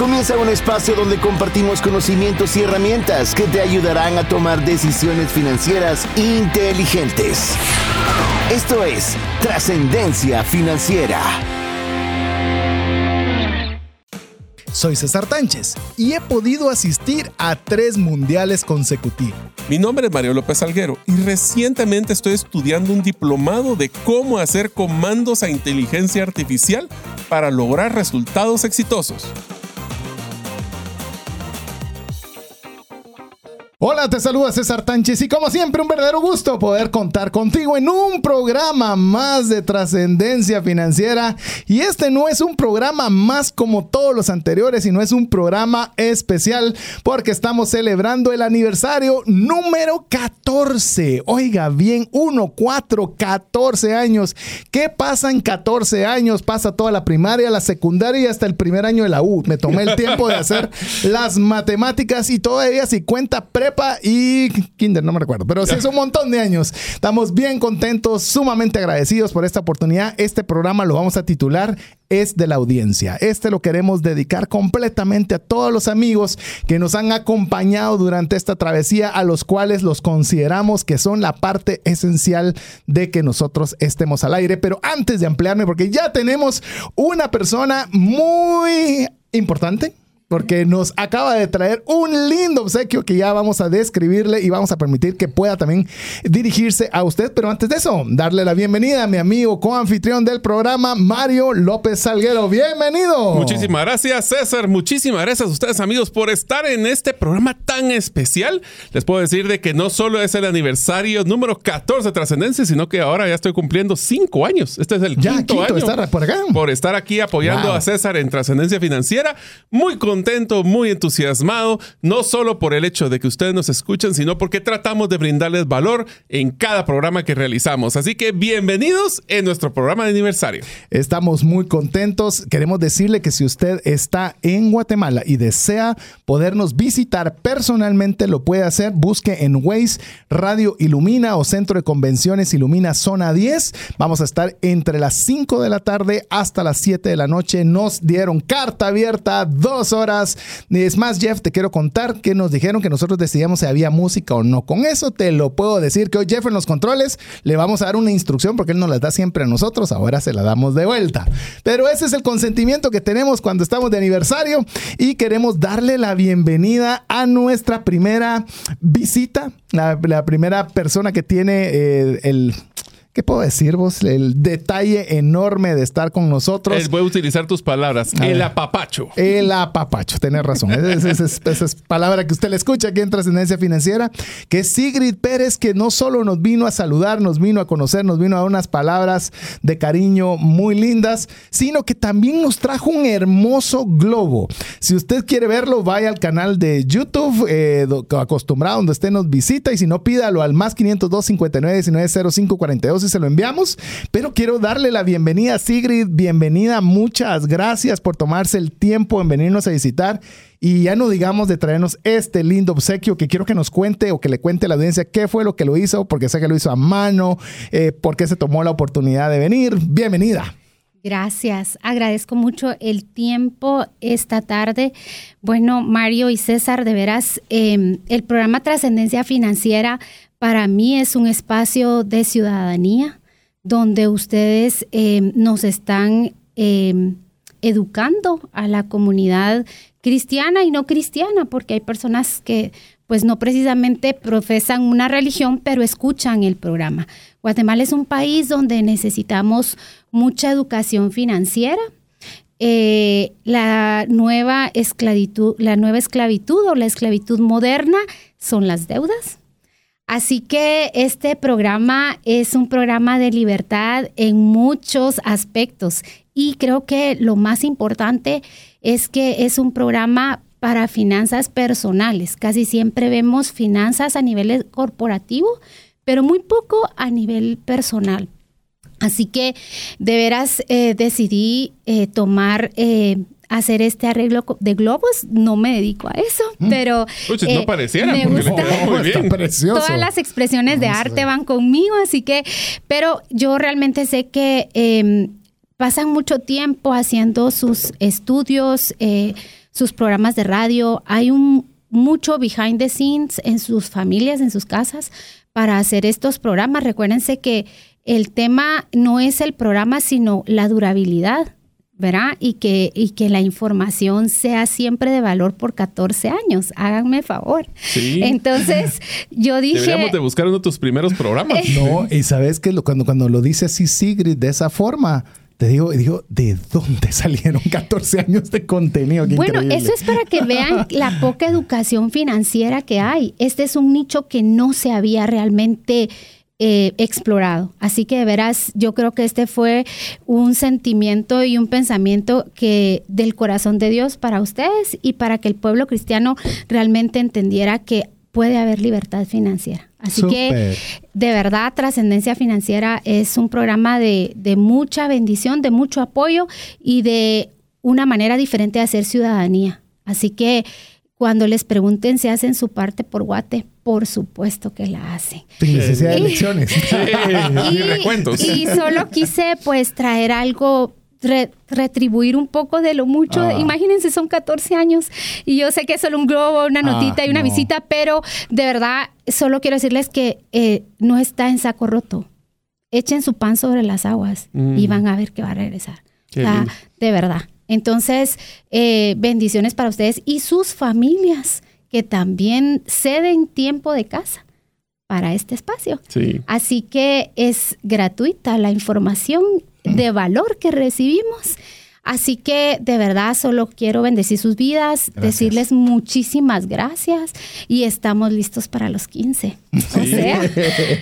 Comienza un espacio donde compartimos conocimientos y herramientas que te ayudarán a tomar decisiones financieras inteligentes. Esto es Trascendencia Financiera. Soy César Tánchez y he podido asistir a tres mundiales consecutivos. Mi nombre es Mario López Alguero y recientemente estoy estudiando un diplomado de cómo hacer comandos a inteligencia artificial para lograr resultados exitosos. Hola, te saluda César Tánchez y como siempre un verdadero gusto poder contar contigo en un programa más de trascendencia financiera. Y este no es un programa más como todos los anteriores, sino es un programa especial porque estamos celebrando el aniversario número 14. Oiga bien, 1, 4, 14 años. ¿Qué pasa en 14 años? Pasa toda la primaria, la secundaria y hasta el primer año de la U. Me tomé el tiempo de hacer las matemáticas y todavía si cuenta pre y kinder, no me recuerdo, pero sí es un montón de años. Estamos bien contentos, sumamente agradecidos por esta oportunidad. Este programa lo vamos a titular es de la audiencia. Este lo queremos dedicar completamente a todos los amigos que nos han acompañado durante esta travesía, a los cuales los consideramos que son la parte esencial de que nosotros estemos al aire. Pero antes de ampliarme, porque ya tenemos una persona muy importante porque nos acaba de traer un lindo obsequio que ya vamos a describirle y vamos a permitir que pueda también dirigirse a usted. Pero antes de eso, darle la bienvenida a mi amigo coanfitrión del programa, Mario López Salguero. Bienvenido. Muchísimas gracias, César. Muchísimas gracias a ustedes, amigos, por estar en este programa tan especial. Les puedo decir de que no solo es el aniversario número 14 de Trascendencia, sino que ahora ya estoy cumpliendo cinco años. Este es el quinto, año estar por acá. Por estar aquí apoyando a César en Trascendencia Financiera. Muy contento contento, muy entusiasmado, no solo por el hecho de que ustedes nos escuchan, sino porque tratamos de brindarles valor en cada programa que realizamos. Así que bienvenidos en nuestro programa de aniversario. Estamos muy contentos. Queremos decirle que si usted está en Guatemala y desea podernos visitar personalmente, lo puede hacer. Busque en Waze Radio Ilumina o Centro de Convenciones Ilumina Zona 10. Vamos a estar entre las 5 de la tarde hasta las 7 de la noche. Nos dieron carta abierta, dos horas es más, Jeff, te quiero contar que nos dijeron que nosotros decidíamos si había música o no. Con eso te lo puedo decir que hoy Jeff en los controles le vamos a dar una instrucción porque él nos la da siempre a nosotros, ahora se la damos de vuelta. Pero ese es el consentimiento que tenemos cuando estamos de aniversario y queremos darle la bienvenida a nuestra primera visita, la, primera persona que tiene eh, el ¿Qué puedo decir vos? El detalle enorme de estar con nosotros. voy a utilizar tus palabras. el apapacho. El apapacho, tenés razón. Esa es, palabra que usted le escucha aquí en Trascendencia Financiera. Que es Sigrid Pérez, que no solo nos vino a saludar, nos vino a conocer, nos vino a unas palabras de cariño muy lindas, sino que también nos trajo un hermoso globo. Si usted quiere verlo, vaya al canal de YouTube, eh, acostumbrado, donde usted nos visita. Y si no, pídalo al más 502 59 19 05 42 y se lo enviamos. Pero quiero darle la bienvenida a Sigrid. Bienvenida, muchas gracias por tomarse el tiempo en venirnos a visitar. Y ya no digamos de traernos este lindo obsequio que quiero que nos cuente o que le cuente a la audiencia qué fue lo que lo hizo, porque sé que lo hizo a mano, eh, por qué se tomó la oportunidad de venir. Bienvenida. Gracias, agradezco mucho el tiempo esta tarde. Bueno, Mario y César, de veras, em, el programa Trascendencia Financiera para mí es un espacio de ciudadanía donde ustedes eh, nos están eh, educando a la comunidad cristiana y no cristiana, porque hay personas que pues no precisamente profesan una religión, pero escuchan el programa. Guatemala es un país donde necesitamos mucha educación financiera. Eh, la, nueva esclavitud, la nueva esclavitud o la esclavitud moderna son las deudas. Así que este programa es un programa de libertad en muchos aspectos y creo que lo más importante es que es un programa para finanzas personales. Casi siempre vemos finanzas a nivel corporativo, pero muy poco a nivel personal. Así que de veras eh, decidí eh, tomar eh, hacer este arreglo de globos. No me dedico a eso, mm. pero no pareciera, me gusta. Muy bien. Todas las expresiones de arte van conmigo, así que, pero yo realmente sé que em, pasan mucho tiempo haciendo sus estudios, eh, sus programas de radio, hay un mucho behind the scenes en sus familias, en sus casas, para hacer estos programas. Recuérdense que el tema no es el programa, sino la durabilidad. ¿verdad? Y que, y que la información sea siempre de valor por 14 años. Háganme favor. Sí. Entonces, yo dije... Deberíamos de buscar uno de tus primeros programas. no, y sabes que cuando, cuando lo dice así Sigrid de esa forma, te digo, digo, ¿de dónde salieron 14 años de contenido? bueno, eso es para que vean la poca educación financiera que hay. Este es un nicho que no se había realmente eh, explorado. Así que de veras, yo creo que este fue un sentimiento y un pensamiento que del corazón de Dios para ustedes y para que el pueblo cristiano realmente entendiera que puede haber libertad financiera. Así que de verdad, Trascendencia Financiera es un programa de, de mucha bendición, de mucho apoyo y de una manera diferente de hacer ciudadanía. Así que cuando les pregunten si hacen su parte por Guate, por supuesto que la hacen. Sin necesidad de elecciones. y, y, solo quise pues traer algo retribuir un poco de lo mucho. Ah. Imagínense, son 14 años y yo sé que es solo un globo, una ah, notita y una visita, pero de verdad solo quiero decirles que eh, no está en saco roto. Echen su pan sobre las aguas y mm. van a ver que va a regresar. de verdad. Entonces, eh, bendiciones para ustedes y sus familias que también ceden tiempo de casa para este espacio. Así que es gratuita la información de valor que recibimos Así que de verdad solo quiero bendecir sus vidas, decirles muchísimas gracias y estamos listos para los 15.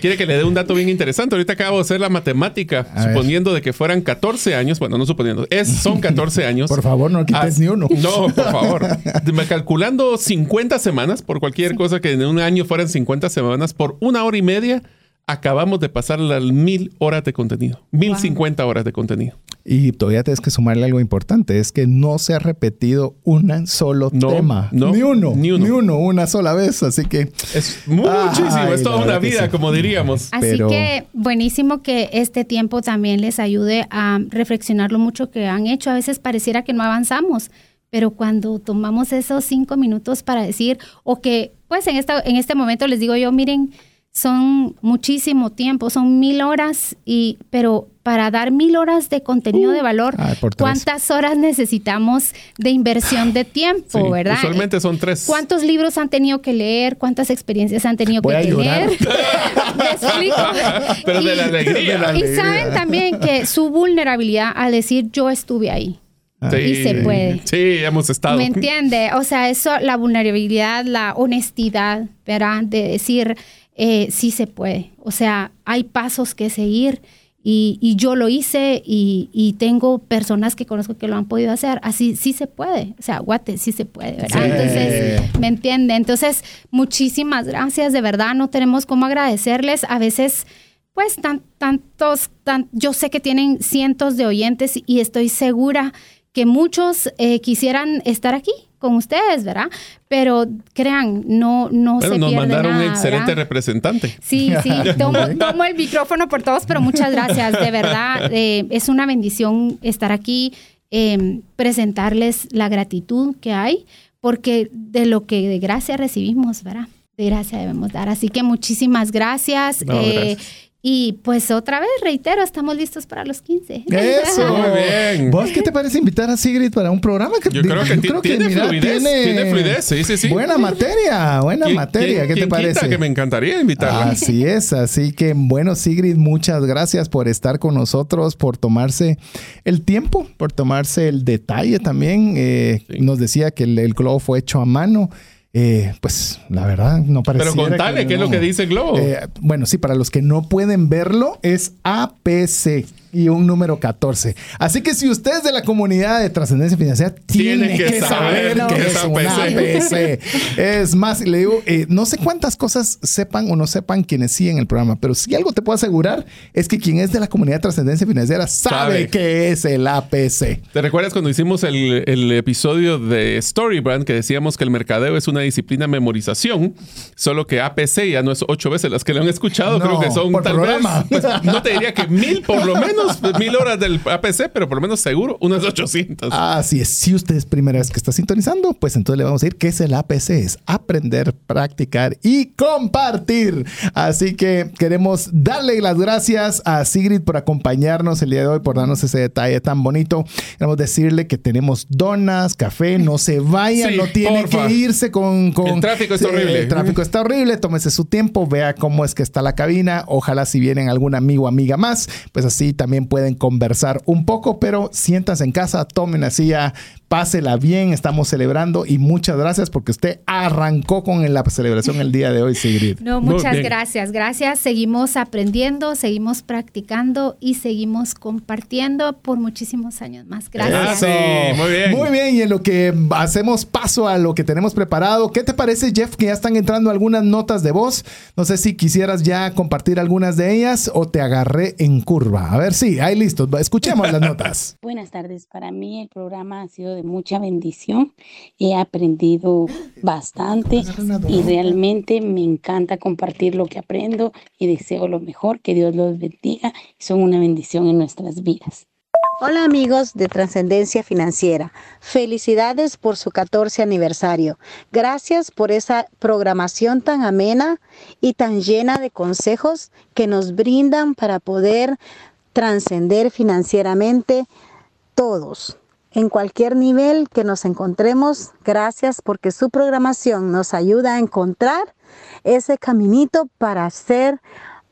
Quiere que le dé un dato bien interesante. Ahorita acabo de hacer la matemática, suponiendo de que fueran 14 años. Bueno, no suponiendo, es, son 14 años. por favor, no quites ah, ni uno. No, por favor. Calculando 50 semanas, por cualquier cosa que en un año fueran 50 semanas, por una hora y media, acabamos de pasar las mil horas de contenido. Mil cincuenta horas de contenido. Y todavía tienes que sumarle algo importante, es que no se ha repetido un solo tema. ni uno. Ni uno. Ni uno, una sola vez. Así que... Es muchísimo, es toda una vida, como diríamos. Así que buenísimo que este tiempo también les ayude a reflexionar lo mucho que han hecho. A veces pareciera que no avanzamos, pero cuando tomamos esos cinco minutos para decir, o que pues en, esta, en este momento les digo yo, miren, son muchísimo tiempo, son mil horas, y, pero para dar mil horas de contenido de valor, ah, ¿cuántas horas necesitamos de inversión de tiempo, verdad? Usualmente son tres. ¿Cuántos libros han tenido que leer? ¿Cuántas experiencias han tenido que tener? Pero de la alegría. Y saben también que su vulnerabilidad al decir yo estuve ahí. Sí, y se puede. Sí, hemos estado. ¿Me entiende? O sea, eso, la vulnerabilidad, la honestidad, ¿verdad? De decir, eh, sí se puede. O sea, hay pasos que seguir y, yo lo hice y, tengo personas que conozco que lo han podido hacer. Así sí se puede. O sea, guate, sí se puede, ¿verdad? Entonces, ¿me entiende? Entonces, muchísimas gracias. De verdad, no tenemos cómo agradecerles. A veces pues tan, tantos, tan, yo sé que tienen cientos de oyentes y estoy segura que muchos eh, quisieran estar aquí con ustedes, ¿verdad? Pero crean, no, no se nos mandaron un excelente representante. Sí, sí, tomo, el micrófono por todos, pero muchas gracias, de verdad, eh, es una bendición estar aquí, em, presentarles la gratitud que hay, porque de lo que de gracia recibimos, ¿verdad? De gracia debemos dar. Así que muchísimas gracias. Eh, y pues otra vez, reitero, estamos listos para los 15. Eso. Muy bien. ¿Vos qué te parece invitar a Sigrid para un programa? Que, yo creo que, tiene, fluidez, tiene, fluidez. Sí, sí, sí. Buena materia, buena materia. ¿Qué te parece? que me encantaría invitarla. Así es. Así que, bueno, Sigrid, muchas gracias por estar con nosotros, por tomarse el tiempo, por tomarse el detalle también. Eh, nos decía que el, el globo fue hecho a mano. Eh, pues la verdad no parece. Pero contale, ¿qué es lo que dice Globo? Eh, bueno, sí, para los que no pueden verlo, es APC y un número 14. Así que si usted es de la comunidad de trascendencia financiera, tiene, que, saber, que es, una APC. es más, le digo, eh, no sé cuántas cosas sepan o no sepan quienes siguen el programa, pero si algo te puedo asegurar es que quien es de la comunidad de trascendencia financiera sabe, que es el APC. ¿Te recuerdas cuando hicimos el, el episodio de Storybrand que decíamos que el mercadeo es una disciplina memorización, solo que APC ya no es ocho veces las que lo han escuchado, creo que son tal vez, pues, no te diría que mil por lo menos menos mil horas del APC, pero por lo menos seguro unas 800. Así es. Si usted es primera vez que está sintonizando, pues entonces le vamos a decir qué es el APC. Es aprender, practicar y compartir. Así que queremos darle las gracias a Sigrid por acompañarnos el día de hoy, por darnos ese detalle tan bonito. Queremos decirle que tenemos donas, café, no se vayan, no tiene que irse con, con... El tráfico está horrible. El tráfico está horrible, tómese su tiempo, vea cómo es que está la cabina. Ojalá si vienen algún amigo o amiga más, pues así también pueden conversar un poco, pero siéntanse en casa, tomen así ya pásela bien, estamos celebrando y muchas gracias porque usted arrancó con la celebración el día de hoy, Sigrid. No, muchas gracias, gracias. Seguimos aprendiendo, seguimos practicando y seguimos compartiendo por muchísimos años más. Gracias. Ah, muy bien. Muy bien, y en lo que hacemos paso a lo que tenemos preparado, ¿qué te parece, Jeff, que ya están entrando algunas notas de voz? No sé si quisieras ya compartir algunas de ellas o te agarré en curva. A ver, sí, ahí listo, escuchemos las notas. Buenas tardes, para mí el programa ha sido de mucha bendición. He aprendido bastante y realmente me encanta compartir lo que aprendo y deseo lo mejor. Que Dios los bendiga. Son una bendición en nuestras vidas. Hola amigos de Trascendencia Financiera, felicidades por su 14 aniversario. Gracias por esa programación tan amena y tan llena de consejos que nos brindan para poder trascender financieramente todos en cualquier nivel que nos encontremos. Gracias porque su programación nos ayuda a encontrar ese caminito para ser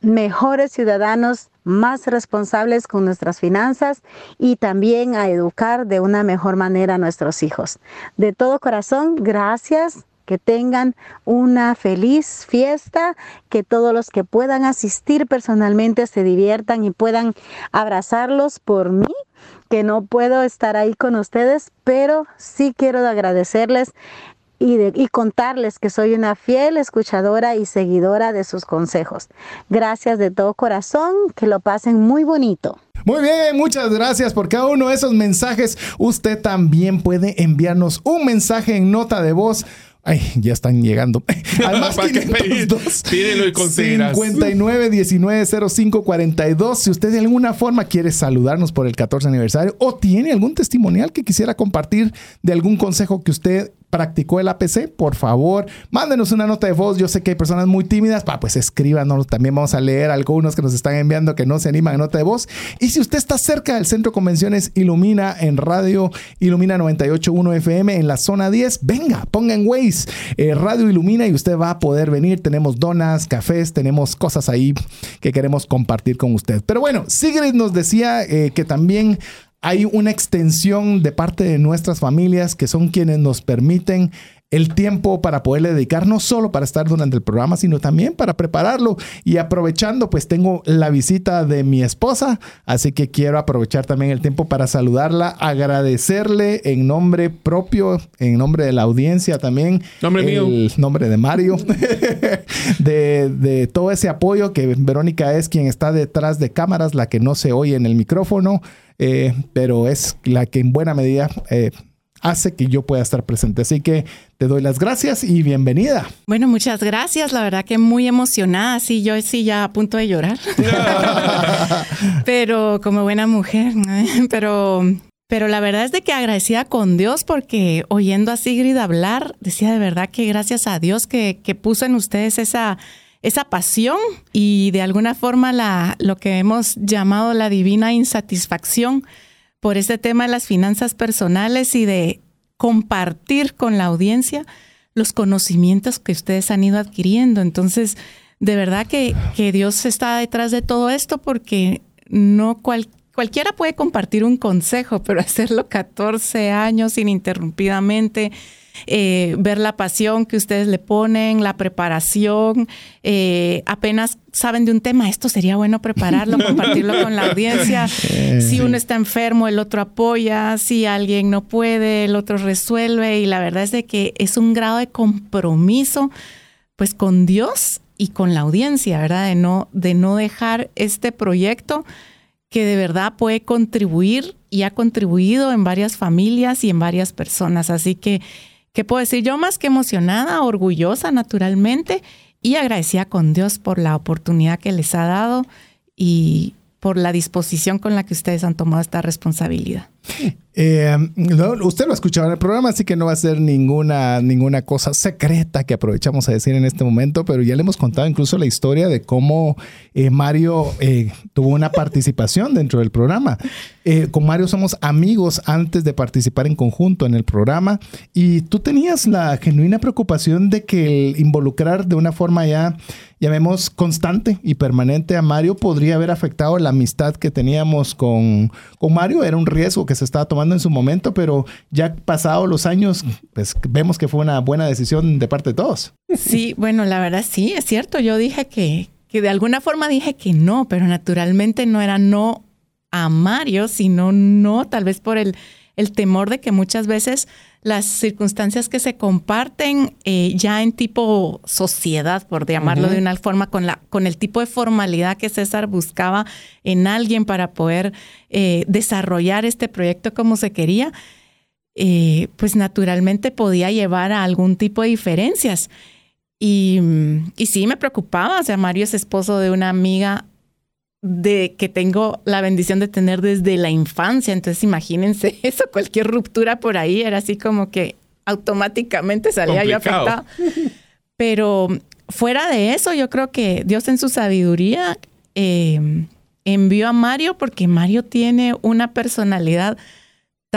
mejores ciudadanos, más responsables con nuestras finanzas y también a educar de una mejor manera a nuestros hijos. De todo corazón, gracias. Que tengan una feliz fiesta, que todos los que puedan asistir personalmente se diviertan y puedan abrazarlos por mí que no puedo estar ahí con ustedes, pero sí quiero agradecerles y, y, contarles que soy una fiel escuchadora y seguidora de sus consejos. Gracias de todo corazón, que lo pasen muy bonito. Muy bien, muchas gracias por cada uno de esos mensajes. Usted también puede enviarnos un mensaje en nota de voz Ay, ya están llegando. Al más 502 Pídelo y conseguirás. 59 19 05 42. Si usted de alguna forma quiere saludarnos por el 14 aniversario o tiene algún testimonial que quisiera compartir de algún consejo que usted practicó el APC, por favor, mándenos una nota de voz. Yo sé que hay personas muy tímidas, pues escríbanos. También vamos a leer algunos que nos están enviando que no se animan a nota de voz. Y si usted está cerca del Centro Convenciones Ilumina en radio Ilumina 98.1 FM en la zona 10, venga, ponga en Waze eh, Radio Ilumina y usted va a poder venir. Tenemos donas, cafés, tenemos cosas ahí que queremos compartir con usted. Pero bueno, Sigrid nos decía eh, que también hay una extensión de parte de nuestras familias que son quienes nos permiten el tiempo para poderle dedicar no solo para estar durante el programa, sino también para prepararlo. Y aprovechando, pues tengo la visita de mi esposa, así que quiero aprovechar también el tiempo para saludarla, agradecerle en nombre propio, en nombre de la audiencia también. Nombre el mío. nombre de Mario, de, de todo ese apoyo que Verónica es quien está detrás de cámaras, la que no se oye en el micrófono. Eh, pero es la que en buena medida eh, hace que yo pueda estar presente. Así que te doy las gracias y bienvenida. Bueno, muchas gracias. La verdad que muy emocionada. Sí, yo sí ya a punto de llorar. pero como buena mujer, pero pero la verdad es de que agradecida con Dios porque oyendo a Sigrid hablar, decía de verdad que gracias a Dios que, que puso en ustedes esa esa pasión y de alguna forma la, lo que hemos llamado la divina insatisfacción por este tema de las finanzas personales y de compartir con la audiencia los conocimientos que ustedes han ido adquiriendo. Entonces, de verdad que, que Dios está detrás de todo esto porque no cualquiera puede compartir un consejo, pero hacerlo 14 años ininterrumpidamente eh, ver la pasión que ustedes le ponen, la preparación, eh, apenas saben de un tema, esto sería bueno prepararlo, compartirlo con la audiencia. Si uno está enfermo, el otro apoya, si alguien no puede, el otro resuelve y la verdad es de que es un grado de compromiso pues con Dios y con la audiencia, ¿verdad? De no, de no dejar este proyecto que de verdad puede contribuir y ha contribuido en varias familias y en varias personas. Así que ¿Qué puedo decir? Yo más que emocionada, orgullosa naturalmente y agradecida con Dios por la oportunidad que les ha dado y por la disposición con la que ustedes han tomado esta responsabilidad. Eh, usted lo ha escuchado en el programa, así que no va a ser ninguna, ninguna cosa secreta que aprovechamos a decir en este momento, pero ya le hemos contado incluso la historia de cómo eh, Mario eh, tuvo una participación dentro del programa. con Mario somos amigos antes de participar en conjunto en el programa y tú tenías la genuina preocupación de que el involucrar de una forma ya llamemos constante y permanente a Mario podría haber afectado la amistad que teníamos con, con Mario. Era un riesgo que se estaba tomando en su momento, pero ya pasados los años, pues vemos que fue una buena decisión de parte de todos. Sí, bueno, la verdad sí, es cierto. Yo dije que, que de alguna forma dije que no, pero naturalmente no era no a Mario, sino no, tal vez por el, el temor de que muchas veces las circunstancias que se comparten eh, ya en tipo sociedad, por llamarlo de una forma, con, la, con el tipo de formalidad que César buscaba en alguien para poder eh, desarrollar este proyecto como se quería, eh, pues naturalmente podía llevar a algún tipo de diferencias. Y, y sí me preocupaba, o sea, Mario es esposo de una amiga de que tengo la bendición de tener desde la infancia. Entonces, imagínense eso, cualquier ruptura por ahí era así como que automáticamente salía yo afectada. Pero fuera de eso, yo creo que Dios en su sabiduría eh, envió a Mario porque Mario tiene una personalidad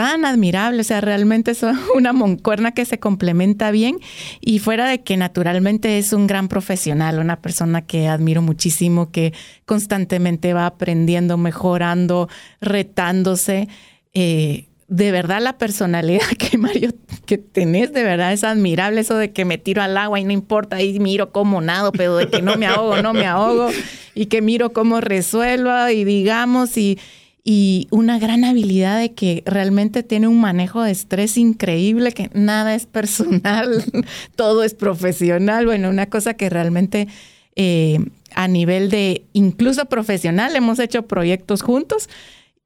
tan admirable, o sea, realmente es una moncuerna que se complementa bien y fuera de que naturalmente es un gran profesional, una persona que admiro muchísimo, que constantemente va aprendiendo, mejorando, retándose. Eh, de verdad la personalidad que Mario que tenés de verdad es admirable eso de que me tiro al agua y no importa y miro cómo nado pero de que no me ahogo no me ahogo y que miro cómo resuelva y digamos y, y una gran habilidad de que realmente tiene un manejo de estrés increíble, que nada es personal, todo es profesional. Bueno, una cosa que realmente eh, a nivel de incluso profesional hemos hecho proyectos juntos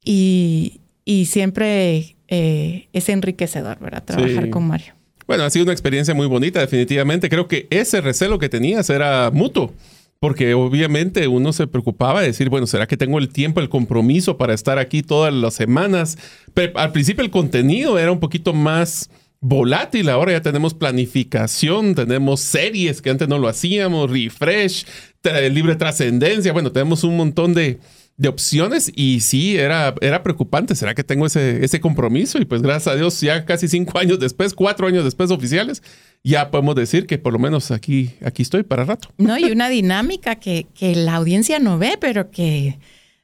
y, siempre eh, es enriquecedor, ¿verdad? Trabajar con Mario. Bueno, ha sido una experiencia muy bonita, definitivamente. Creo que ese recelo que tenías era mutuo porque obviamente uno se preocupaba de decir, bueno, ¿será que tengo el tiempo, el compromiso para estar aquí todas las semanas? Pero al principio el contenido era un poquito más volátil, ahora ya tenemos planificación, tenemos series que antes no lo hacíamos, refresh, libre trascendencia, bueno, tenemos un montón de, opciones y sí, era, era preocupante, ¿será que tengo ese, ese compromiso? Y pues gracias a Dios, ya casi cinco años después, cuatro años después oficiales, ya podemos decir que por lo menos aquí, aquí estoy para rato. No, y una dinámica que, que la audiencia no ve, pero que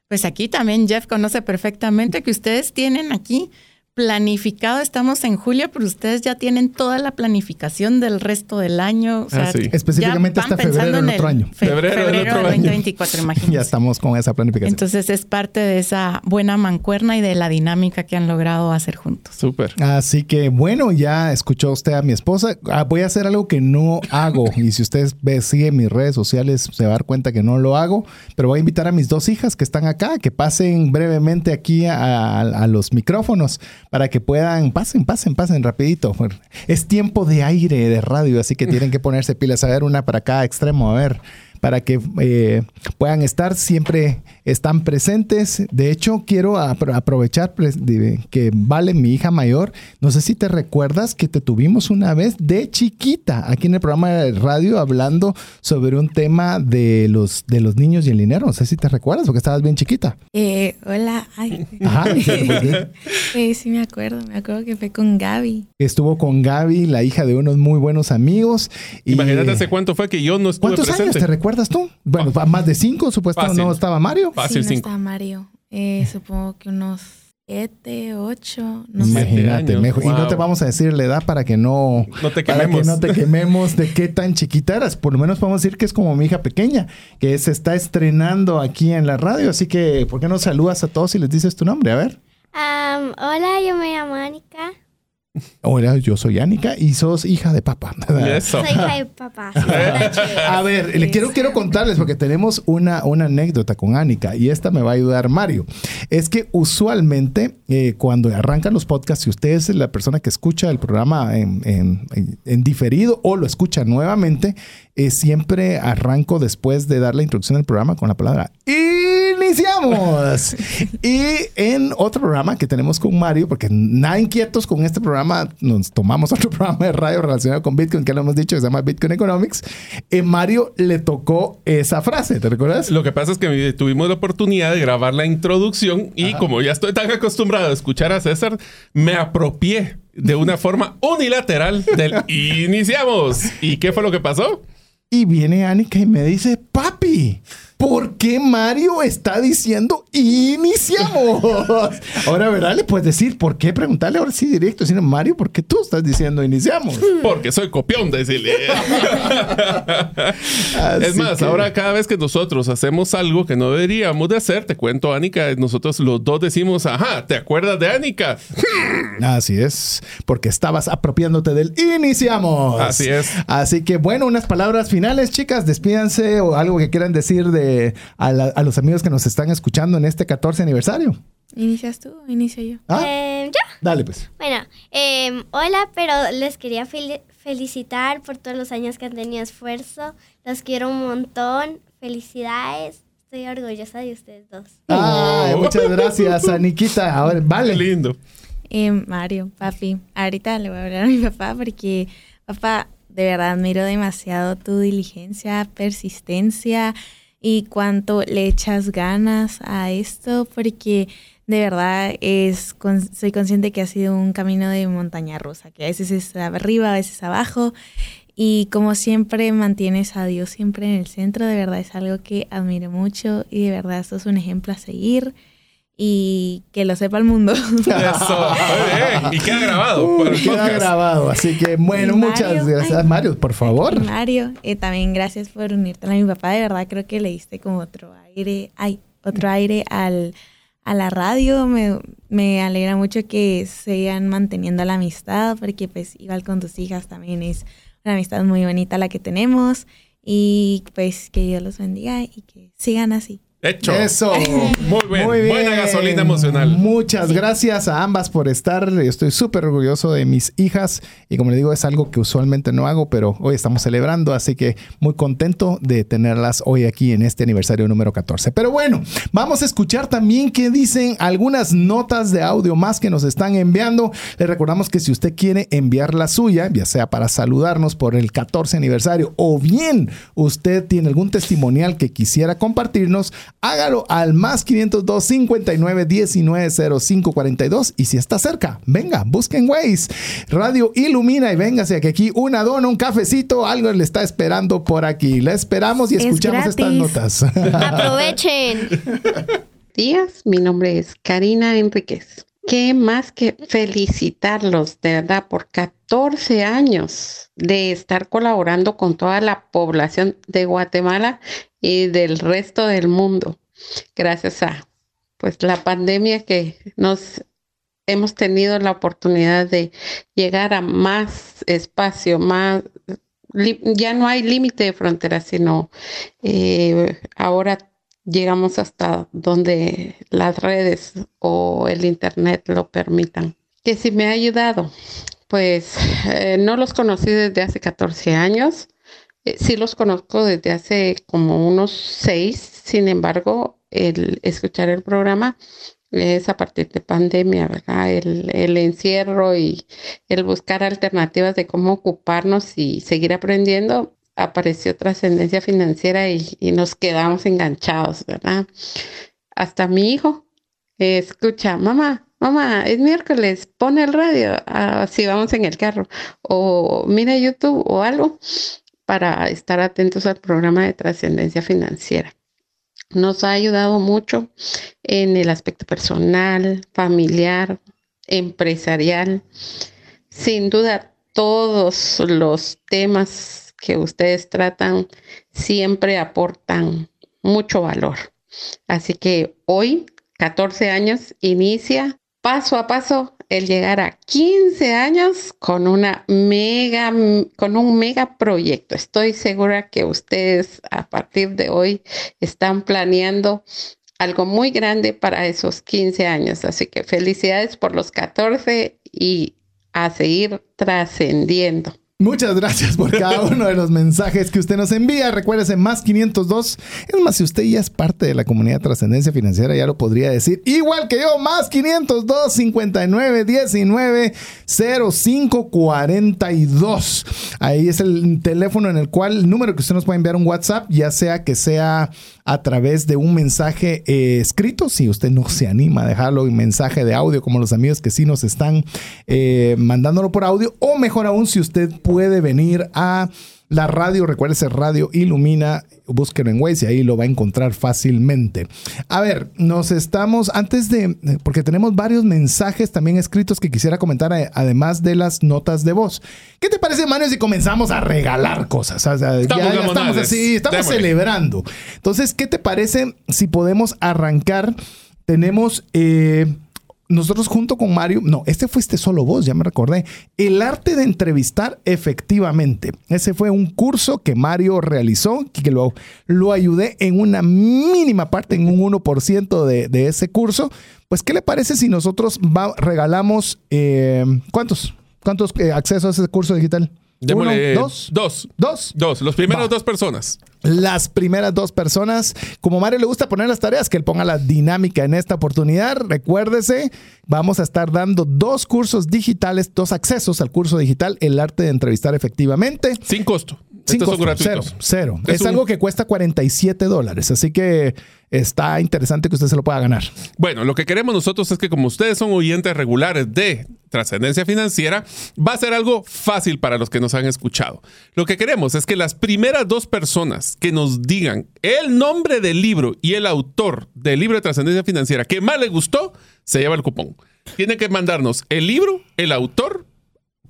pues aquí también Jeff conoce perfectamente que ustedes tienen aquí planificado, estamos en julio, pero ustedes ya tienen toda la planificación del resto del año. Ah, Específicamente hasta febrero del otro año. febrero, del otro 2024, imagínense. Ya estamos con esa planificación. Entonces es parte de esa buena mancuerna y de la dinámica que han logrado hacer juntos. Súper. Así que bueno, ya escuchó usted a mi esposa. Ah, voy a hacer algo que no hago y si usted ve, sigue mis redes sociales se va a dar cuenta que no lo hago, pero voy a invitar a mis dos hijas que están acá, que pasen brevemente aquí a los micrófonos para que puedan, pasen, pasen, pasen rapidito. Es tiempo de aire de radio, así que tienen que ponerse pilas. A ver, una para cada extremo, a ver para que eh, puedan estar, siempre están presentes. De hecho, quiero aprovechar que Vale, mi hija mayor, no sé si te recuerdas que te tuvimos una vez de chiquita aquí en el programa de radio hablando sobre un tema de los, de los niños y el dinero. No sé si te recuerdas porque estabas bien chiquita. Eh, hola. Ajá, eh, sí, me acuerdo. Me acuerdo que fue con Gaby. Estuvo con Gaby, la hija de unos muy buenos amigos. Imagínate hace cuánto fue que yo no estuve ¿Cuántos años te recuerdas? Recuerdas tú? Bueno, más de cinco, supuestamente no estaba Mario. Fácil, sí, no estaba Mario. Eh, supongo que unos siete, ocho, no Imagínate, mejor. Y no te vamos a decir la edad para que no, no te quememos. no te quememos de qué tan chiquita eras. Por lo menos podemos decir que es como mi hija pequeña, que se está estrenando aquí en la radio. Así que, ¿por qué no saludas a todos y les dices tu nombre? A ver. hola, yo me llamo Anika. Hola, yo soy Anika y sos hija de papá. Soy hija de papá. a ver, le quiero, quiero contarles porque tenemos una, una anécdota con Anika y esta me va a ayudar Mario. Es que usualmente eh, cuando arrancan los podcasts, si usted es la persona que escucha el programa en, en, diferido o lo escucha nuevamente, eh, siempre arranco después de dar la introducción del programa con la palabra ¡Iniciamos! y en otro programa que tenemos con Mario, porque nada inquietos con este programa, nos tomamos otro programa de radio relacionado con Bitcoin, que lo hemos dicho, que se llama Bitcoin Economics. En Mario le tocó esa frase, ¿te recuerdas? Lo que pasa es que tuvimos la oportunidad de grabar la introducción y como ya estoy tan acostumbrado a escuchar a César, me apropié de una forma unilateral del iniciamos. ¿Y qué fue lo que pasó? Y viene Anika y me dice, papi, ¿por qué Mario está diciendo iniciamos? Ahora, ¿verdad? Le puedes decir, ¿por qué? Preguntarle ahora sí directo, sino Mario, ¿por qué tú estás diciendo iniciamos? Porque soy copión, decirle. es más, ahora cada vez que nosotros hacemos algo que no deberíamos de hacer, te cuento, Anika, nosotros los dos decimos, ajá, ¿te acuerdas de Anika? Así es, porque estabas apropiándote del iniciamos. Así es. Así que bueno, unas palabras finales, chicas, despídanse o algo que quieran decir de a, los amigos que nos están escuchando en este 14 aniversario? ¿Inicias tú o inicio yo? ¿Ah? Eh, ¿Yo? Dale, pues. Bueno, em, hola, pero les quería felicitar por todos los años que han tenido esfuerzo. Los quiero un montón. Felicidades. Estoy orgullosa de ustedes dos. muchas gracias, Aniquita. Ahora, vale. Lindo. Em, Mario, papi, ahorita le voy a hablar a mi papá porque, papá, de verdad admiro demasiado tu diligencia, persistencia y cuánto le echas ganas a esto, porque de verdad es, soy consciente que ha sido un camino de montaña rusa, que a veces es arriba, a veces abajo, y como siempre mantienes a Dios siempre en el centro, de verdad es algo que admiro mucho y de verdad es un ejemplo a seguir y que lo sepa el mundo. Eso, muy bien. Y queda grabado. Uh, queda grabado. Así que, bueno, muchas gracias, Mario, por favor. Mario, eh, también gracias por unirte a mi papá. De verdad, creo que le diste como otro aire, ay, otro aire al, a la radio. Me, me alegra mucho que sigan manteniendo la amistad, porque pues igual con tus hijas también es una amistad muy bonita la que tenemos. Y pues que Dios los bendiga y que sigan así. Hecho. Eso. Muy bien. Buena gasolina emocional. Muchas gracias a ambas por estar. Estoy súper orgulloso de mis hijas. Y como le digo, es algo que usualmente no hago, pero hoy estamos celebrando. Así que muy contento de tenerlas hoy aquí en este aniversario número 14. Pero bueno, vamos a escuchar también qué dicen algunas notas de audio más que nos están enviando. Le recordamos que si usted quiere enviar la suya, ya sea para saludarnos por el 14 aniversario o bien usted tiene algún testimonial que quisiera compartirnos, hágalo al más 502 59 19 05 42 y si está cerca, venga, busquen Waze, Radio Ilumina y véngase que aquí una dona, un cafecito, algo le está esperando por aquí. Le esperamos y escuchamos estas notas. Aprovechen. Días, mi nombre es Karina Enríquez. Qué más que felicitarlos de verdad por 14 años de estar colaborando con toda la población de Guatemala y del resto del mundo. Gracias a pues la pandemia que nos hemos tenido la oportunidad de llegar a más espacio, más ya no hay límite de fronteras, sino eh, ahora llegamos hasta donde las redes o el internet lo permitan. Que si me ha ayudado, pues eh, no los conocí desde hace 14 años, eh, sí los conozco desde hace como unos 6, sin embargo, el escuchar el programa es a partir de pandemia, ¿verdad? El, el, encierro y el buscar alternativas de cómo ocuparnos y seguir aprendiendo apareció trascendencia financiera y, nos quedamos enganchados, ¿verdad? Hasta mi hijo escucha, mamá, mamá, es miércoles, pone el radio, así vamos en el carro, o mira YouTube o algo para estar atentos al programa de trascendencia financiera. Nos ha ayudado mucho en el aspecto personal, familiar, empresarial. Sin duda, todos los temas que ustedes tratan siempre aportan mucho valor. Así que hoy, 14 años, inicia paso a paso el llegar a 15 años con una mega con un mega proyecto. Estoy segura que ustedes a partir de hoy están planeando algo muy grande para esos 15 años. Así que felicidades por los 14 y a seguir trascendiendo. Muchas gracias por cada uno de los mensajes que usted nos envía. Recuérdese, más 502. Es más, si usted ya es parte de la comunidad Trascendencia Financiera, ya lo podría decir. Igual que yo, más 502 59 19 05 42. Ahí es el teléfono en el cual, el número que usted nos puede enviar un WhatsApp, ya sea que sea a través de un mensaje eh, escrito, si usted no se anima a dejarlo en mensaje de audio, como los amigos que sí nos están eh, mandándolo por audio, o mejor aún, si usted puede venir a la radio, recuérdese Radio Ilumina, búsquelo en Waze y ahí lo va a encontrar fácilmente. A ver, nos estamos, antes de, porque tenemos varios mensajes también escritos que quisiera comentar, eh, además de las notas de voz. ¿Qué te parece, Manuel, si comenzamos a regalar cosas? O sea, estamos, ya, estamos así, estamos celebrando. Entonces, ¿qué te parece si podemos arrancar? Tenemos... Eh, nosotros junto con Mario, no, este fuiste solo vos, ya me recordé, el arte de entrevistar efectivamente. Ese fue un curso que Mario realizó, que lo, ayudé en una mínima parte, en un 1% de, de ese curso. Pues, ¿qué le parece si nosotros regalamos, eh, ¿cuántos? ¿Cuántos eh, accesos a ese curso digital? Dos. Dos. Dos. Dos. Los primeros dos personas. Las primeras dos personas. Como Mario le gusta poner las tareas, que él ponga la dinámica en esta oportunidad. Recuérdese, vamos a estar dando dos cursos digitales, dos accesos al curso digital, el arte de entrevistar efectivamente. Sin costo. Sin costo, Cero. cero. Es, algo que cuesta 47 dólares. Así que está interesante que usted se lo pueda ganar. Bueno, lo que queremos nosotros es que como ustedes son oyentes regulares de trascendencia financiera, va a ser algo fácil para los que nos han escuchado. Lo que queremos es que las primeras dos personas que nos digan el nombre del libro y el autor del libro de trascendencia financiera que más les gustó, se lleva el cupón. Tienen que mandarnos el libro, el autor,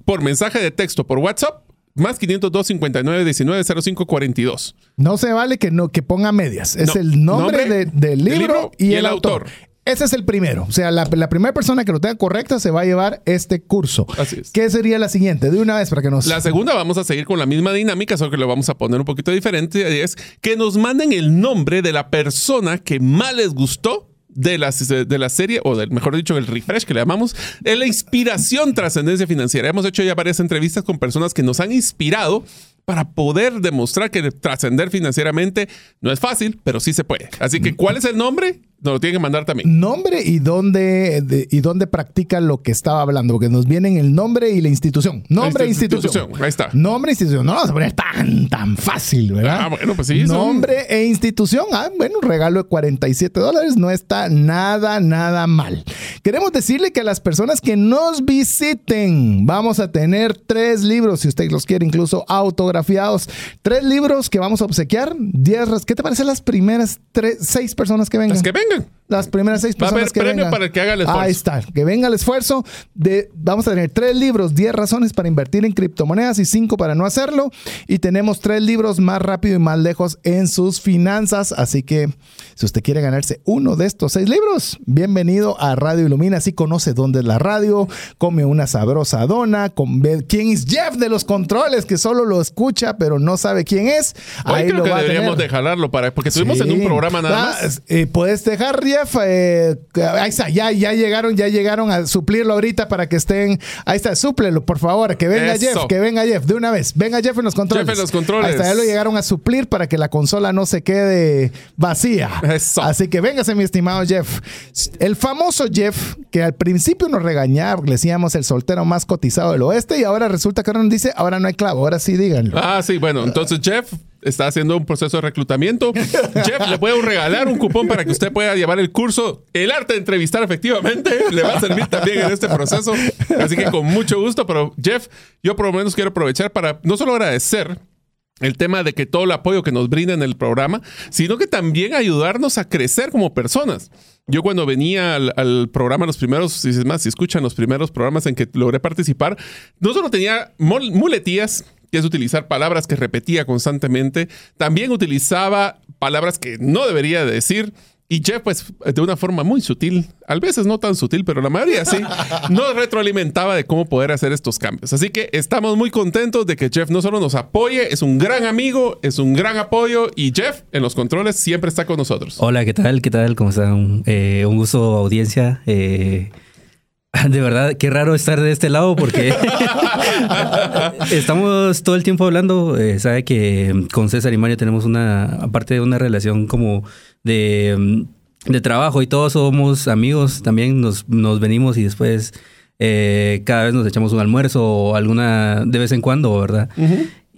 por mensaje de texto por WhatsApp más 502 59 19 05 42. No se vale que no que ponga medias. Es el nombre, del libro, y, el, autor. Ese es el primero. O sea, la, primera persona que lo tenga correcta se va a llevar este curso. Así es. ¿Qué sería la siguiente? De una vez para que nos. La segunda vamos a seguir con la misma dinámica, solo que lo vamos a poner un poquito diferente. Es que nos manden el nombre de la persona que más les gustó de la, de la serie, o mejor dicho, el refresh que le llamamos, es la inspiración trascendencia financiera. Hemos hecho ya varias entrevistas con personas que nos han inspirado para poder demostrar que trascender financieramente no es fácil, pero sí se puede. Así que, ¿cuál es el nombre? Nos lo tienen que mandar también. Nombre y dónde, y dónde practica lo que estaba hablando, porque nos vienen el nombre y la institución. Nombre e institución. Ahí está. Nombre e institución. No lo vamos a poner tan, tan fácil, ¿verdad? Ah, bueno, pues sí. Nombre e institución. Ah, bueno, regalo de 47 dólares no está nada, nada mal. Queremos decirle que a las personas que nos visiten, vamos a tener tres libros, si usted los quiere incluso autografiados. Tres libros que vamos a obsequiar. Diez, ¿qué te parece las primeras tres, seis personas que vengan? Las que vengan Brandon. Las primeras seis personas Va a haber premio para el que haga el esfuerzo. Ahí está, que venga el esfuerzo. De, vamos a tener tres libros, 10 razones para invertir en criptomonedas y cinco para no hacerlo. Y tenemos tres libros más rápido y más lejos en sus finanzas. Así que si usted quiere ganarse uno de estos seis libros, bienvenido a Radio Ilumina. Así conoce dónde es la radio, come una sabrosa dona, con, quién es Jeff de los controles, que solo lo escucha, pero no sabe quién es. Ahí creo lo que deberíamos de jalarlo para, porque estuvimos en un programa nada ah, más. Eh, puedes dejar, Jeff, eh, ahí está, ya, ya llegaron, ya llegaron a suplirlo ahorita para que estén. Ahí está, súplelo, por favor, que venga Jeff, que venga Jeff, de una vez. Venga Jeff en los controles. Jeff en los controles. Ahí está, ya lo llegaron a suplir para que la consola no se quede vacía. Así que véngase, mi estimado Jeff. El famoso Jeff, que al principio nos regañaba, le decíamos el soltero más cotizado del oeste, y ahora resulta que ahora nos dice, ahora no hay clavo, ahora sí díganlo. Ah, sí, bueno, entonces Jeff, está haciendo un proceso de reclutamiento. Jeff, le puedo regalar un cupón para que usted pueda llevar el curso El arte de entrevistar efectivamente. Le va a servir también en este proceso. Así que con mucho gusto, pero Jeff, yo por lo menos quiero aprovechar para no solo agradecer el tema de que todo el apoyo que nos brinda en el programa, sino que también ayudarnos a crecer como personas. Yo cuando venía al, programa, los primeros, si es más, si escuchan los primeros programas en que logré participar, no solo tenía muletías, que es utilizar palabras que repetía constantemente. También utilizaba palabras que no debería decir. Y Jeff, pues, de una forma muy sutil, a veces no tan sutil, pero la mayoría sí, nos retroalimentaba de cómo poder hacer estos cambios. Así que estamos muy contentos de que Jeff no solo nos apoye, es un gran amigo, es un gran apoyo y Jeff en los controles siempre está con nosotros. Hola, ¿qué tal? ¿Qué tal? ¿Cómo están? Eh, un gusto, audiencia. Eh, De verdad, qué raro estar de este lado porque estamos todo el tiempo hablando. Eh, sabe que con César y Mario tenemos una, aparte de una relación como de, de trabajo y todos somos amigos, también nos, nos venimos y después eh, cada vez nos echamos un almuerzo o alguna de vez en cuando, ¿verdad?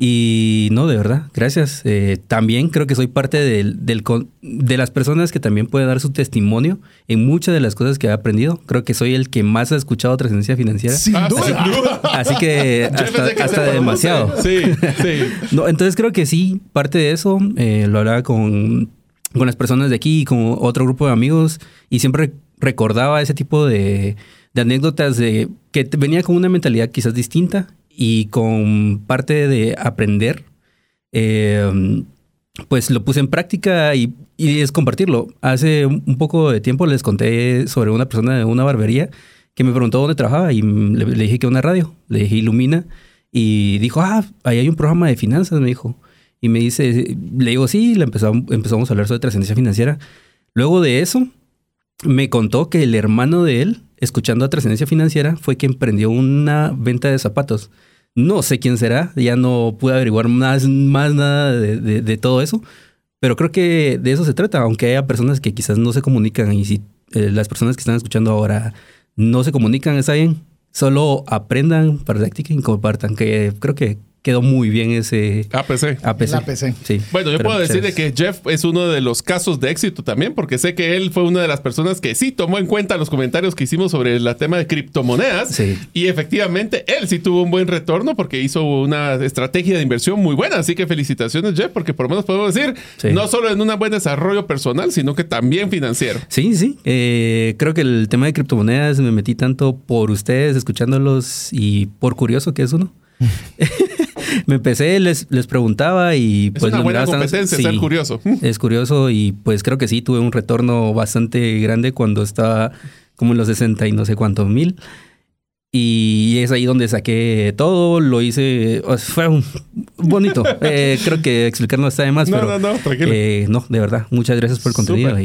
Y no, de verdad, gracias. Eh, también creo que soy parte del, del, de las personas que también puede dar su testimonio en muchas de las cosas que he aprendido. Creo que soy el que más ha escuchado trascendencia financiera. Sin duda. Así, que hasta, demasiado. Sí, sí. no, entonces creo que sí, parte de eso eh, lo hablaba con, con las personas de aquí y con otro grupo de amigos y siempre recordaba ese tipo de, de anécdotas de que venía con una mentalidad quizás distinta y con parte de aprender, eh, pues lo puse en práctica y, es compartirlo. Hace un poco de tiempo les conté sobre una persona de una barbería que me preguntó dónde trabajaba y le, dije que una radio, le dije Ilumina y dijo, ah, ahí hay un programa de finanzas, me dijo. Y me dice, le digo, sí, le empezamos, empezamos a hablar sobre trascendencia financiera. Luego de eso, me contó que el hermano de él escuchando a Trascendencia Financiera, fue quien emprendió una venta de zapatos. No sé quién será, ya no pude averiguar más, más nada de, todo eso, pero creo que de eso se trata, aunque haya personas que quizás no se comunican y si eh, las personas que están escuchando ahora no se comunican, está bien, solo aprendan, practiquen y compartan, que creo que quedó muy bien ese APC. APC. Sí. Bueno, yo puedo decir de que Jeff es uno de los casos de éxito también, porque sé que él fue una de las personas que sí tomó en cuenta los comentarios que hicimos sobre el tema de criptomonedas. Sí. Y efectivamente, él sí tuvo un buen retorno porque hizo una estrategia de inversión muy buena. Así que felicitaciones, Jeff, porque por lo menos podemos decir, no solo en un buen desarrollo personal, sino que también financiero. Sí, sí. Eh, creo que el tema de criptomonedas me metí tanto por ustedes, escuchándolos y por curioso que es uno. me empecé, les, les preguntaba y pues... Es una buena competencia, ser curioso. Es curioso y pues creo que sí, tuve un retorno bastante grande cuando estaba como en los 60 y no sé cuántos mil. Y es ahí donde saqué todo, lo hice, fue un bonito. Eh, creo que explicar está de más, no, pero no, no, tranquilo. Eh, no, de verdad, muchas gracias por el contenido.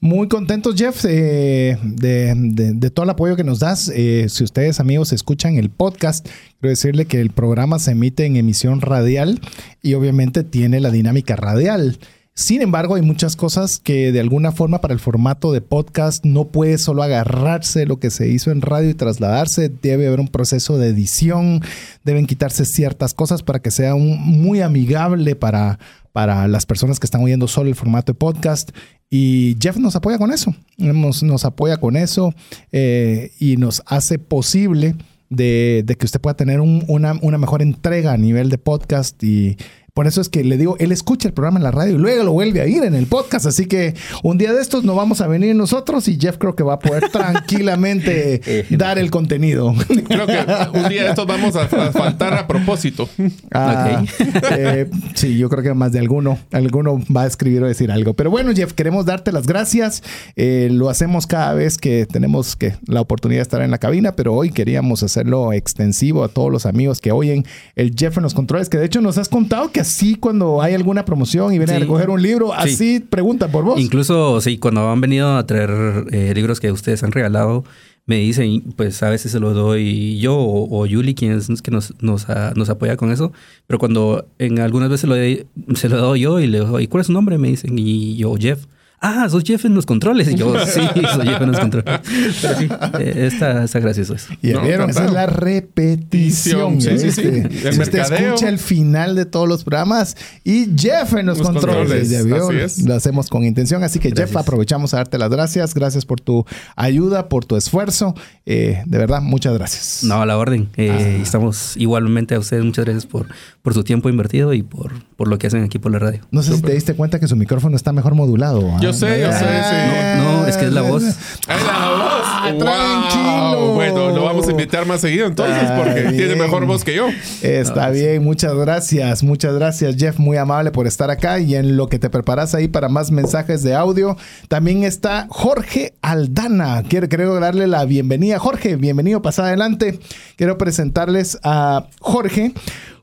Muy contentos, Jeff, eh, de, de, todo el apoyo que nos das. si ustedes, amigos, escuchan el podcast, quiero decirle que el programa se emite en emisión radial y obviamente tiene la dinámica radial. Sin embargo, hay muchas cosas que de alguna forma para el formato de podcast no puede solo agarrarse lo que se hizo en radio y trasladarse. Debe haber un proceso de edición, deben quitarse ciertas cosas para que sea muy amigable para, para las personas que están oyendo solo el formato de podcast. Y Jeff nos apoya con eso, nos, apoya con eso eh, y nos hace posible de, que usted pueda tener una, una, mejor entrega a nivel de podcast y por eso es que le digo, él escucha el programa en la radio y luego lo vuelve a ir en el podcast. Así que un día de estos no vamos a venir nosotros y Jeff creo que va a poder tranquilamente dar el contenido. Creo que un día de estos vamos a, faltar a propósito. Ah, eh, sí, yo creo que más de alguno, alguno va a escribir o decir algo. Pero bueno, Jeff, queremos darte las gracias. Eh, lo hacemos cada vez que tenemos que la oportunidad de estar en la cabina, pero hoy queríamos hacerlo extensivo a todos los amigos que oyen el Jeff en los controles, que de hecho nos has contado que así cuando hay alguna promoción y vienen a recoger un libro, así preguntan por vos. Incluso, sí, cuando han venido a traer eh, libros que ustedes han regalado, me dicen, pues a veces se los doy yo o, Yuli, quien es que nos, nos, nos, apoya con eso. Pero cuando en algunas veces lo se lo dado yo y le digo, ¿y cuál es su nombre? Me dicen, y yo, Jeff ah, sos Jeff en los controles. Y yo, sí, soy Jeff en los controles. Pero sí, eh, está, está gracioso eso. Y vieron, esa es la repetición. Sí, sí, sí. El si usted escucha el final de todos los programas y Jeff en los, controles. controles. Lo hacemos con intención. Así que, Jeff, aprovechamos a darte las gracias. Gracias por tu ayuda, por tu esfuerzo. Eh, de verdad, muchas gracias. No, a la orden. Eh, ah. Estamos igualmente a ustedes. Muchas gracias por, por su tiempo invertido y por, por lo que hacen aquí por la radio. No sé si te diste cuenta que su micrófono está mejor modulado. Yo sé, yo sé, sí. No, es que es la voz. Es la voz. Ah, tranquilo. Bueno, lo vamos a invitar más seguido entonces porque tiene mejor voz que yo. Está bien, muchas gracias. Muchas gracias, Jeff. Muy amable por estar acá y en lo que te preparas ahí para más mensajes de audio. También está Jorge Aldana. Quiero, quiero darle la bienvenida. Jorge, bienvenido, pasa adelante. Quiero presentarles a Jorge.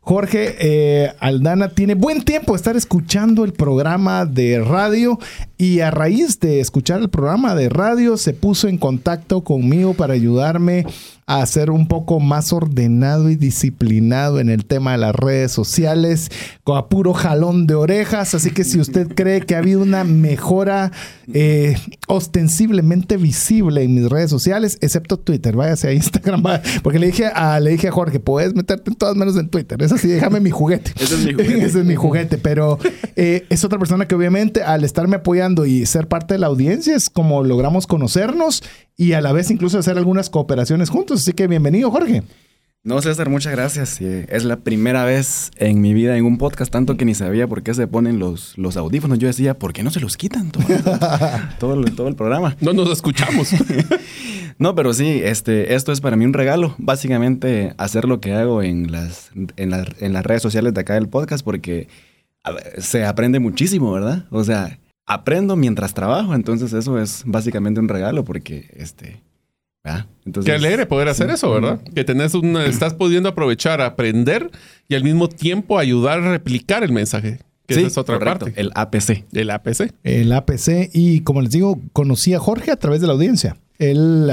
Jorge eh, Aldana tiene buen tiempo de estar escuchando el programa de radio y a raíz de escuchar el programa de radio se puso en contacto conmigo para ayudarme a ser un poco más ordenado y disciplinado en el tema de las redes sociales, con a puro jalón de orejas. Así que si usted cree que ha habido una mejora eh, ostensiblemente visible en mis redes sociales, excepto Twitter, váyase a Instagram, porque le dije a, le dije a Jorge, puedes meterte en todas menos en Twitter. Es así, déjame mi juguete. Ese es mi juguete. Ese es mi juguete, pero eh, es otra persona que obviamente al estarme apoyando y ser parte de la audiencia es como logramos conocernos y a la vez incluso hacer algunas cooperaciones juntos. Así que bienvenido, Jorge. No, César, muchas gracias. Es la primera vez en mi vida en un podcast, tanto que ni sabía por qué se ponen los, los audífonos. Yo decía, ¿por qué no se los quitan todo, todo, el, todo el programa? No nos escuchamos. no, pero sí, este, esto es para mí un regalo. Básicamente, hacer lo que hago en las, en, en las redes sociales de acá del podcast, porque se aprende muchísimo, ¿verdad? O sea, aprendo mientras trabajo, entonces eso es básicamente un regalo porque este Entonces, Qué alegre poder hacer eso, ¿verdad? Que tenés una, estás pudiendo aprovechar, aprender y al mismo tiempo ayudar a replicar el mensaje. Que esa es otra parte. El APC. El APC. El APC. Y como les digo, conocí a Jorge a través de la audiencia. Él,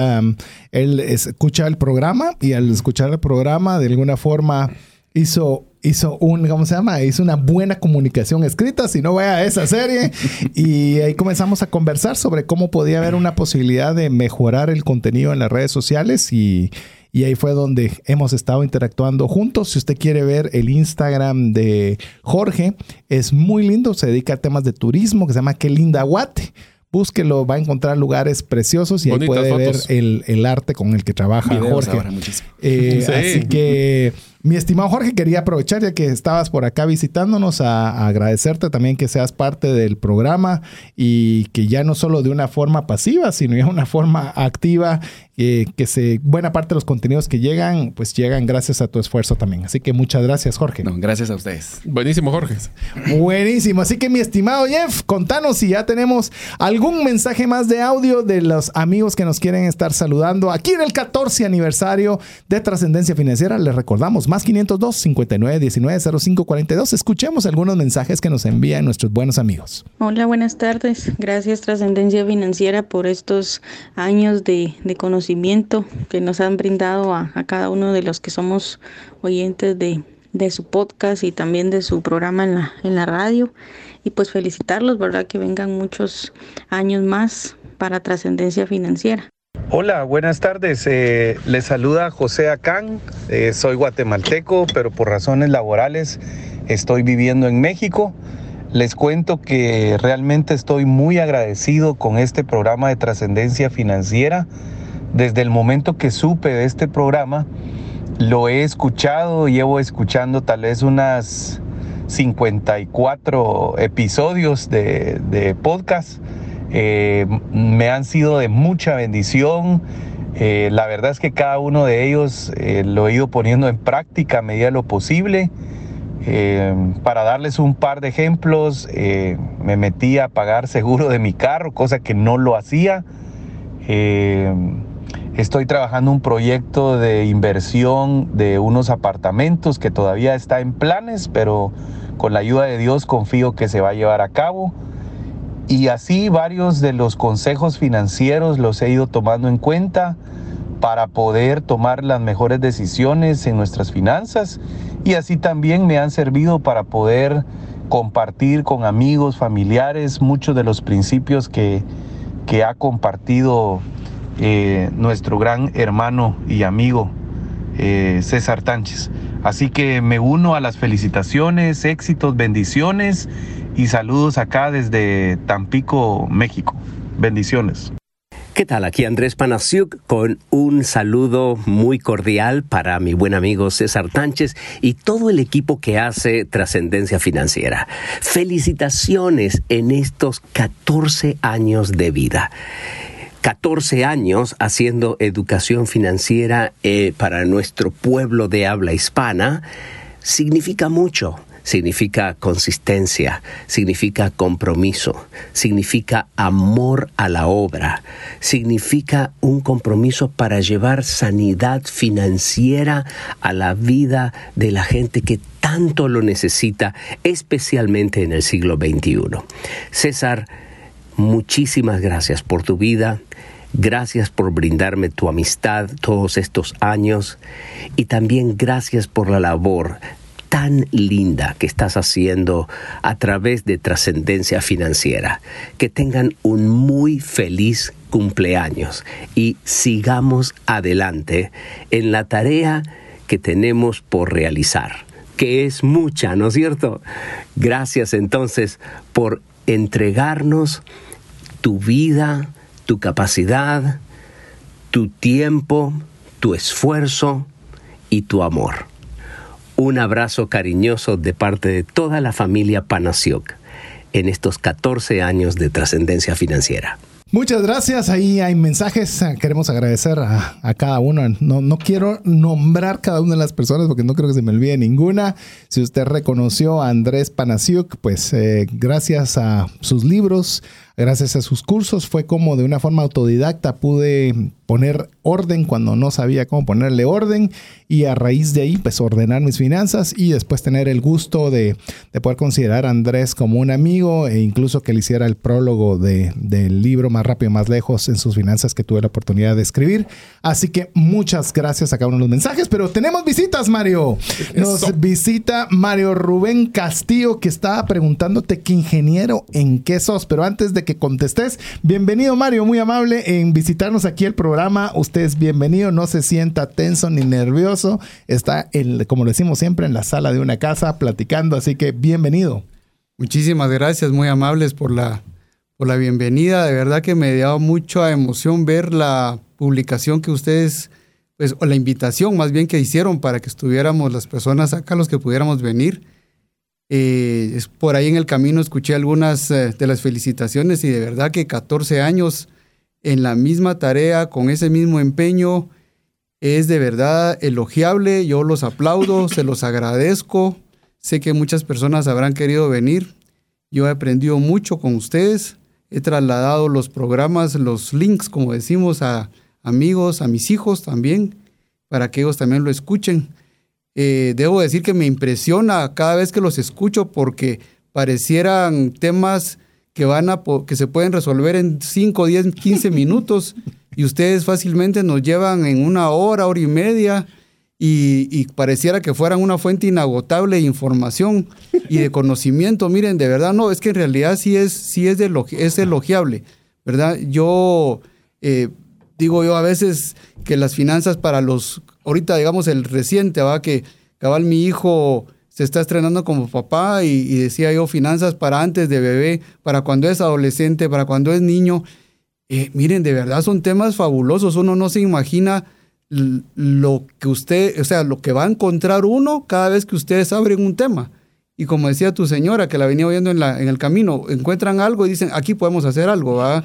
él escucha el programa y al escuchar el programa, de alguna forma hizo hizo un, ¿cómo se llama? Hizo una buena comunicación escrita, si no vaya a esa serie. y ahí comenzamos a conversar sobre cómo podía haber una posibilidad de mejorar el contenido en las redes sociales y, y ahí fue donde hemos estado interactuando juntos. Si usted quiere ver el Instagram de Jorge, es muy lindo, se dedica a temas de turismo que se llama Qué linda Guate búsquelo, va a encontrar lugares preciosos y ahí puede ver el, arte con el que trabaja Jorge. Eh, así que mi estimado Jorge, quería aprovechar ya que estabas por acá visitándonos a, agradecerte también que seas parte del programa y que ya no solo de una forma pasiva, sino de una forma activa, eh, que se, buena parte de los contenidos que llegan, pues llegan gracias a tu esfuerzo también. Así que muchas gracias, Jorge. gracias a ustedes. Buenísimo, Jorge. Buenísimo. Así que mi estimado Jeff, contanos si ya tenemos algún mensaje más de audio de los amigos que nos quieren estar saludando aquí en el 14 aniversario de Trascendencia Financiera. Les recordamos más 502 59 19 05 42. Escuchemos algunos mensajes que nos envían nuestros buenos amigos. Hola, buenas tardes. Gracias Trascendencia Financiera por estos años de, conocimiento que nos han brindado a, cada uno de los que somos oyentes de, de su podcast y también de su programa en la, en la radio. Y pues felicitarlos, ¿verdad? Que vengan muchos años más para trascendencia financiera. Hola, buenas tardes. Eh, les saluda José Acán. Eh, soy guatemalteco, pero por razones laborales estoy viviendo en México. Les cuento que realmente estoy muy agradecido con este programa de trascendencia financiera. Desde el momento que supe de este programa, lo he escuchado, llevo escuchando tal vez unas 54 episodios de, podcast eh, me han sido de mucha bendición. Eh, la verdad es que cada uno de ellos eh, lo he ido poniendo en práctica a medida de lo posible. para darles un par de ejemplos, me metí a pagar seguro de mi carro, cosa que no lo hacía. Estoy trabajando un proyecto de inversión de unos apartamentos que todavía está en planes, pero con la ayuda de Dios confío que se va a llevar a cabo. Y así varios de los consejos financieros los he ido tomando en cuenta para poder tomar las mejores decisiones en nuestras finanzas y así también me han servido para poder compartir con amigos, familiares, muchos de los principios que, ha compartido eh, nuestro gran hermano y amigo eh, César Tánchez. Así que me uno a las felicitaciones, éxitos, bendiciones y saludos acá desde Tampico, México. Bendiciones. ¿Qué tal? Aquí Andrés Panasiuk con un saludo muy cordial para mi buen amigo César Tánchez y todo el equipo que hace Trascendencia Financiera. Felicitaciones en estos 14 años de vida. 14 años haciendo educación financiera eh, para nuestro pueblo de habla hispana significa mucho significa consistencia, significa compromiso, significa amor a la obra, significa un compromiso para llevar sanidad financiera a la vida de la gente que tanto lo necesita, especialmente en el siglo XXI. César, muchísimas gracias por tu vida. Gracias por brindarme tu amistad todos estos años y también gracias por la labor tan linda que estás haciendo a través de trascendencia financiera. Que tengan un muy feliz cumpleaños y sigamos adelante en la tarea que tenemos por realizar, que es mucha, ¿no es cierto? Gracias entonces por entregarnos tu vida, tu capacidad, tu tiempo, tu esfuerzo y tu amor. Un abrazo cariñoso de parte de toda la familia Panasiok en estos 14 años de trascendencia financiera. Muchas gracias. Ahí hay mensajes. Queremos agradecer a, cada uno. No, no, quiero nombrar cada una de las personas porque no creo que se me olvide ninguna. Si usted reconoció a Andrés Panasiuk, pues eh, gracias a sus libros, gracias a sus cursos, fue como de una forma autodidacta pude poner orden cuando no sabía cómo ponerle orden y a raíz de ahí pues ordenar mis finanzas y después tener el gusto de, poder considerar a Andrés como un amigo e incluso que le hiciera el prólogo de, del libro Más rápido, más lejos en sus finanzas que tuve la oportunidad de escribir. Así que muchas gracias a cada uno de los mensajes, pero tenemos visitas Mario. Nos visita Mario Rubén Castillo que estaba preguntándote qué ingeniero en qué sos, pero antes de que contestes, bienvenido Mario, muy amable en visitarnos aquí el programa Usted es bienvenido, no se sienta tenso ni nervioso. Está, en, como decimos siempre, en la sala de una casa platicando, así que bienvenido. Muchísimas gracias, muy amables por la, por la bienvenida. De verdad que me dio mucha emoción ver la publicación que ustedes, pues, o la invitación más bien que hicieron para que estuviéramos las personas acá, los que pudiéramos venir. Eh, por ahí en el camino escuché algunas eh, de las felicitaciones y de verdad que 14 años en la misma tarea, con ese mismo empeño, es de verdad elogiable. Yo los aplaudo, se los agradezco. Sé que muchas personas habrán querido venir. Yo he aprendido mucho con ustedes. He trasladado los programas, los links, como decimos, a amigos, a mis hijos también, para que ellos también lo escuchen. Eh, debo decir que me impresiona cada vez que los escucho porque parecieran temas que, van a, que se pueden resolver en 5, 10, 15 minutos y ustedes fácilmente nos llevan en una hora, hora y media y, pareciera que fueran una fuente inagotable de información y de conocimiento. Miren, de verdad no, es que en realidad sí es, sí es, es elogiable, ¿verdad? Yo eh, digo yo a veces que las finanzas para los, ahorita digamos el reciente, va que cabal mi hijo se está estrenando como papá y, decía yo finanzas para antes de bebé, para cuando es adolescente, para cuando es niño. Eh, miren, de verdad son temas fabulosos. Uno no se imagina lo que usted, o sea, lo que va a encontrar uno cada vez que ustedes abren un tema. Y como decía tu señora, que la venía oyendo en, la, en el camino, encuentran algo y dicen, aquí podemos hacer algo, ¿va?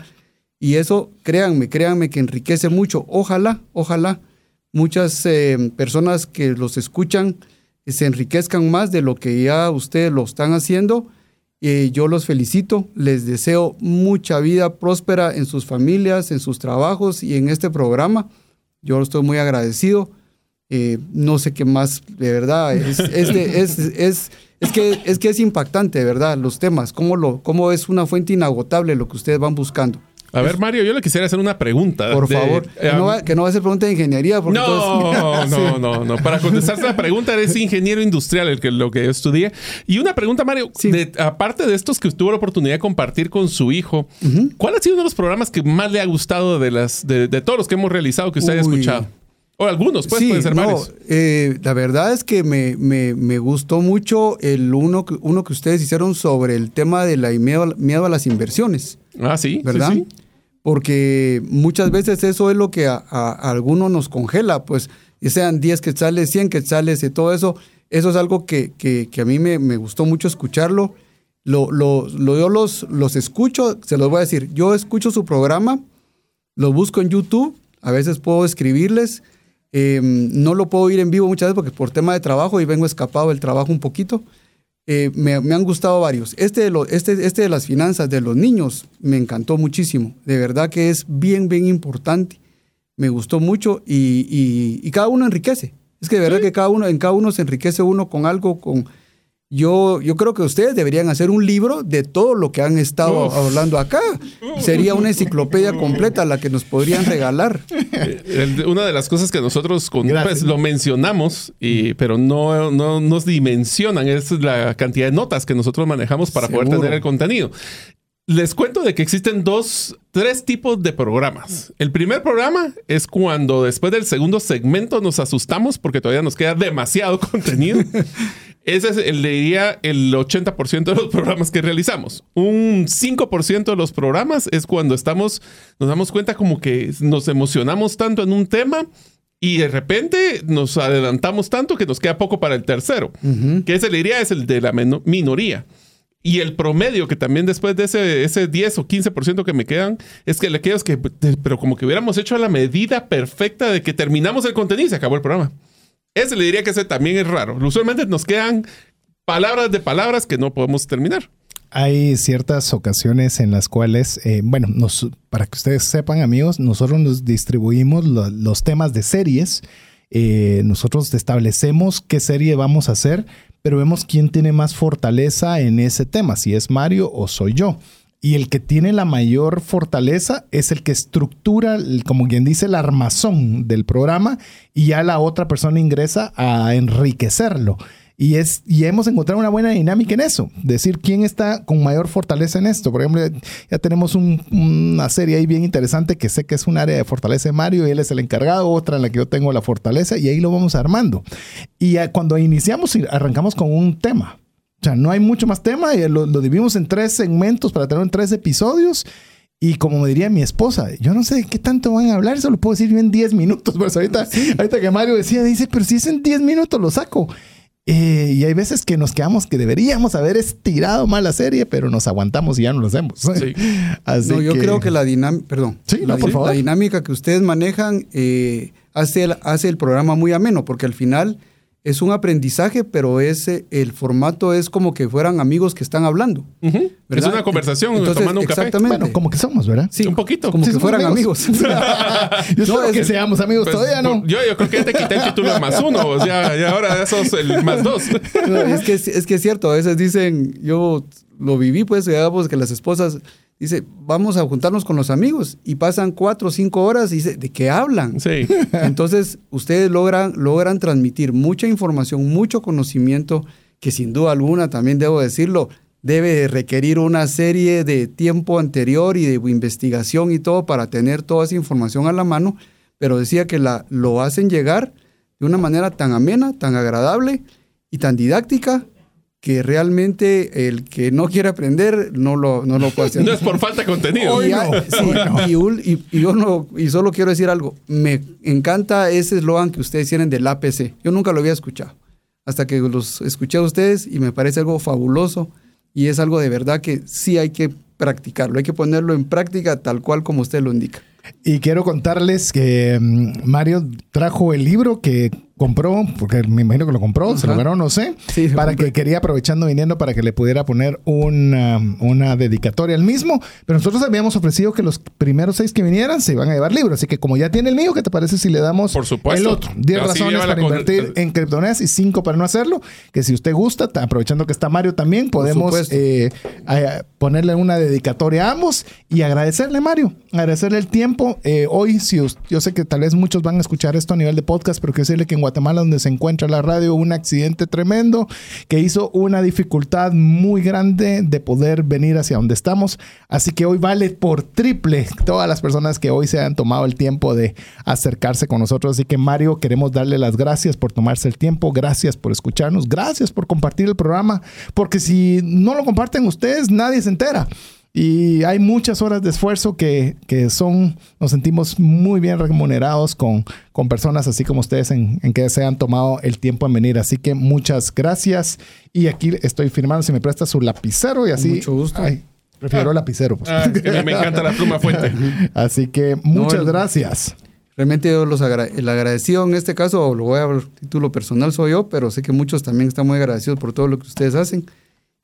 Y eso, créanme, créanme que enriquece mucho. Ojalá, ojalá muchas eh, personas que los escuchan se enriquezcan más de lo que ya ustedes lo están haciendo. Eh, yo los felicito, les deseo mucha vida próspera en sus familias, en sus trabajos y en este programa. Yo estoy muy agradecido. Eh, no sé qué más, de verdad, es, es, que, es que es impactante, de verdad, los temas, cómo, lo, cómo es una fuente inagotable lo que ustedes van buscando. A ver, Mario, yo le quisiera hacer una pregunta. Por favor, que, no va, a ser pregunta de ingeniería. no, no, no, no. Para contestar la pregunta, eres ingeniero industrial, el que, lo que yo estudié. Y una pregunta, Mario, aparte de estos que tuvo la oportunidad de compartir con su hijo, ¿cuál ha sido uno de los programas que más le ha gustado de, las, de, todos los que hemos realizado que usted haya escuchado? O algunos, pues, pueden ser varios. Eh, la verdad es que me, me, gustó mucho el uno, uno que ustedes hicieron sobre el tema de la miedo, miedo a las inversiones. Ah, sí. ¿Verdad? Sí, Porque muchas veces eso es lo que a, algunos nos congela, pues, sean 10 quetzales, 100 quetzales y todo eso. Eso es algo que, que, a mí me, gustó mucho escucharlo. Lo, lo, lo, yo los, los escucho, se los voy a decir, yo escucho su programa, lo busco en YouTube, a veces puedo escribirles Em, no lo puedo ir en vivo muchas veces porque por tema de trabajo y vengo escapado del trabajo un poquito. Eh, me, han gustado varios. Este de, este, este de las finanzas de los niños me encantó muchísimo. De verdad que es bien, bien importante. Me gustó mucho y, cada uno enriquece. Es que de verdad que cada uno, en cada uno se enriquece uno con algo, con, yo, yo creo que ustedes deberían hacer un libro de todo lo que han estado hablando acá. Sería una enciclopedia completa la que nos podrían regalar. Eh, una de las cosas que nosotros con, pues, lo mencionamos, y, pero no, no nos dimensionan, es la cantidad de notas que nosotros manejamos para poder tener el contenido. Les cuento de que existen dos, tres tipos de programas. El primer programa es cuando después del segundo segmento nos asustamos porque todavía nos queda demasiado contenido. Ese es, el, diría, el 80% de los programas que realizamos. Un 5% de los programas es cuando estamos, nos damos cuenta como que nos emocionamos tanto en un tema y de repente nos adelantamos tanto que nos queda poco para el tercero. Que ese, le diría, es el de la minoría. Y el promedio, que también después de ese, ese 10 o 15% que me quedan, es que le quedas que, pero como que hubiéramos hecho la medida perfecta de que terminamos el contenido y se acabó el programa. Ese le diría que ese también es raro. Usualmente nos quedan palabras de palabras que no podemos terminar. Hay ciertas ocasiones en las cuales, eh, bueno, nos, para que ustedes sepan amigos, nosotros nos distribuimos los temas de series. Eh, nosotros establecemos qué serie vamos a hacer, pero vemos quién tiene más fortaleza en ese tema, si es Mario o soy yo. Y el que tiene la mayor fortaleza es el que estructura, como quien dice, el armazón del programa y ya la otra persona ingresa a enriquecerlo. Y, es, y hemos encontrado una buena dinámica en eso, decir quién está con mayor fortaleza en esto. Por ejemplo, ya tenemos una serie ahí bien interesante que sé que es un área de fortaleza de Mario y él es el encargado, otra en la que yo tengo la fortaleza y ahí lo vamos armando. Y cuando iniciamos, arrancamos con un tema. O sea, no hay mucho más tema. Y lo, dividimos en tres segmentos para tener en tres episodios. Y como me diría mi esposa, yo no sé qué tanto van a hablar, eso lo puedo decir en 10 minutos. Pero ahorita, ahorita que Mario decía, dice, pero si es en 10 minutos lo saco. Eh, y hay veces que nos quedamos que deberíamos haber estirado más la serie, pero nos aguantamos y ya no lo hacemos. Sí. no, yo creo que la dinámica, perdón, la, la, dinámica que ustedes manejan eh, hace, hace el programa muy ameno, porque al final es un aprendizaje, pero ese, el formato es como que fueran amigos que están hablando. Es una conversación tomando un café. Exactamente. Bueno, como que somos, ¿verdad? Sí, un poquito. Como que fueran amigos. yo no, es que seamos amigos pues, todavía, ¿no? Yo, yo creo que te quité el título de más uno, o sea, y ahora sos el más dos. es, que, es que es cierto, a veces dicen, yo lo viví, pues, digamos, que las esposas Dice, vamos a juntarnos con los amigos y pasan cuatro o cinco horas y dice, ¿de qué hablan? Sí. Entonces, ustedes logran, logran transmitir mucha información, mucho conocimiento que sin duda alguna, también debo decirlo, debe requerir una serie de tiempo anterior y de investigación y todo para tener toda esa información a la mano, pero decía que la, lo hacen llegar de una manera tan amena, tan agradable y tan didáctica que realmente el que no quiere aprender no lo, no lo puede hacer. no es por falta de contenido. Y, y, yo no, y solo quiero decir algo. Me encanta ese eslogan que ustedes tienen del APC. Yo nunca lo había escuchado. Hasta que los escuché a ustedes y me parece algo fabuloso y es algo de verdad que sí hay que practicarlo. Hay que ponerlo en práctica tal cual como usted lo indica. Y quiero contarles que mm, Mario trajo el libro que compró, porque me imagino que lo compró, se lo ganó, no sé, para que quería aprovechando viniendo para que le pudiera poner una, una, dedicatoria al mismo. Pero nosotros habíamos ofrecido que los primeros seis que vinieran se iban a llevar libros. Así que como ya tiene el mío, ¿qué te parece si le damos Por supuesto. el otro? 10 razones para invertir en criptomonedas y cinco para no hacerlo. Que si usted gusta, aprovechando que está Mario también, podemos eh, ponerle una dedicatoria a ambos y agradecerle, Mario, agradecerle el tiempo. Eh, hoy, si yo sé que tal vez muchos van a escuchar esto a nivel de podcast, pero quiero decirle que en Guatemala, donde se encuentra la radio, un accidente tremendo que hizo una dificultad muy grande de poder venir hacia donde estamos. Así que hoy vale por triple todas las personas que hoy se han tomado el tiempo de acercarse con nosotros. Así que Mario, queremos darle las gracias por tomarse el tiempo, gracias por escucharnos, gracias por compartir el programa, porque si no lo comparten ustedes, nadie se entera. Y hay muchas horas de esfuerzo que, que, son, nos sentimos muy bien remunerados con, con personas así como ustedes en, en, que se han tomado el tiempo en venir. Así que muchas gracias. Y aquí estoy firmando, si me presta su lapicero y así. mucho gusto. prefiero lapicero. Pues. Ah, me encanta la pluma fuente. así que muchas gracias. realmente yo los el agradecido en este caso, lo voy a hablar título personal soy yo, pero sé que muchos también están muy agradecidos por todo lo que ustedes hacen.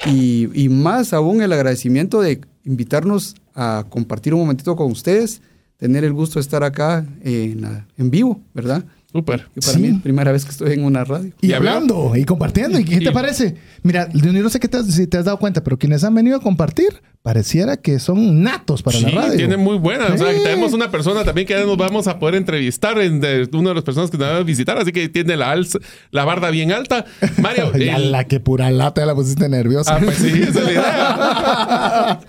Y, y más aún el agradecimiento de invitarnos a compartir un momentito con ustedes, tener el gusto de estar acá en, en vivo, ¿verdad? Súper. Y para mí, primera vez que estoy en una radio. Y, hablando y compartiendo. ¿Y qué te parece? Mira, yo no sé qué si te has dado cuenta, pero quienes han venido a compartir pareciera que son natos para la radio. tiene muy buenas. O sea, tenemos una persona también que nos vamos a poder entrevistar, en de, una de las personas que nos va a visitar, así que tiene la, la barda bien alta. Mario. ya la que pura lata, ya la pusiste nerviosa. Ah, pues sí, esa es la idea.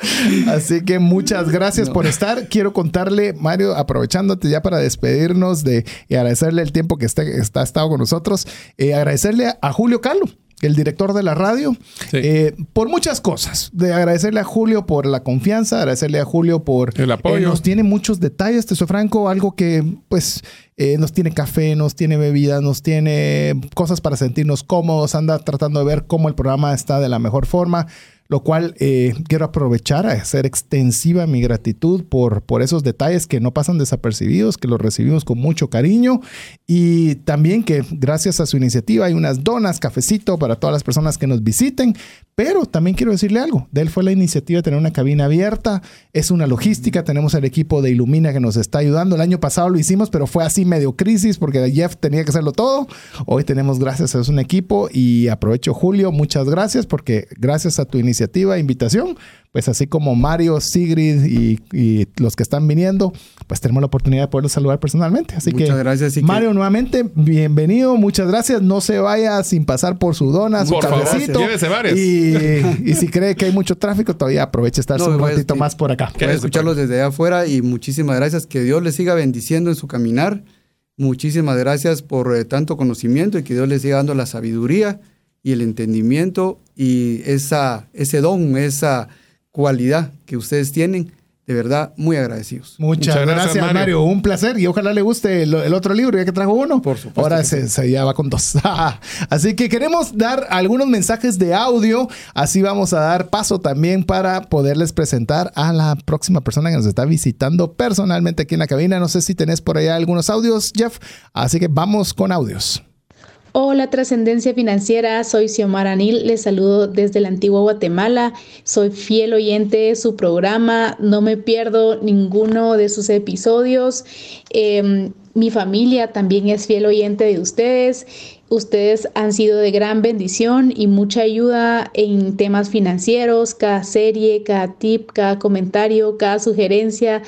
así que muchas gracias por estar. Quiero contarle, Mario, aprovechándote ya para despedirnos de y agradecerle el tiempo que está, está estado con nosotros, eh, agradecerle a Julio Calo el director de la radio, eh, por muchas cosas. De agradecerle a Julio por la confianza, agradecerle a Julio por el apoyo. Eh, nos tiene muchos detalles, te soy franco, algo que pues eh, nos tiene café, nos tiene bebidas, nos tiene cosas para sentirnos cómodos, anda tratando de ver cómo el programa está de la mejor forma lo cual eh, quiero aprovechar a hacer extensiva mi gratitud por, por esos detalles que no pasan desapercibidos, que los recibimos con mucho cariño y también que gracias a su iniciativa hay unas donas, cafecito para todas las personas que nos visiten, pero también quiero decirle algo, de él fue la iniciativa de tener una cabina abierta, es una logística, tenemos el equipo de Ilumina que nos está ayudando, el año pasado lo hicimos, pero fue así medio crisis porque Jeff tenía que hacerlo todo, hoy tenemos gracias a un equipo y aprovecho Julio, muchas gracias porque gracias a tu iniciativa, iniciativa, invitación, pues así como Mario, Sigrid y, los que están viniendo, pues tenemos la oportunidad de poderlos saludar personalmente. Así muchas que, gracias, Mario, nuevamente, bienvenido, muchas gracias. No se vaya sin pasar por su dona, su cafecito. Y, y, si cree que hay mucho tráfico, todavía aproveche estarse un ratito más por acá. Voy escucharlos desde allá afuera y muchísimas gracias. Que Dios les siga bendiciendo en su caminar. Muchísimas gracias por eh, tanto conocimiento y que Dios les siga dando la sabiduría y el entendimiento y esa, ese don, esa cualidad que ustedes tienen. De verdad, muy agradecidos. Muchas, gracias, Mario. Un placer y ojalá le guste el, otro libro, ya que trajo uno. Por supuesto. Ahora se, se, ya va con dos. así que queremos dar algunos mensajes de audio. Así vamos a dar paso también para poderles presentar a la próxima persona que nos está visitando personalmente aquí en la cabina. No sé si tenés por allá algunos audios, Jeff. Así que vamos con audios. Hola Trascendencia Financiera, soy Xiomara Anil, les saludo desde la antigua Guatemala, soy fiel oyente de su programa, no me pierdo ninguno de sus episodios, em, mi familia también es fiel oyente de ustedes, ustedes han sido de gran bendición y mucha ayuda en temas financieros, cada serie, cada tip, cada comentario, cada sugerencia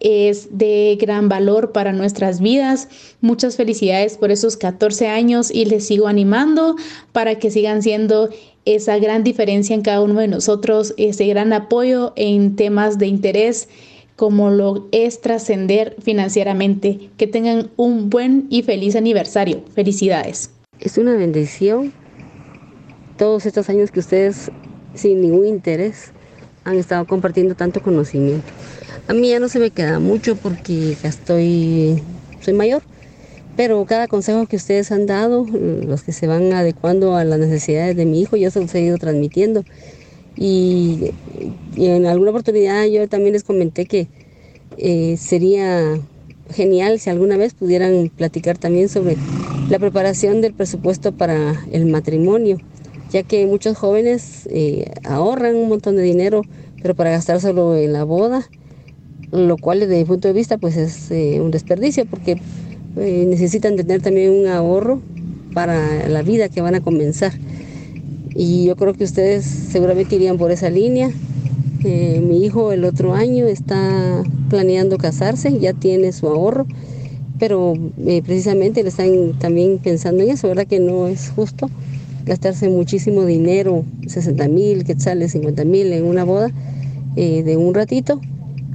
es de gran valor para nuestras vidas. Muchas felicidades por esos 14 años y les sigo animando para que sigan siendo esa gran diferencia en cada uno de nosotros, ese gran apoyo en temas de interés como lo es trascender financieramente. Que tengan un buen y feliz aniversario. Felicidades. Es una bendición todos estos años que ustedes sin ningún interés han estado compartiendo tanto conocimiento. A mí ya no se me queda mucho porque ya estoy, soy mayor, pero cada consejo que ustedes han dado, los que se van adecuando a las necesidades de mi hijo, yo se los he ido transmitiendo. Y, en alguna oportunidad yo también les comenté que eh, sería genial si alguna vez pudieran platicar también sobre la preparación del presupuesto para el matrimonio, ya que muchos jóvenes eh, ahorran un montón de dinero, pero para gastárselo en la boda lo cual desde mi punto de vista pues es eh, un desperdicio porque eh, necesitan tener también un ahorro para la vida que van a comenzar. Y yo creo que ustedes seguramente irían por esa línea. Eh, mi hijo el otro año está planeando casarse, ya tiene su ahorro, pero precisamente le están también pensando en eso, ¿verdad? Que no es justo gastarse muchísimo dinero, 60 mil quetzales, 50 mil en una boda de un ratito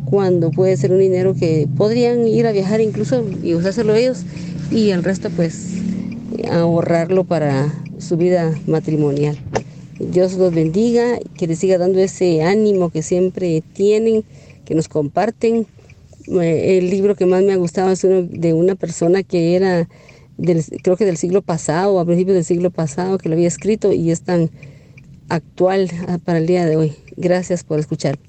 cuando puede ser un dinero que podrían ir a viajar incluso y usárselo ellos y el resto pues ahorrarlo para su vida matrimonial. Dios los bendiga, que les siga dando ese ánimo que siempre tienen, que nos comparten. Eh, el libro que más me ha gustado es uno de una persona que era, del, creo que del siglo pasado, a principios del siglo pasado, que lo había escrito y es tan actual para el día de hoy. Gracias por escuchar.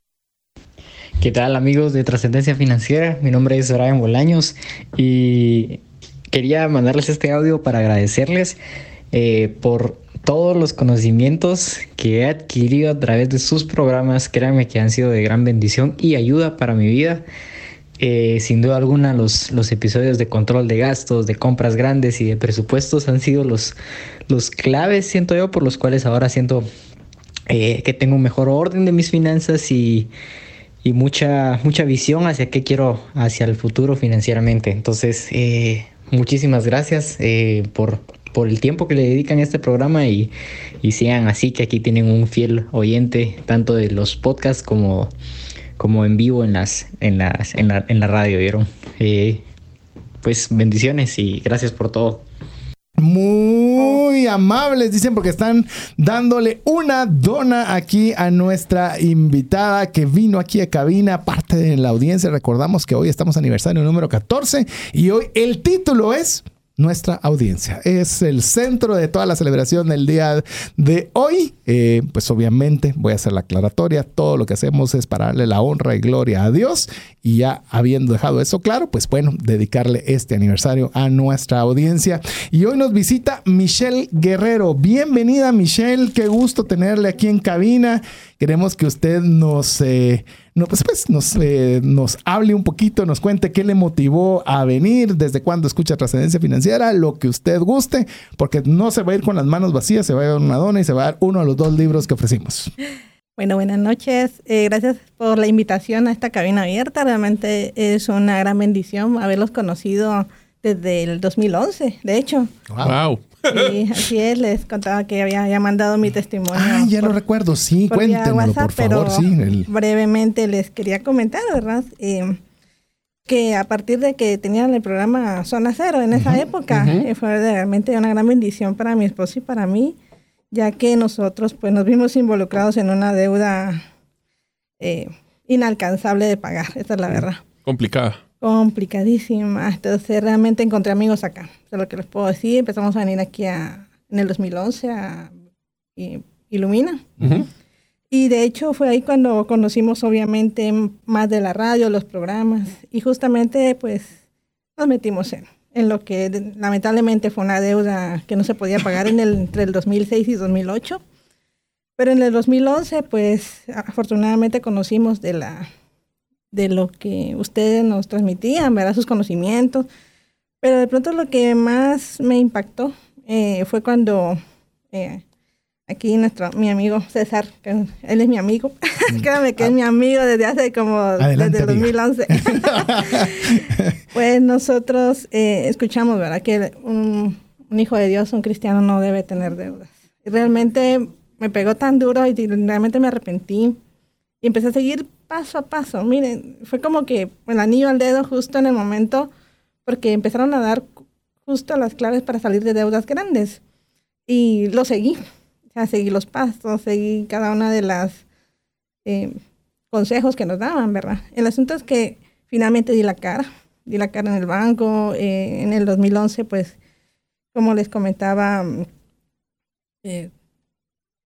¿Qué tal amigos de Trascendencia Financiera? Mi nombre es Brian Bolaños y quería mandarles este audio para agradecerles eh, por todos los conocimientos que he adquirido a través de sus programas. Créanme que han sido de gran bendición y ayuda para mi vida. Eh, sin duda alguna los, los episodios de control de gastos, de compras grandes y de presupuestos han sido los, los claves, siento yo, por los cuales ahora siento eh, que tengo un mejor orden de mis finanzas y, y, mucha, mucha visión hacia qué quiero hacia el futuro financieramente. Entonces, eh, muchísimas gracias por, por el tiempo que le dedican a este programa y, y sean así que aquí tienen un fiel oyente tanto de los podcasts como como en vivo en las en las en la, radio vieron eh, pues bendiciones y gracias por todo muy amables, dicen, porque están dándole una dona aquí a nuestra invitada que vino aquí a cabina, parte de la audiencia. Recordamos que hoy estamos aniversario número 14 y hoy el título es nuestra audiencia. Es el centro de toda la celebración del día de hoy. Eh, pues obviamente voy a hacer la aclaratoria. Todo lo que hacemos es para darle la honra y gloria a Dios. Y ya habiendo dejado eso claro, pues bueno, dedicarle este aniversario a nuestra audiencia. Y hoy nos visita Michelle Guerrero. Bienvenida Michelle, qué gusto tenerle aquí en cabina. Queremos que usted nos... Eh, no, pues, pues nos, eh, nos hable un poquito, nos cuente qué le motivó a venir, desde cuándo escucha trascendencia financiera, lo que usted guste, porque no se va a ir con las manos vacías, se va a dar una dona y se va a dar uno de los dos libros que ofrecimos. Bueno, buenas noches. Eh, gracias por la invitación a esta cabina abierta. Realmente es una gran bendición haberlos conocido desde el 2011, de hecho. Wow. Sí, así es, les contaba que había mandado mi testimonio. Ah, ya lo recuerdo, sí, cuéntenos, por favor, sí. Brevemente les quería comentar, ¿verdad? Eh, que a partir de que tenían el programa Zona Cero en esa época, eh, fue realmente una gran bendición para mi esposo y para mí, ya que nosotros pues nos vimos involucrados en una deuda eh, inalcanzable de pagar, esa es la verdad. Complicada complicadísima. Entonces realmente encontré amigos acá. es lo que les puedo decir. Empezamos a venir aquí a, en el 2011 a Ilumina. Y de hecho fue ahí cuando conocimos obviamente más de la radio, los programas. Y justamente pues nos metimos en, en lo que lamentablemente fue una deuda que no se podía pagar en el, entre el 2006 y 2008. Pero en el 2011 pues afortunadamente conocimos de la de lo que ustedes nos transmitían, ¿verdad? Sus conocimientos. Pero de pronto lo que más me impactó eh, fue cuando eh, aquí nuestro, mi amigo César, que él es mi amigo, mm. créame que es mi amigo desde hace como, desde 2011. pues nosotros eh, escuchamos, ¿verdad? Que un, un, hijo de Dios, un cristiano, no debe tener deudas. Y realmente me pegó tan duro y realmente me arrepentí. Y empecé a seguir paso a paso. Miren, fue como que el anillo al dedo justo en el momento, porque empezaron a dar justo las claves para salir de deudas grandes. Y lo seguí. O sea, seguí los pasos, seguí cada una de las eh, consejos que nos daban, ¿verdad? El asunto es que finalmente di la cara. Di la cara en el banco. Eh, en el 2011, pues, como les comentaba, eh,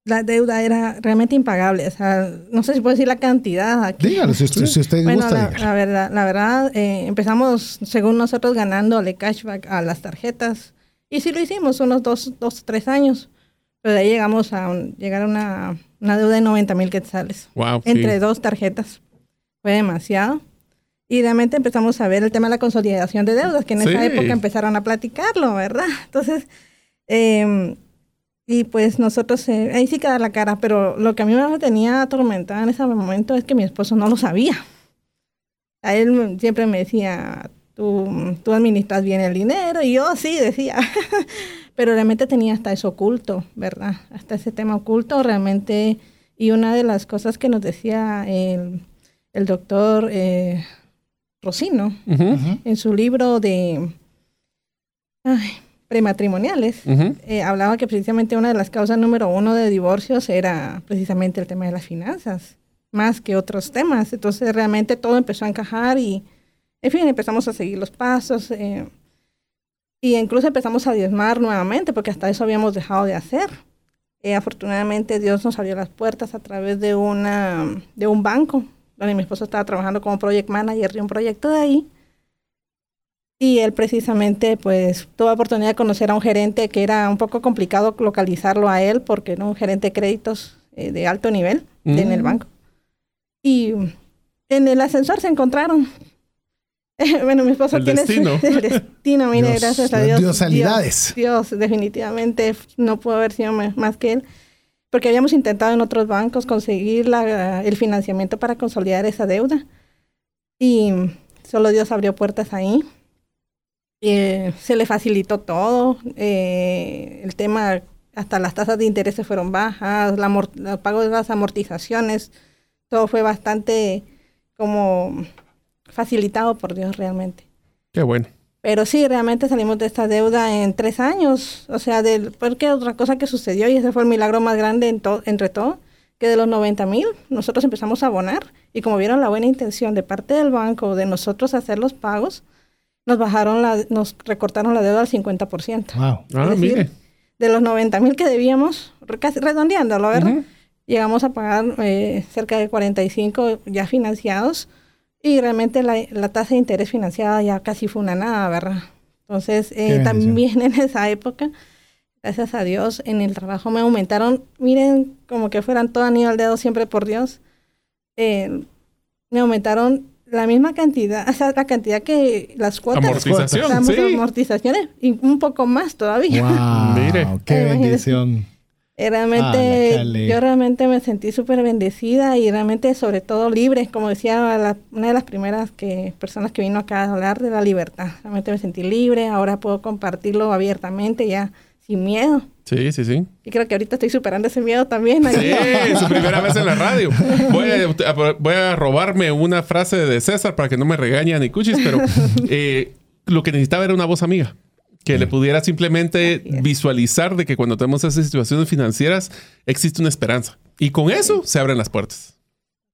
la deuda era realmente impagable. O sea, no sé si puedo decir la cantidad aquí. Dígalo, si usted, si bueno, gusta. La, verdad, la verdad eh, empezamos, según nosotros, ganándole cashback a las tarjetas. Y sí lo hicimos, unos dos, dos tres años. Pero de ahí llegamos a llegar a una, una, deuda de 90 mil quetzales. Wow, entre dos tarjetas. Fue demasiado. Y realmente empezamos a ver el tema de la consolidación de deudas, que en esa época empezaron a platicarlo, ¿verdad? Entonces, eh, y pues nosotros, eh, ahí sí queda la cara, pero lo que a mí me tenía atormentada en ese momento es que mi esposo no lo sabía. A él siempre me decía, tú, tú administras bien el dinero, y yo sí decía, pero realmente tenía hasta eso oculto, ¿verdad? Hasta ese tema oculto realmente. Y una de las cosas que nos decía el, el doctor eh, Rosino en su libro de... Ay, prematrimoniales, eh, hablaba que precisamente una de las causas número uno de divorcios era precisamente el tema de las finanzas, más que otros temas. Entonces realmente todo empezó a encajar y, en fin, empezamos a seguir los pasos. Eh, y incluso empezamos a diezmar nuevamente, porque hasta eso habíamos dejado de hacer. Eh, afortunadamente Dios nos abrió las puertas a través de, una, de un banco Bueno, mi esposo estaba trabajando como project manager de un proyecto de ahí. Y él precisamente pues tuvo oportunidad de conocer a un gerente que era un poco complicado localizarlo a él porque era un gerente de créditos eh, de alto nivel en el mm. banco. Y en el ascensor se encontraron. bueno, mi esposo el tiene destino. el destino, mire, gracias a Dios. Dios, Dios, definitivamente no pudo haber sido más que él. Porque habíamos intentado en otros bancos conseguir la, el financiamiento para consolidar esa deuda. Y solo Dios abrió puertas ahí. Eh, se le facilitó todo. Eh, el tema, hasta las tasas de interés fueron bajas, la el pago de las amortizaciones, todo fue bastante como facilitado por Dios realmente. Qué bueno. Pero sí, realmente salimos de esta deuda en tres años. O sea, del, porque otra cosa que sucedió, y ese fue el milagro más grande en entre todo, que de los 90 mil nosotros empezamos a abonar. Y como vieron la buena intención de parte del banco de nosotros hacer los pagos, nos bajaron la, nos recortaron la deuda al 50%. Wow. Ah, mire. De los 90 mil que debíamos, casi redondeándolo, ¿verdad? Llegamos a pagar eh, cerca de 45 ya financiados y realmente la, la, tasa de interés financiada ya casi fue una nada, ¿verdad? Entonces, eh, también en esa época, gracias a Dios, en el trabajo me aumentaron, miren, como que fueran todo anillo al dedo siempre por Dios, eh, me aumentaron la misma cantidad, o sea, la cantidad que las cuotas. Amortización, sí. amortizaciones y un poco más todavía. Wow, Mire. qué bendición. realmente, ah, yo realmente me sentí súper bendecida y realmente sobre todo libre, como decía una de las primeras que, personas que vino acá a hablar de la libertad. Realmente me sentí libre, ahora puedo compartirlo abiertamente ya sin miedo. Sí, sí, sí. Y creo que ahorita estoy superando ese miedo también. Sí, su primera vez en la radio. Voy a, robarme una frase de César para que no me regañe ni cuchis, pero eh, lo que necesitaba era una voz amiga. Que le pudiera simplemente visualizar de que cuando tenemos esas situaciones financieras existe una esperanza. Y con eso se abren las puertas.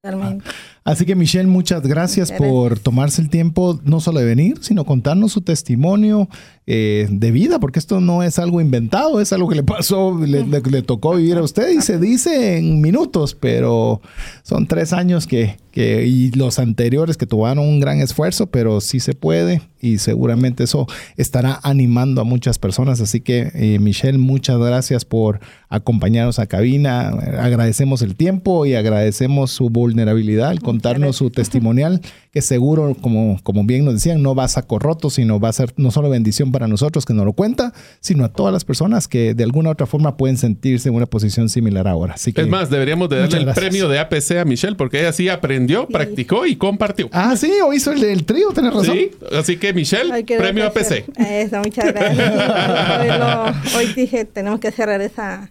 Totalmente. Así que Michelle, muchas gracias por tomarse el tiempo no solo de venir, sino contarnos su testimonio eh, de vida, porque esto no es algo inventado, es algo que le pasó, le, tocó vivir a usted y se dice en minutos, pero son tres años que, que, y los anteriores que tuvieron un gran esfuerzo, pero sí se puede y seguramente eso estará animando a muchas personas. Así que eh, Michelle, muchas gracias por acompañarnos a cabina, agradecemos el tiempo y agradecemos su vulnerabilidad, el contarnos su testimonial, que seguro, como, como bien nos decían, no va a saco roto, sino va a ser no solo bendición para nosotros que nos lo cuenta, sino a todas las personas que de alguna u otra forma pueden sentirse en una posición similar ahora. Así que, es más, deberíamos de darle el premio de APC a Michelle, porque ella sí aprendió, practicó y compartió. Ah, sí, o hizo el, del trío, tenés razón. Sí, así que Michelle, premio APC. Eso, muchas gracias. hoy dije, tenemos que cerrar esa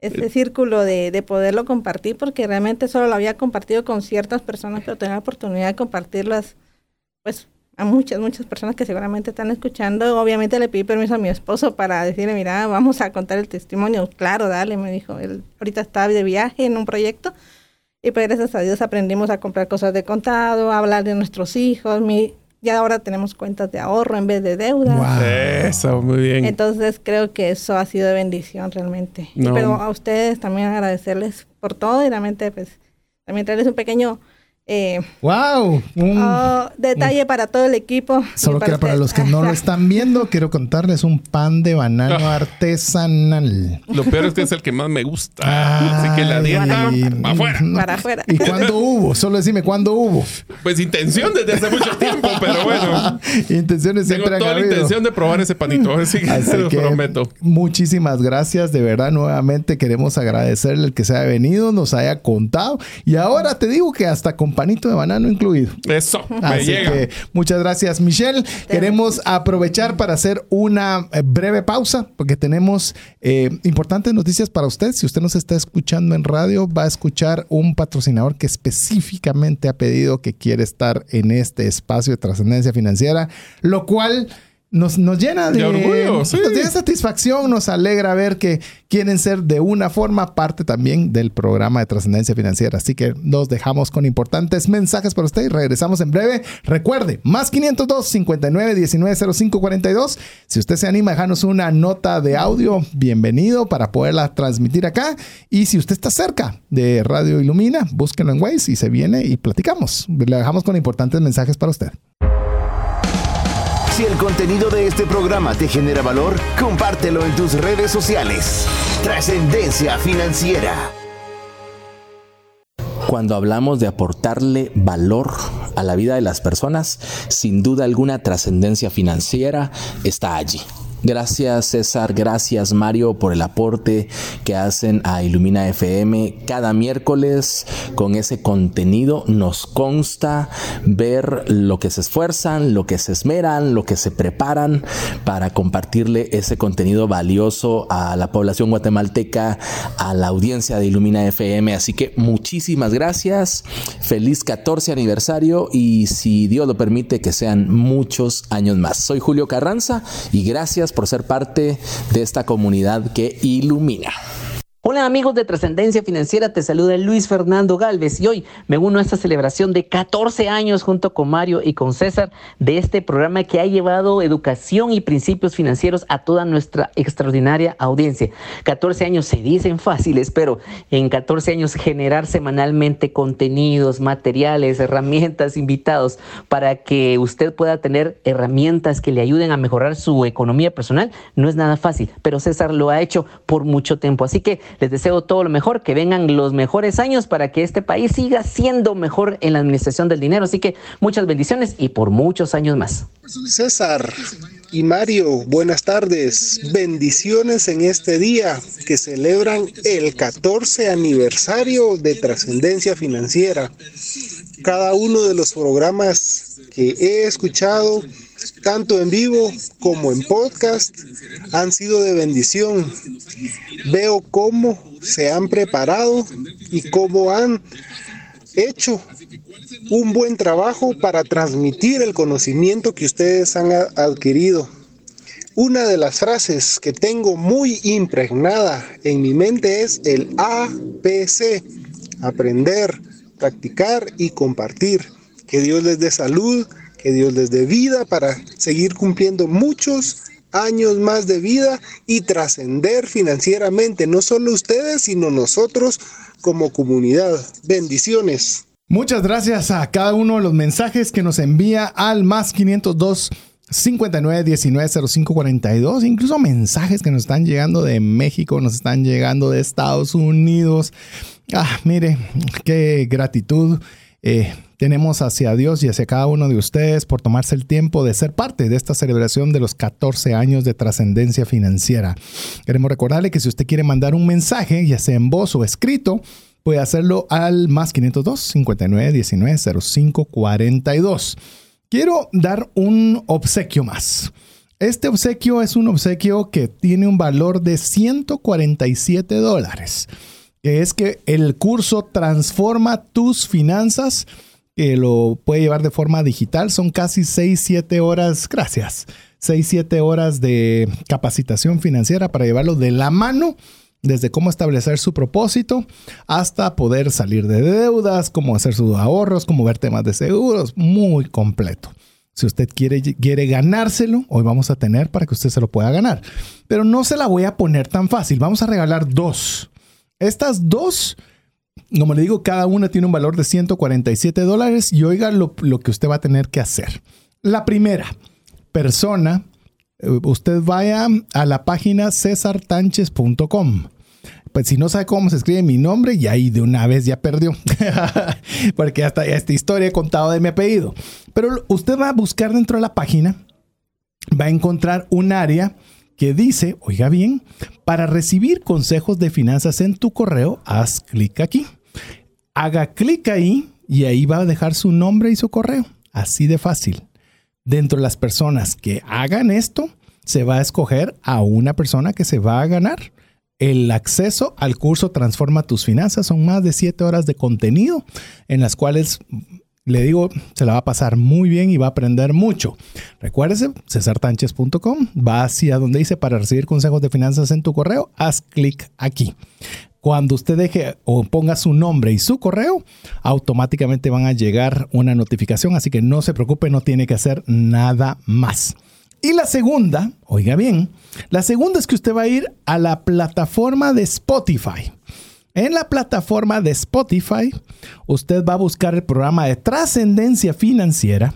ese círculo de, de, poderlo compartir, porque realmente solo lo había compartido con ciertas personas, pero tenía la oportunidad de compartirlas, pues, a muchas, muchas personas que seguramente están escuchando. Obviamente le pedí permiso a mi esposo para decirle, mira, vamos a contar el testimonio. Claro, dale, me dijo. Él ahorita está de viaje en un proyecto y pues gracias a Dios aprendimos a comprar cosas de contado, a hablar de nuestros hijos. Mi, ya ahora tenemos cuentas de ahorro en vez de deuda. Eso, muy bien. Entonces creo que eso ha sido de bendición realmente. Pero a ustedes también agradecerles por todo y realmente pues también traerles un pequeño eh, ¡Wow! Oh, detalle para todo el equipo. Solo que para los que no lo están viendo, quiero contarles un pan de banano ah. artesanal. Lo peor es que es el que más me gusta. Así que la dieta para afuera. para afuera. ¿Y cuándo hubo? Solo decime cuándo hubo. Pues intención desde hace mucho tiempo, pero bueno. Intenciones siempre Tengo toda la intención de probar ese panito. Así que se lo prometo. Muchísimas gracias. De verdad, nuevamente queremos agradecerle el que se haya venido, nos haya contado. Y ahora te digo que hasta con panito de banano incluido. Eso. Así que muchas gracias, Michelle. Queremos aprovechar para hacer una eh, breve pausa porque tenemos eh, importantes noticias para usted. Si usted nos está escuchando en radio, va a escuchar un patrocinador que específicamente ha pedido que quiere estar en este espacio de trascendencia financiera, lo cual nos, nos llena de, orgullo, sí. de satisfacción, nos alegra ver que quieren ser de una forma parte también del programa de trascendencia financiera. Así que nos dejamos con importantes mensajes para usted y regresamos en breve. Recuerde, más 502 59 19 05 42. Si usted se anima dejarnos una nota de audio, bienvenido para poderla transmitir acá. Y si usted está cerca de Radio Ilumina, búsquenlo en Waze y se viene y platicamos. Le dejamos con importantes mensajes para usted. Si el contenido de este programa te genera valor, compártelo en tus redes sociales. Trascendencia financiera. Cuando hablamos de aportarle valor a la vida de las personas, sin duda alguna trascendencia financiera está allí. Gracias César, gracias Mario por el aporte que hacen a Ilumina FM cada miércoles con ese contenido. Nos consta ver lo que se esfuerzan, lo que se esmeran, lo que se preparan para compartirle ese contenido valioso a la población guatemalteca, a la audiencia de Ilumina FM. Así que muchísimas gracias, feliz 14 aniversario y si Dios lo permite que sean muchos años más. Soy Julio Carranza y gracias por ser parte de esta comunidad que ilumina. Hola amigos de Trascendencia Financiera, te saluda Luis Fernando Galvez y hoy me uno a esta celebración de 14 años junto con Mario y con César de este programa que ha llevado educación y principios financieros a toda nuestra extraordinaria audiencia. 14 años se dicen fáciles, pero en 14 años generar semanalmente contenidos, materiales, herramientas, invitados para que usted pueda tener herramientas que le ayuden a mejorar su economía personal no es nada fácil, pero César lo ha hecho por mucho tiempo, así que les deseo todo lo mejor, que vengan los mejores años para que este país siga siendo mejor en la administración del dinero. Así que muchas bendiciones y por muchos años más. César y Mario, buenas tardes. Bendiciones en este día que celebran el 14 aniversario de trascendencia financiera. Cada uno de los programas que he escuchado tanto en vivo como en podcast, han sido de bendición. Veo cómo se han preparado y cómo han hecho un buen trabajo para transmitir el conocimiento que ustedes han adquirido. Una de las frases que tengo muy impregnada en mi mente es el APC, aprender, practicar y compartir. Que Dios les dé salud, que Dios les dé vida para seguir cumpliendo muchos años más de vida y trascender financieramente, no solo ustedes, sino nosotros como comunidad. Bendiciones. Muchas gracias a cada uno de los mensajes que nos envía al más 502 59 19 05 42, incluso mensajes que nos están llegando de México, nos están llegando de Estados Unidos. Ah, mire, qué gratitud. Eh, tenemos hacia Dios y hacia cada uno de ustedes por tomarse el tiempo de ser parte de esta celebración de los 14 años de trascendencia financiera. Queremos recordarle que si usted quiere mandar un mensaje, ya sea en voz o escrito, puede hacerlo al más 502 59 19 05 42. Quiero dar un obsequio más. Este obsequio es un obsequio que tiene un valor de 147 dólares, que es que el curso Transforma tus finanzas que lo puede llevar de forma digital. Son casi 6, 7 horas, gracias, 6, 7 horas de capacitación financiera para llevarlo de la mano desde cómo establecer su propósito hasta poder salir de deudas, cómo hacer sus ahorros, cómo ver temas de seguros, muy completo. Si usted quiere, quiere ganárselo, hoy vamos a tener para que usted se lo pueda ganar. Pero no se la voy a poner tan fácil. Vamos a regalar dos. Estas dos como le digo, cada una tiene un valor de 147 dólares y oiga lo, que usted va a tener que hacer. La primera persona, eh, usted vaya a la página cesartanches.com. Pues si no sabe cómo se escribe mi nombre, y ahí de una vez ya perdió. Porque hasta esta historia he contado de mi apellido. Pero usted va a buscar dentro de la página, va a encontrar un área que dice, oiga bien, para recibir consejos de finanzas en tu correo, haz clic aquí. Haga clic ahí y ahí va a dejar su nombre y su correo. Así de fácil. Dentro de las personas que hagan esto, se va a escoger a una persona que se va a ganar el acceso al curso Transforma tus finanzas. Son más de siete horas de contenido en las cuales Le digo, se la va a pasar muy bien y va a aprender mucho. Recuérdese, cesartanches.com, va hacia donde dice para recibir consejos de finanzas en tu correo, haz clic aquí. Cuando usted deje o ponga su nombre y su correo, automáticamente van a llegar una notificación, así que no se preocupe, no tiene que hacer nada más. Y la segunda, oiga bien, la segunda es que usted va a ir a la plataforma de Spotify. En la plataforma de Spotify, usted va a buscar el programa de trascendencia financiera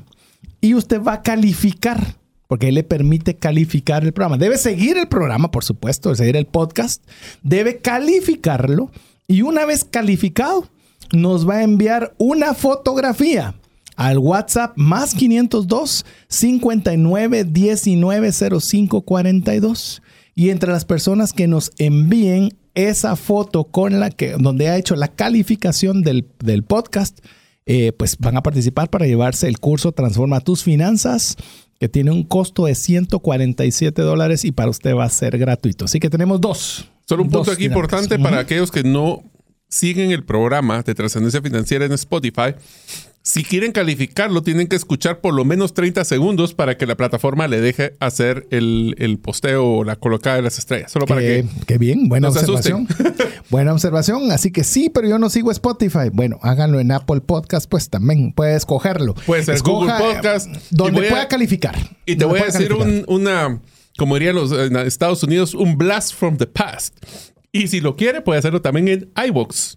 y usted va a calificar, porque él le permite calificar el programa. Debe seguir el programa, por supuesto, seguir el podcast, debe calificarlo y una vez calificado, nos va a enviar una fotografía al WhatsApp más 502 59 19 05 42. Y entre las personas que nos envíen esa foto con la que, donde ha hecho la calificación del, podcast, eh, pues van a participar para llevarse el curso Transforma tus finanzas, que tiene un costo de 147 dólares y para usted va a ser gratuito. Así que tenemos dos. Solo un punto aquí importante para aquellos que no siguen el programa de trascendencia financiera en Spotify. Si quieren calificarlo, tienen que escuchar por lo menos 30 segundos para que la plataforma le deje hacer el, posteo o la colocada de las estrellas. Solo para que. Qué bien, buena observación. buena observación. Así que sí, pero yo no sigo Spotify. Bueno, háganlo en Apple Podcast, pues también puede escogerlo. Puede ser Google Podcast. Donde pueda calificar. Y te voy a decir una, como dirían los en Estados Unidos, un blast from the past. Y si lo quiere, puede hacerlo también en iVoox.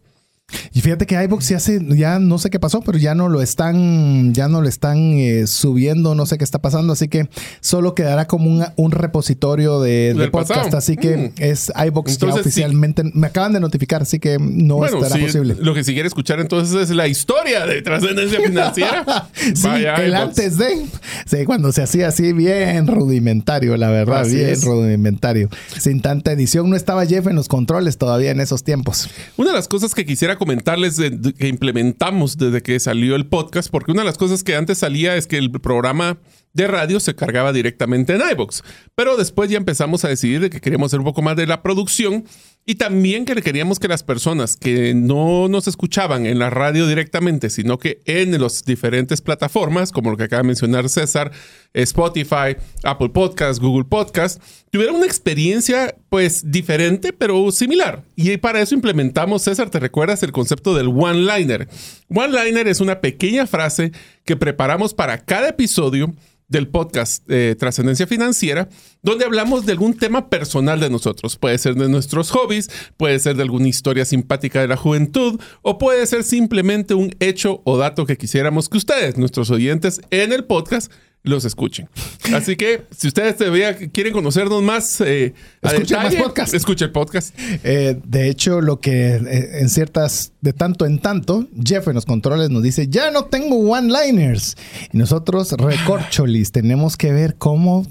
Y fíjate que iBox ya hace, ya no sé qué pasó, pero ya no lo están, ya no lo están eh, subiendo, no sé qué está pasando, así que solo quedará como un, repositorio de, podcast, así que mm. es iBox ya oficialmente, me acaban de notificar, así que no estará posible. Lo que si quiere escuchar entonces es la historia de trascendencia financiera. sí, el antes de, sí, cuando se hacía así bien rudimentario, la verdad, bien rudimentario, sin tanta edición, no estaba Jeff en los controles todavía en esos tiempos. Una de las cosas que quisiera comentarles que implementamos desde que salió el podcast, porque una de las cosas que antes salía es que el programa de radio se cargaba directamente en iBox. Pero después ya empezamos a decidir de que queríamos hacer un poco más de la producción y también que queríamos que las personas que no nos escuchaban en la radio directamente, sino que en las diferentes plataformas, como lo que acaba de mencionar César, Spotify, Apple Podcast, Google Podcast, tuvieran una experiencia pues diferente, pero similar. Y para eso implementamos, César, ¿te recuerdas el concepto del one-liner? One-liner es una pequeña frase que preparamos para cada episodio del podcast eh, Trascendencia Financiera, donde hablamos de algún tema personal de nosotros. Puede ser de nuestros hobbies, puede ser de alguna historia simpática de la juventud, o puede ser simplemente un hecho o dato que quisiéramos que ustedes, nuestros oyentes, en el podcast los escuchen. Así que si ustedes todavía quieren conocernos más, eh, escuchen más podcast. Escuchen el podcast. Eh, de hecho, lo que eh, en ciertas, de tanto en tanto, Jeff en los controles nos dice, ya no tengo one-liners. Y nosotros, recorcholis, tenemos que ver cómo...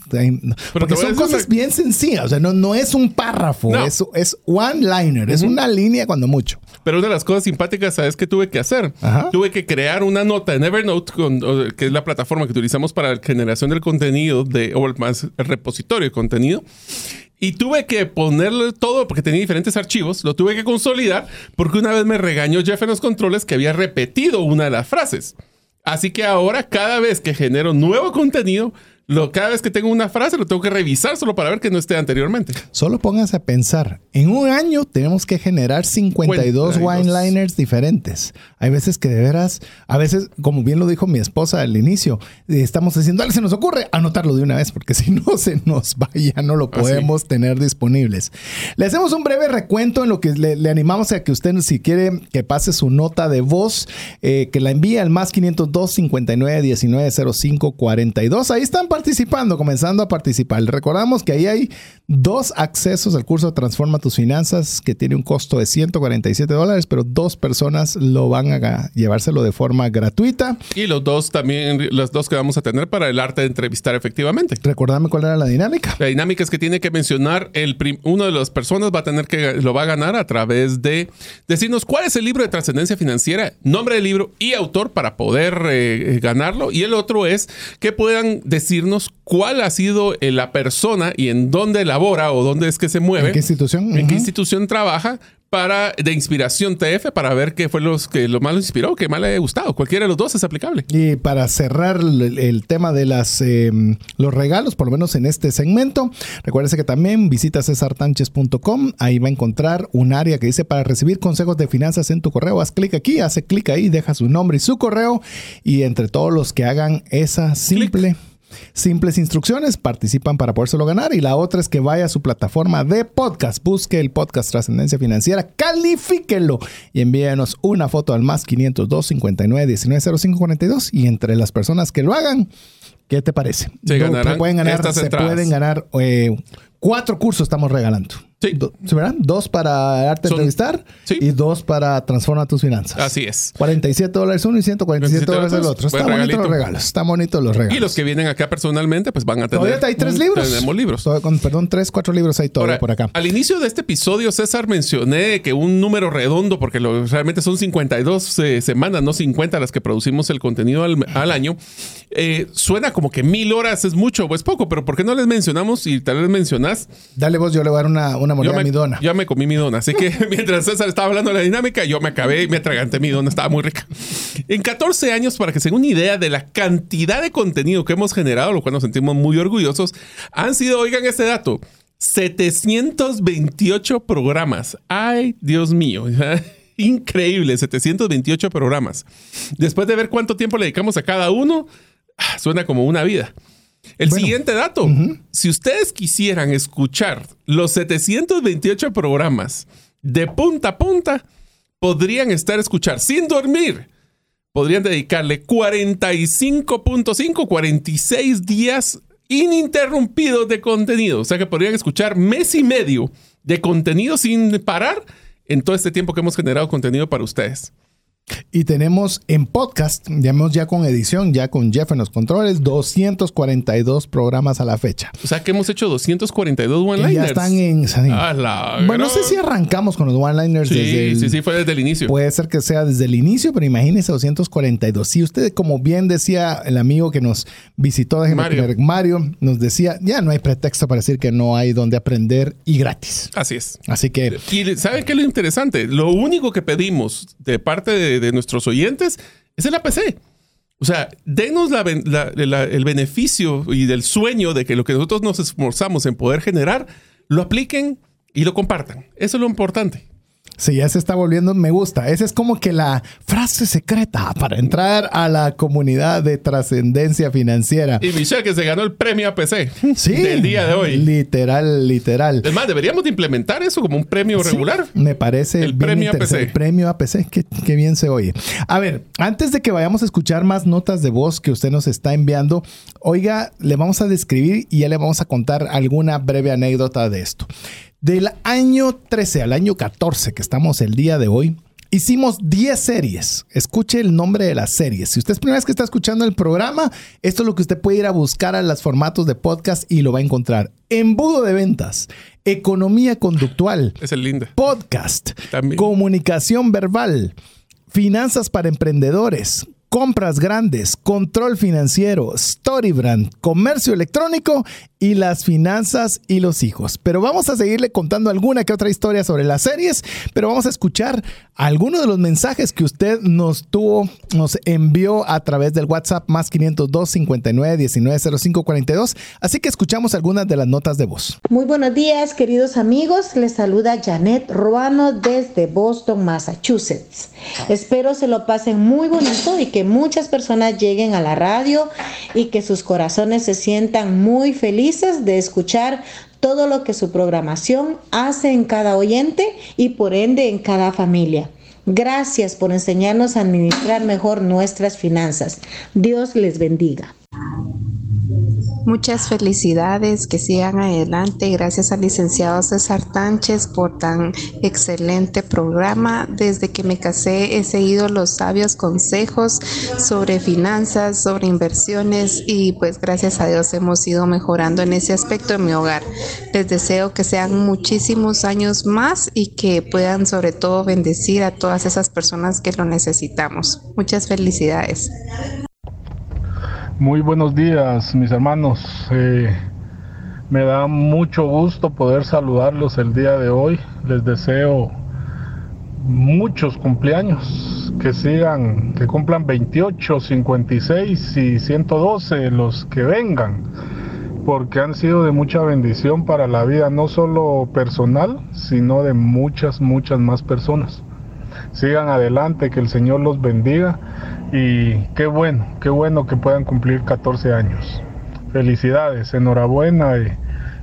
porque son cosas bien sencillas. O sea, no, no es un párrafo, es, es one-liner, es una línea cuando mucho. Pero una de las cosas simpáticas, ¿sabes qué tuve que hacer? Tuve que crear una nota en Evernote, que es la plataforma que utilizamos para la generación del contenido, de, o más, el repositorio de contenido. Y tuve que ponerle todo, porque tenía diferentes archivos, lo tuve que consolidar, porque una vez me regañó Jeff en los controles que había repetido una de las frases. Así que ahora, cada vez que genero nuevo contenido, lo, cada vez que tengo una frase lo tengo que revisar solo para ver que no esté anteriormente. Solo pónganse a pensar, en un año tenemos que generar 52 wine-liners diferentes. Hay veces que de veras, a veces, como bien lo dijo mi esposa al inicio, estamos diciendo, dale, se nos ocurre anotarlo de una vez, porque si no se nos va, ya no lo podemos tener disponibles. Le hacemos un breve recuento en lo que le, animamos a que usted, si quiere que pase su nota de voz, eh, que la envíe al más 502 59 19 05 42. Ahí están participando, comenzando a participar. Recordamos que ahí hay dos accesos al curso Transforma tus finanzas que tiene un costo de 147 dólares, pero dos personas lo van a llevárselo de forma gratuita. Y los dos también, los dos que vamos a tener para el arte de entrevistar efectivamente. Recordame cuál era la dinámica. La dinámica es que tiene que mencionar el uno de las personas va a tener que lo va a ganar a través de decirnos cuál es el libro de trascendencia financiera, nombre del libro y autor para poder eh, ganarlo. Y el otro es que puedan decir cuál ha sido eh, la persona y en dónde labora o dónde es que se mueve. ¿En qué institución? En qué institución trabaja para, de inspiración TF para ver qué fue los, que lo más lo inspiró, qué más le ha gustado. Cualquiera de los dos es aplicable. Y para cerrar el, tema de las, em, los regalos, por lo menos en este segmento, recuérdese que también visita cesartanches.com. Ahí va a encontrar un área que dice para recibir consejos de finanzas en tu correo. Haz clic aquí, hace clic ahí, deja su nombre y su correo. Y entre todos los que hagan esa simple simples instrucciones, participan para podérselo ganar. Y la otra es que vaya a su plataforma de podcast, busque el podcast Trascendencia Financiera, califíquelo y envíenos una foto al más 502 59 19 05 42. Y entre las personas que lo hagan, ¿qué te parece? Se, pueden ganar, se pueden ganar cuatro cursos, estamos regalando. Sí. ¿verdad? Dos para arte entrevistar y dos para transformar tus finanzas. Así es. 47 dólares uno y 147 dólares el otro. Está bonito los regalos. Está bonito los regalos. Y los que vienen acá personalmente, pues van a tener. Todavía hay tres libros. Tenemos libros. Con, perdón, tres, cuatro libros hay todavía por acá. Al inicio de este episodio, César mencioné que un número redondo, porque lo, realmente son 52 eh, semanas, no 50 las que producimos el contenido al, año. Eh, suena como que mil horas es mucho o es poco, pero ¿por qué no les mencionamos y tal vez mencionás? Dale vos, yo le voy a dar una, una moneda a mi dona. Ya me comí mi dona. Así que mientras César estaba hablando de la dinámica, yo me acabé y me atraganté mi dona. Estaba muy rica. En 14 años, para que se den una idea de la cantidad de contenido que hemos generado, lo cual nos sentimos muy orgullosos, han sido, oigan este dato, 728 programas. Ay, Dios mío. Increíble, 728 programas. Después de ver cuánto tiempo le dedicamos a cada uno, ah, suena como una vida. El siguiente dato, si ustedes quisieran escuchar los 728 programas de punta a punta, podrían estar escuchar sin dormir. Podrían dedicarle 45.5, 46 días ininterrumpidos de contenido. O sea que podrían escuchar mes y medio de contenido sin parar en todo este tiempo que hemos generado contenido para ustedes. Y tenemos en podcast, ya ya con edición, ya con Jeff en los controles, 242 programas a la fecha. O sea que hemos hecho 242 one-liners. Ya están en... bueno, no sé si arrancamos con los one-liners sí, desde Sí, sí, fue desde el inicio. Puede ser que sea desde el inicio, pero imagínese 242. Si usted, como bien decía el amigo que nos visitó, de Mario. Mario, nos decía, ya no hay pretexto para decir que no hay donde aprender y gratis. Así es. Así que... Y ¿sabe qué es lo interesante? Lo único que pedimos de parte de de, nuestros oyentes es el APC. O sea, denos el beneficio y del sueño de que lo que nosotros nos esforzamos en poder generar, lo apliquen y lo compartan. Eso es lo importante. Sí, ya se está volviendo, me gusta. Esa es como que la frase secreta para entrar a la comunidad de trascendencia financiera. Y Michelle, que se ganó el premio APC sí, del día de hoy. Literal, literal. Es más, deberíamos de implementar eso como un premio regular. Me parece el premio APC. El premio APC, qué, bien se oye. A ver, antes de que vayamos a escuchar más notas de voz que usted nos está enviando, oiga, le vamos a describir y ya le vamos a contar alguna breve anécdota de esto. Del año 13 al año 14, que estamos el día de hoy, hicimos 10 series. Escuche el nombre de las series. Si usted es primera vez que está escuchando el programa, esto es lo que usted puede ir a buscar a los formatos de podcast y lo va a encontrar. Embudo de ventas, economía conductual, es el lindo. podcast, comunicación verbal, finanzas para emprendedores, compras grandes, control financiero, Storybrand, comercio electrónico y las finanzas y los hijos. Pero vamos a seguirle contando alguna que otra historia sobre las series, pero vamos a escuchar algunos de los mensajes que usted nos tuvo, nos envió a través del WhatsApp más 502 59 19 05 42. Así que escuchamos algunas de las notas de voz. Muy buenos días, queridos amigos. Les saluda Janet Ruano desde Boston, Massachusetts. Espero se lo pasen muy bonito y que muchas personas lleguen a la radio y que sus corazones se sientan muy felices de escuchar todo lo que su programación hace en cada oyente y por ende en cada familia. Gracias por enseñarnos a administrar mejor nuestras finanzas. Dios les bendiga. Muchas felicidades, que sigan adelante. Gracias al licenciado César Tánchez por tan excelente programa. Desde que me casé he seguido los sabios consejos sobre finanzas, sobre inversiones y pues gracias a Dios hemos ido mejorando en ese aspecto en mi hogar. Les deseo que sean muchísimos años más y que puedan sobre todo bendecir a todas esas personas que lo necesitamos. Muchas felicidades. Muy buenos días, mis hermanos. Eh, me da mucho gusto poder saludarlos el día de hoy. Les deseo muchos cumpleaños, que sigan, que cumplan 28, 56 y 112 los que vengan, porque han sido de mucha bendición para la vida, no solo personal, sino de muchas, muchas más personas. Sigan adelante, que el Señor los bendiga y qué bueno, qué bueno que puedan cumplir 14 años. Felicidades, enhorabuena y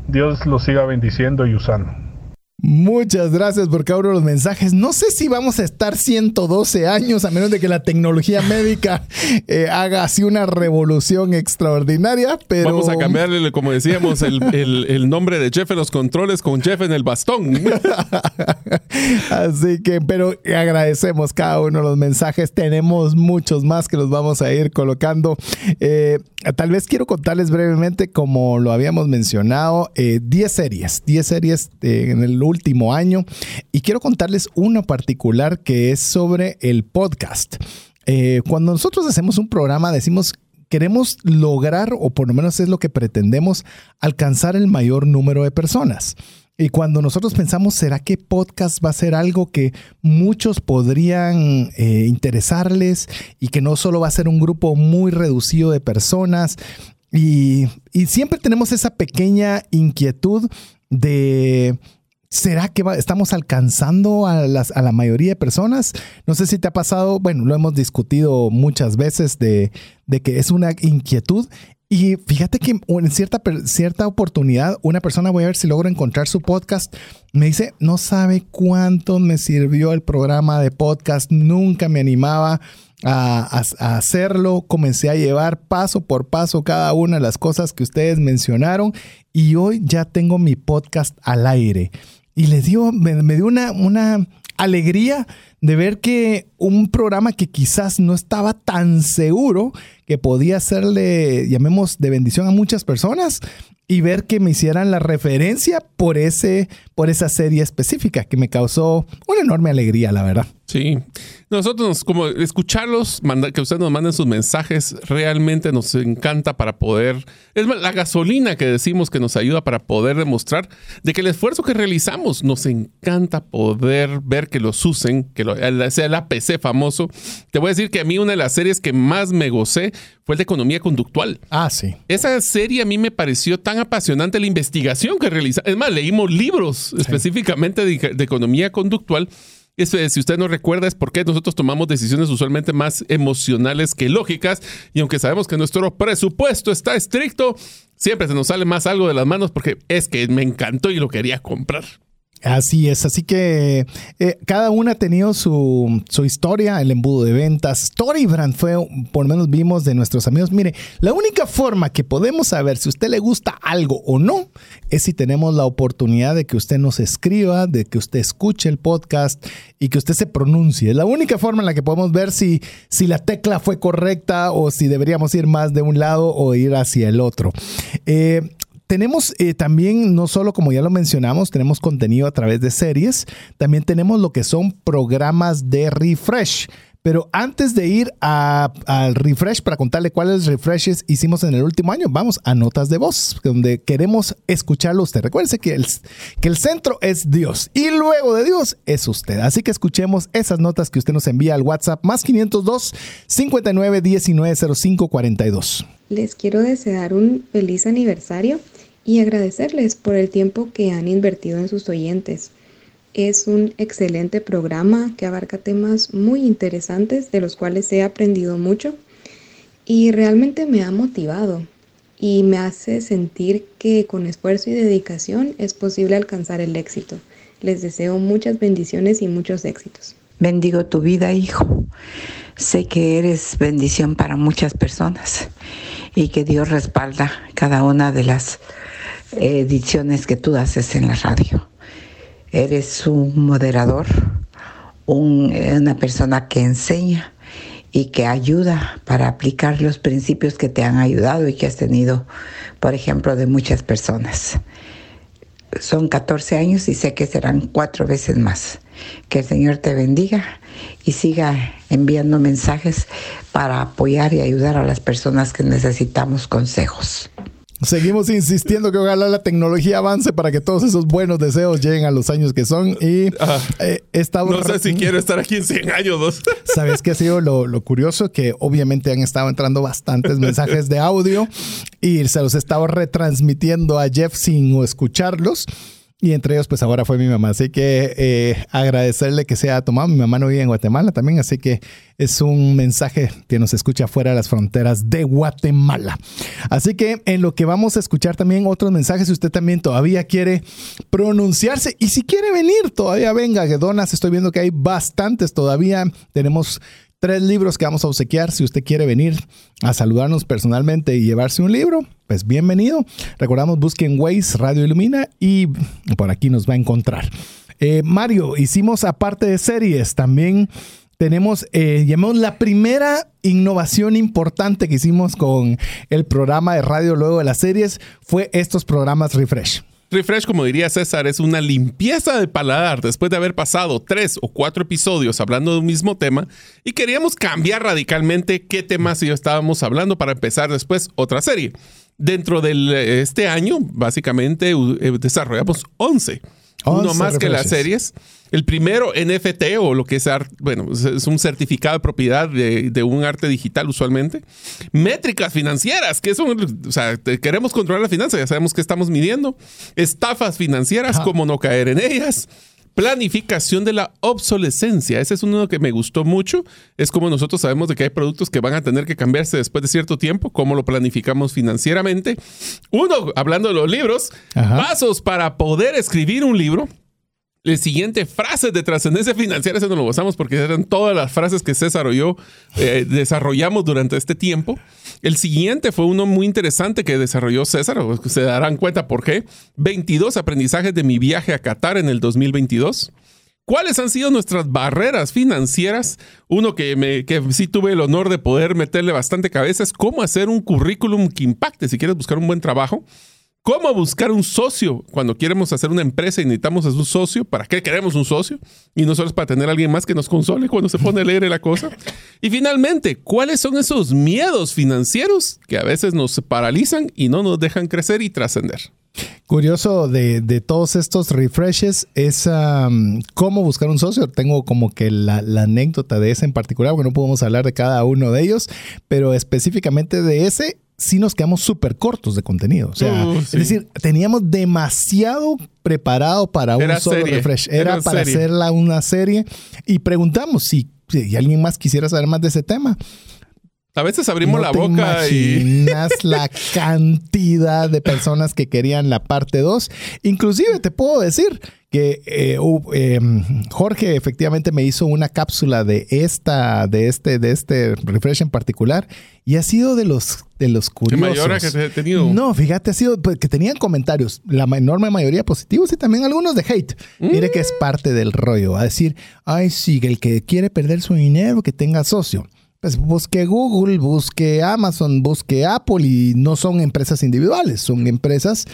Dios los siga bendiciendo y usando. Muchas gracias por cada uno de los mensajes. No sé si vamos a estar 112 años, a menos de que la tecnología médica eh, haga así una revolución extraordinaria, pero... Vamos a cambiarle, como decíamos, el, nombre de Jeff en los controles con Jeff en el bastón. así que, pero agradecemos cada uno de los mensajes. Tenemos muchos más que los vamos a ir colocando. Eh, tal vez quiero contarles brevemente, como lo habíamos mencionado, 10 eh, series, 10 series en el último año y quiero contarles uno particular que es sobre el podcast. Eh, cuando nosotros hacemos un programa decimos queremos lograr, o por lo menos es lo que pretendemos, alcanzar el mayor número de personas. Y cuando nosotros pensamos, ¿será que podcast va a ser algo que muchos podrían eh, interesarles y que no solo va a ser un grupo muy reducido de personas? Y, siempre tenemos esa pequeña inquietud de ¿Será que estamos alcanzando a, las, la mayoría de personas? No sé si te ha pasado, bueno, lo hemos discutido muchas veces de que es una inquietud y fíjate que en cierta, cierta oportunidad, una persona, voy a ver si logro encontrar su podcast, me dice, no sabe cuánto me sirvió el programa de podcast, nunca me animaba a, hacerlo, comencé a llevar paso por paso cada una de las cosas que ustedes mencionaron y hoy ya tengo mi podcast al aire y le dio, me, dio una, una alegría de ver que un programa que quizás no estaba tan seguro que podía serle, llamemos, de bendición a muchas personas, y ver que me hicieran la referencia por, ese, por esa serie específica que me causó una enorme alegría, la verdad. Sí, nosotros como escucharlos, que ustedes nos manden sus mensajes, realmente nos encanta para poder, es la gasolina que decimos que nos ayuda para poder demostrar de que el esfuerzo que realizamos nos encanta poder ver que los usen, que sea el APC famoso. Te voy a decir que a mí una de las series que más me gocé fue el de economía conductual. Ah, sí. Esa serie a mí me pareció tan apasionante la investigación que realiza. Es más, leímos libros específicamente de, economía conductual. Si usted no recuerda, es porque nosotros tomamos decisiones usualmente más emocionales que lógicas. Y aunque sabemos que nuestro presupuesto está estricto, siempre se nos sale más algo de las manos porque es que me encantó y lo quería comprar. Así es, así que eh, cada una ha tenido su, su, historia, el embudo de ventas. Storybrand fue, por lo menos vimos de nuestros amigos. Mire, la única forma que podemos saber si a usted le gusta algo o no es si tenemos la oportunidad de que usted nos escriba, de que usted escuche el podcast y que usted se pronuncie. Es la única forma en la que podemos ver si, si la tecla fue correcta o si deberíamos ir más de un lado o ir hacia el otro. Eh, tenemos eh, también, no solo como ya lo mencionamos, tenemos contenido a través de series, también tenemos lo que son programas de refresh. Pero antes de ir al refresh para contarle cuáles refreshes hicimos en el último año, vamos a notas de voz, donde queremos escucharlo usted. Recuerde que el, que el centro es Dios y luego de Dios es usted. Así que escuchemos esas notas que usted nos envía al WhatsApp más 502 59 19 05 42. Les quiero desear un feliz aniversario y agradecerles por el tiempo que han invertido en sus oyentes. Es un excelente programa que abarca temas muy interesantes de los cuales he aprendido mucho y realmente me ha motivado y me hace sentir que con esfuerzo y dedicación es posible alcanzar el éxito. Les deseo muchas bendiciones y muchos éxitos. Bendigo tu vida, hijo. Sé que eres bendición para muchas personas y que Dios respalda cada una de las ediciones que tú haces en la radio. Eres un moderador, una persona que enseña y que ayuda para aplicar los principios que te han ayudado y que has tenido, por ejemplo, de muchas personas. Son 14 años y sé que serán cuatro veces más. Que el Señor te bendiga y siga enviando mensajes para apoyar y ayudar a las personas que necesitamos consejos. Seguimos insistiendo que ojalá la tecnología avance para que todos esos buenos deseos lleguen a los años que son. Y eh, No sé si quiero estar aquí en 100 años. ¿Sabes qué ha sido lo, lo, curioso? Que obviamente han estado entrando bastantes mensajes de audio y se los he estado retransmitiendo a Jeff sin escucharlos. Y entre ellos, pues ahora fue mi mamá. Así que eh, agradecerle que se haya tomado. Mi mamá no vive en Guatemala también, así que es un mensaje que nos escucha fuera de las fronteras de Guatemala. Así que en lo que vamos a escuchar también otros mensajes, si usted también todavía quiere pronunciarse y si quiere venir, todavía venga, Donas. Estoy viendo que hay bastantes todavía. Tenemos tres libros que vamos a obsequiar. Si usted quiere venir a saludarnos personalmente y llevarse un libro, pues bienvenido. Recordamos, busquen Waze Radio Ilumina y por aquí nos va a encontrar. Eh, Mario, hicimos aparte de series, también tenemos, eh, llamamos la primera innovación importante que hicimos con el programa de radio luego de las series, fue estos programas Refresh. Refresh, como diría César, es una limpieza de paladar después de haber pasado tres o cuatro episodios hablando de un mismo tema y queríamos cambiar radicalmente qué temas yo estábamos hablando para empezar después otra serie. Dentro de este año, básicamente, eh, desarrollamos 11 uno más que las series. El primero, NFT, o lo que es arte, bueno, es un certificado de propiedad de, un arte digital usualmente. Métricas financieras, que son, o sea, queremos controlar la finanza, ya sabemos que estamos midiendo. Estafas financieras, cómo no caer en ellas. Planificación de la obsolescencia. Ese es uno que me gustó mucho. Es como nosotros sabemos de que hay productos que van a tener que cambiarse después de cierto tiempo. ¿Cómo lo planificamos financieramente? Uno, hablando de los libros, pasos para poder escribir un libro. El siguiente, frases de trascendencia financiera, eso no lo usamos porque eran todas las frases que César o yo eh, desarrollamos durante este tiempo. El siguiente fue uno muy interesante que desarrolló César, se darán cuenta por qué. 22 aprendizajes de mi viaje a Qatar en el 2022. ¿Cuáles han sido nuestras barreras financieras? Uno que, que sí tuve el honor de poder meterle bastante cabeza es cómo hacer un currículum que impacte si quieres buscar un buen trabajo. ¿Cómo buscar un socio cuando queremos hacer una empresa y necesitamos a un socio? ¿Para qué queremos un socio? Y no solo es para tener a alguien más que nos console cuando se pone a leer la cosa. Y finalmente, ¿cuáles son esos miedos financieros que a veces nos paralizan y no nos dejan crecer y trascender? Curioso de, todos estos refreshes es cómo buscar un socio. Tengo como que la, la, anécdota de ese en particular, porque no podemos hablar de cada uno de ellos, pero específicamente de ese sí nos quedamos súper cortos de contenido. O sea, uh, es decir, teníamos demasiado preparado para un solo refresh. Era, para hacerla una serie y preguntamos si, si, alguien más quisiera saber más de ese tema. A veces abrimos la boca y. la cantidad de personas que querían la parte 2. Inclusive te puedo decir que eh, em, Jorge efectivamente me hizo una cápsula de esta, de este, de este refresh en particular y ha sido de los de los curiosos. ¿Qué mayor que he tenido? No, fíjate, ha sido pues, que tenían comentarios, la enorme mayoría positivos y también algunos de hate. Mire que es mm. parte del rollo, a decir, ay sí, el que quiere perder su dinero, que tenga socio. Pues busque Google, busque Amazon, busque Apple y no son empresas individuales, son empresas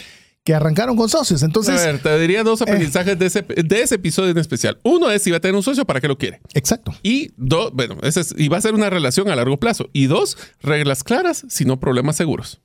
que arrancaron con socios. Entonces, a ver, te diría dos aprendizajes de, ese, de ese episodio en especial. Uno es si va a tener un socio, ¿para qué lo quiere? Exacto. Y dos, bueno, ese es, y va a ser una relación a largo plazo. Y dos, reglas claras, sino problemas seguros.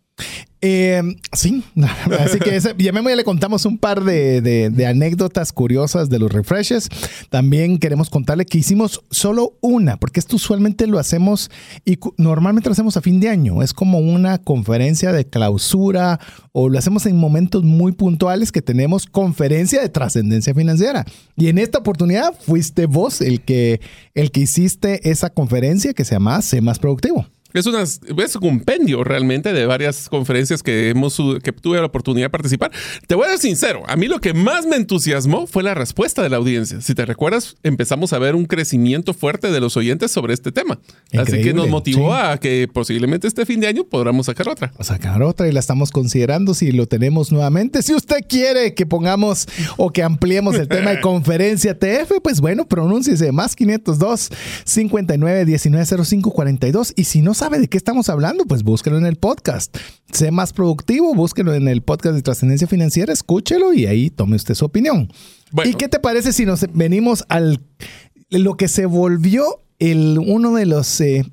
Eh, sí, así que ese, ya le contamos un par de, anécdotas curiosas de los refreshes. También queremos contarle que hicimos solo una, porque esto usualmente lo hacemos y normalmente lo hacemos a fin de año. Es como una conferencia de clausura o lo hacemos en momentos muy puntuales que tenemos conferencia de trascendencia financiera. Y en esta oportunidad fuiste vos el que, el que hiciste esa conferencia que se llama Sé más productivo. Es, una, es un compendio realmente de varias conferencias que, hemos, que tuve la oportunidad de participar. Te voy a ser sincero, a mí lo que más me entusiasmó fue la respuesta de la audiencia. Si te recuerdas, empezamos a ver un crecimiento fuerte de los oyentes sobre este tema. Así que nos motivó a que posiblemente este fin de año podamos sacar otra. Sacar otra y la estamos considerando si lo tenemos nuevamente. Si usted quiere que pongamos o que ampliemos el tema de conferencia TF, pues bueno, pronúnciese más 502 59 19 05 42 y si no sabe de qué estamos hablando, pues búsquelo en el podcast. Sé más productivo, búsquelo en el podcast de trascendencia financiera, escúchelo y ahí tome usted su opinión. ¿Y qué te parece si nos venimos al lo que se volvió el, uno de los, eh,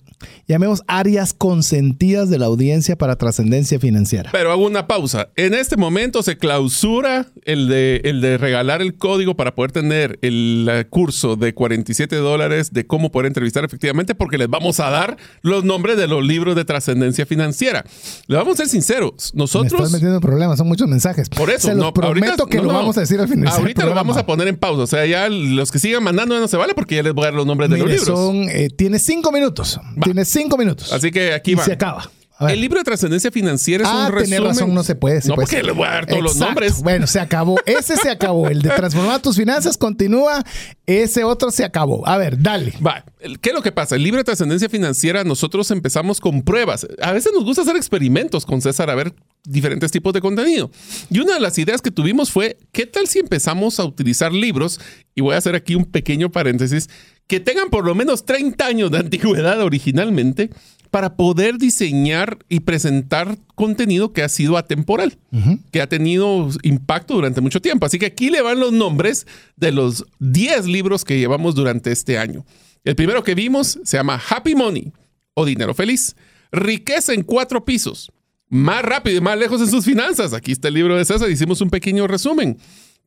llamemos áreas consentidas de la audiencia para trascendencia financiera. Pero hago una pausa. En este momento se clausura el de, el de regalar el código para poder tener el curso de 47 dólares de cómo poder entrevistar efectivamente, porque les vamos a dar los nombres de los libros de trascendencia financiera. Le vamos a ser sinceros. Nosotros. Me estás metiendo problemas, son muchos mensajes. Por eso, Se los no, prometo ahorita- que no, lo no. vamos a decir al final. Ahorita lo vamos a poner en pausa. O sea, ya los que sigan mandando ya no se vale porque ya les voy a dar los nombres de los libros. son, eh, tienes cinco minutos. Tienes cinco minutos. Así que aquí Y va. se acaba. El libro de trascendencia financiera es ah, un resumen. razón, no se puede. se no, puede. porque les voy a dar todos los nombres. Bueno, se acabó. Ese se acabó. El de transformar tus finanzas continúa. Ese otro se acabó. A ver, dale. Va, ¿qué es lo que pasa? El libro de trascendencia financiera, nosotros empezamos con pruebas. A veces nos gusta hacer experimentos con César a ver diferentes tipos de contenido. Y una de las ideas que tuvimos fue, ¿qué tal si empezamos a utilizar libros? Y voy a hacer aquí un pequeño paréntesis, que tengan por lo menos 30 años de antigüedad originalmente para poder diseñar y presentar contenido que ha sido atemporal, que ha tenido impacto durante mucho tiempo. Así que aquí le van los nombres de los 10 libros que llevamos durante este año. El primero que vimos se llama Happy Money o Dinero Feliz. Riqueza en cuatro pisos. Más rápido y más lejos en sus finanzas. Aquí está el libro de César. Hicimos un pequeño resumen.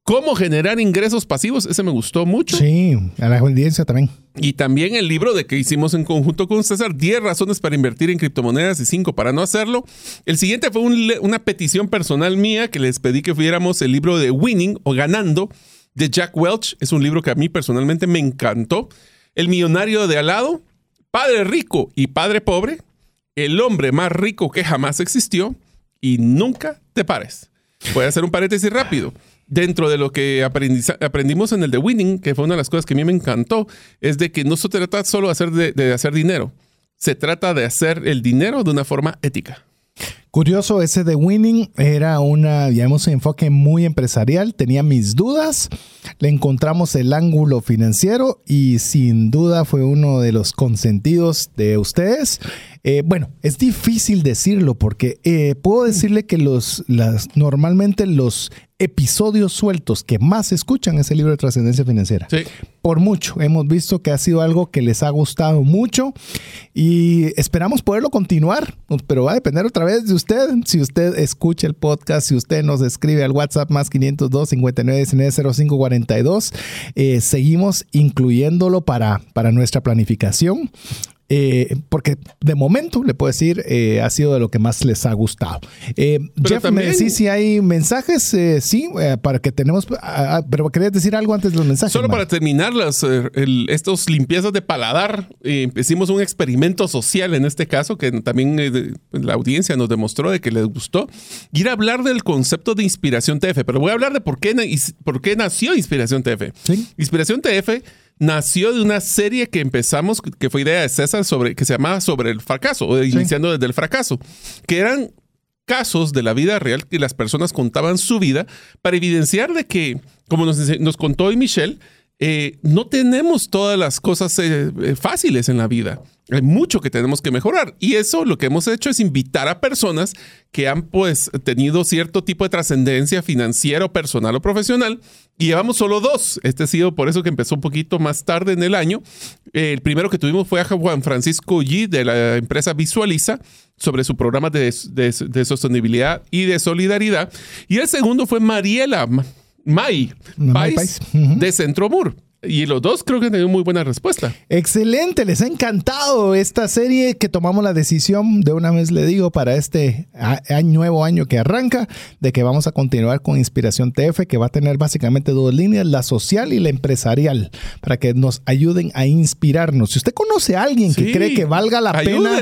Cómo generar ingresos pasivos. Ese me gustó mucho. Sí, a la audiencia también. Y también el libro de que hicimos en conjunto con César, 10 razones para invertir en criptomonedas y 5 para no hacerlo. El siguiente fue un una petición personal mía que les pedí que fuéramos el libro de Winning o Ganando de Jack Welch. Es un libro que a mí personalmente me encantó. El millonario de al lado, Padre rico y Padre pobre, el hombre más rico que jamás existió y nunca te pares. Voy a hacer un paréntesis rápido. Dentro de lo que aprendimos en el de Winning, que fue una de las cosas que a mí me encantó, es de que no se trata solo de hacer, dinero, se trata de hacer el dinero de una forma ética. Curioso, ese de Winning era una, digamos, enfoque muy empresarial. Tenía mis dudas. Le encontramos el ángulo financiero y sin duda fue uno de los consentidos de ustedes. Eh, bueno, es difícil decirlo porque eh, puedo decirle que los, normalmente los episodios sueltos que más escuchan es el libro de trascendencia financiera. Por mucho. Hemos visto que ha sido algo que les ha gustado mucho y esperamos poderlo continuar, pero va a depender otra vez de usted. Si usted escucha el podcast, si usted nos escribe al WhatsApp más 502 59 19 05 42, eh, seguimos incluyéndolo para, para nuestra planificación. Eh, porque de momento, le puedo decir, eh, ha sido de lo que más les ha gustado. Eh, Jeff, también- me decís si hay mensajes, Eh, sí, para que tenemos, ah, ah, pero querías decir algo antes de los mensajes. Solo Mar? para terminar las, el- estos limpiezas de paladar, hicimos un experimento social en este caso que también de- la audiencia nos demostró de que les gustó. Ir a hablar del concepto de inspiración TF, pero voy a hablar de por qué, por qué nació Inspiración TF. Inspiración TF nació de una serie que empezamos, que fue idea de César, sobre, que se llamaba Sobre el fracaso, o iniciando desde el fracaso, que eran casos de la vida real que las personas contaban su vida para evidenciar de que, como nos, nos contó hoy Michelle, eh, no tenemos todas las cosas eh, eh, fáciles en la vida. Hay mucho que tenemos que mejorar. Y eso lo que hemos hecho es invitar a personas que han pues tenido cierto tipo de trascendencia financiera o personal o profesional. Y llevamos solo dos. Este ha sido por eso que empezó un poquito más tarde en el año. Eh, el primero que tuvimos fue a Juan Francisco G de la empresa Visualiza sobre su programa de, de- de sostenibilidad y de solidaridad. Y el segundo fue Mariela Ma- May May Pais de Centromur. Y los dos creo que han tenido muy buena respuesta. Excelente, les ha encantado esta serie que tomamos la decisión, de una vez le digo, para este año- nuevo año que arranca, de que vamos a continuar con Inspiración TF, que va a tener básicamente dos líneas, la social y la empresarial, para que nos ayuden a inspirarnos. Si usted conoce a alguien que cree que valga la pena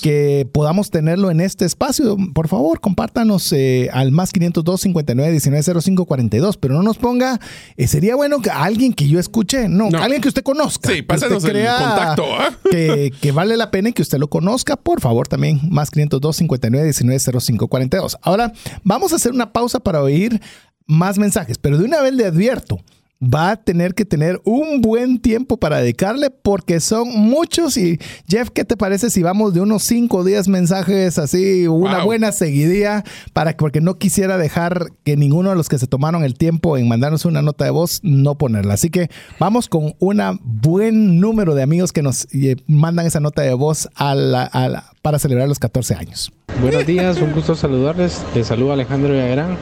que podamos tenerlo en este espacio, por favor, compártanos eh, al más 502 59 19 05 42, pero no nos ponga, eh, sería bueno que alguien que yo escuche, no, alguien que usted conozca. Sí, que pásanos usted el contacto, que, que vale la pena y que usted lo conozca, por favor, también más 502 59 19 05 42. Ahora, vamos a hacer una pausa para oír más mensajes, pero de una vez le advierto va a tener que tener un buen tiempo para dedicarle porque son muchos. Y Jeff, ¿qué te parece si vamos de unos 5 o 10 mensajes así, una buena seguidilla, para porque no quisiera dejar que ninguno de los que se tomaron el tiempo en mandarnos una nota de voz no ponerla. Así que vamos con un buen número de amigos que nos eh, mandan esa nota de voz a la, para celebrar los 14 años. Buenos días, un gusto saludarles. Les saludo Alejandro Villagrán.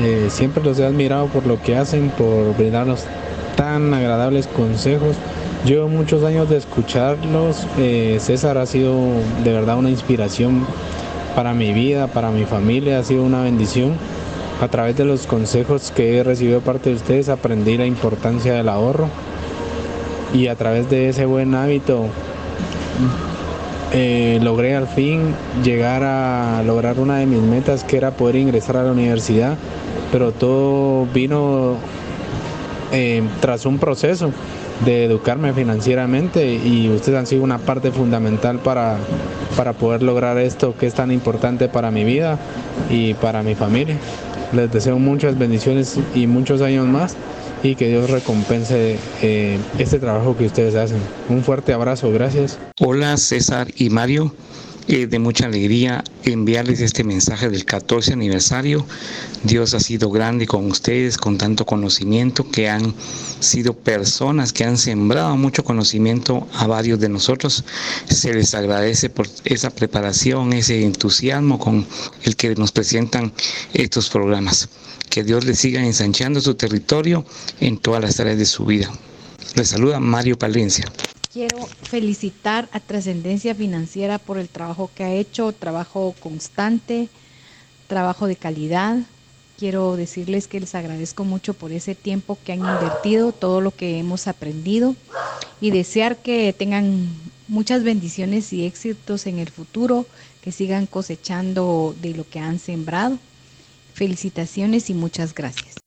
Eh, siempre los he admirado por lo que hacen, por brindarnos tan agradables consejos. Llevo muchos años de escucharlos. Eh, César ha sido de verdad una inspiración para mi vida, para mi familia, ha sido una bendición. A través de los consejos que he recibido parte de ustedes aprendí la importancia del ahorro y a través de ese buen hábito eh, logré al fin llegar a lograr una de mis metas que era poder ingresar a la universidad, pero todo vino eh, tras un proceso de educarme financieramente y ustedes han sido una parte fundamental para, para poder lograr esto que es tan importante para mi vida y para mi familia. Les deseo muchas bendiciones y muchos años más y que Dios recompense eh, este trabajo que ustedes hacen. Un fuerte abrazo, gracias. Hola César y Mario. Eh, de mucha alegría enviarles este mensaje del 14 aniversario. Dios ha sido grande con ustedes, con tanto conocimiento, que han sido personas que han sembrado mucho conocimiento a varios de nosotros. Se les agradece por esa preparación, ese entusiasmo con el que nos presentan estos programas. Que Dios les siga ensanchando su territorio en todas las áreas de su vida. Les saluda Mario Palencia. Quiero felicitar a Trascendencia Financiera por el trabajo que ha hecho, trabajo constante, trabajo de calidad. Quiero decirles que les agradezco mucho por ese tiempo que han invertido, todo lo que hemos aprendido y desear que tengan muchas bendiciones y éxitos en el futuro, que sigan cosechando de lo que han sembrado. Felicitaciones y muchas gracias.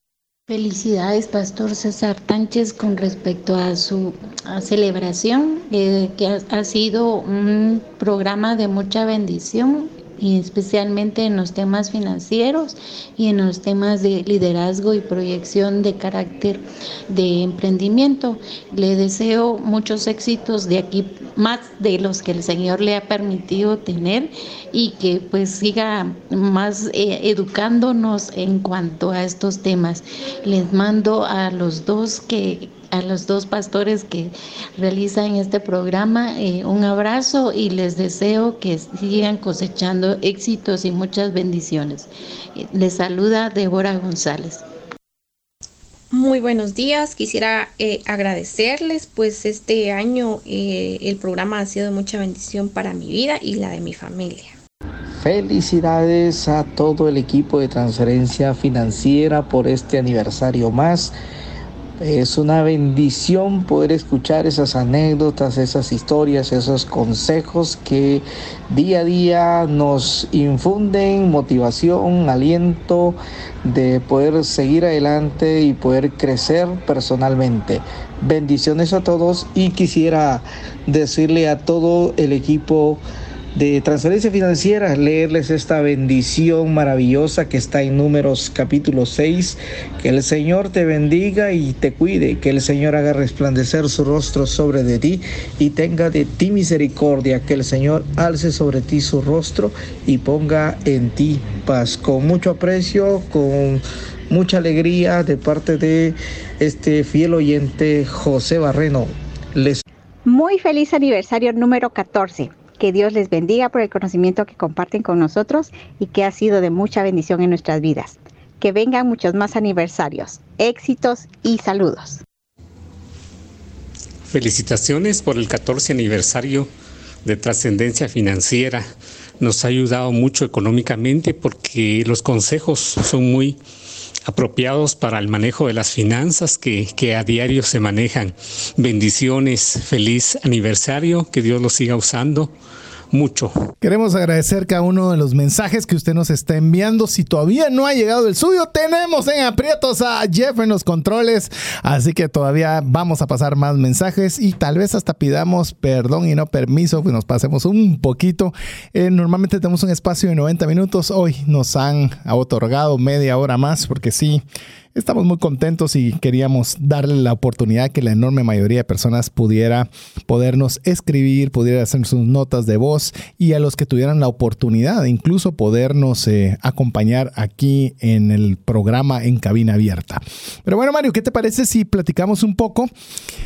Felicidades, Pastor César Tánchez, con respecto a su celebración, eh, que ha, sido un programa de mucha bendición especialmente en los temas financieros y en los temas de liderazgo y proyección de carácter de emprendimiento. Le deseo muchos éxitos de aquí, más de los que el Señor le ha permitido tener y que pues siga más eh, educándonos en cuanto a estos temas. Les mando a los dos que a los dos pastores que realizan este programa eh, un abrazo y les deseo que sigan cosechando éxitos y muchas bendiciones. Les saluda Débora González. Muy buenos días, quisiera eh, agradecerles, pues este año eh, el programa ha sido de mucha bendición para mi vida y la de mi familia. Felicidades a todo el equipo de transferencia financiera por este aniversario más. Es una bendición poder escuchar esas anécdotas, esas historias, esos consejos que día a día nos infunden motivación, aliento de poder seguir adelante y poder crecer personalmente. Bendiciones a todos y quisiera decirle a todo el equipo de transferencia financiera, leerles esta bendición maravillosa que está en números capítulo 6. Que el Señor te bendiga y te cuide, que el Señor haga resplandecer su rostro sobre de ti y tenga de ti misericordia, que el Señor alce sobre ti su rostro y ponga en ti paz. Con mucho aprecio, con mucha alegría de parte de este fiel oyente José Barreno. Les... Muy feliz aniversario número 14. Que Dios les bendiga por el conocimiento que comparten con nosotros y que ha sido de mucha bendición en nuestras vidas. Que vengan muchos más aniversarios, éxitos y saludos. Felicitaciones por el 14 aniversario de trascendencia financiera. Nos ha ayudado mucho económicamente porque los consejos son muy apropiados para el manejo de las finanzas que, que, a diario se manejan. Bendiciones, feliz aniversario, que Dios lo siga usando mucho. Queremos agradecer cada uno de los mensajes que usted nos está enviando. Si todavía no ha llegado el suyo, tenemos en aprietos a Jeff en los controles. Así que todavía vamos a pasar más mensajes y tal vez hasta pidamos perdón y no permiso, que nos pasemos un poquito. Eh, normalmente tenemos un espacio de 90 minutos. Hoy nos han otorgado media hora más porque sí estamos muy contentos y queríamos darle la oportunidad que la enorme mayoría de personas pudiera podernos escribir, pudiera hacer sus notas de voz y a los que tuvieran la oportunidad de incluso podernos eh, acompañar aquí en el programa en cabina abierta. Pero bueno, Mario, ¿qué te parece si platicamos un poco?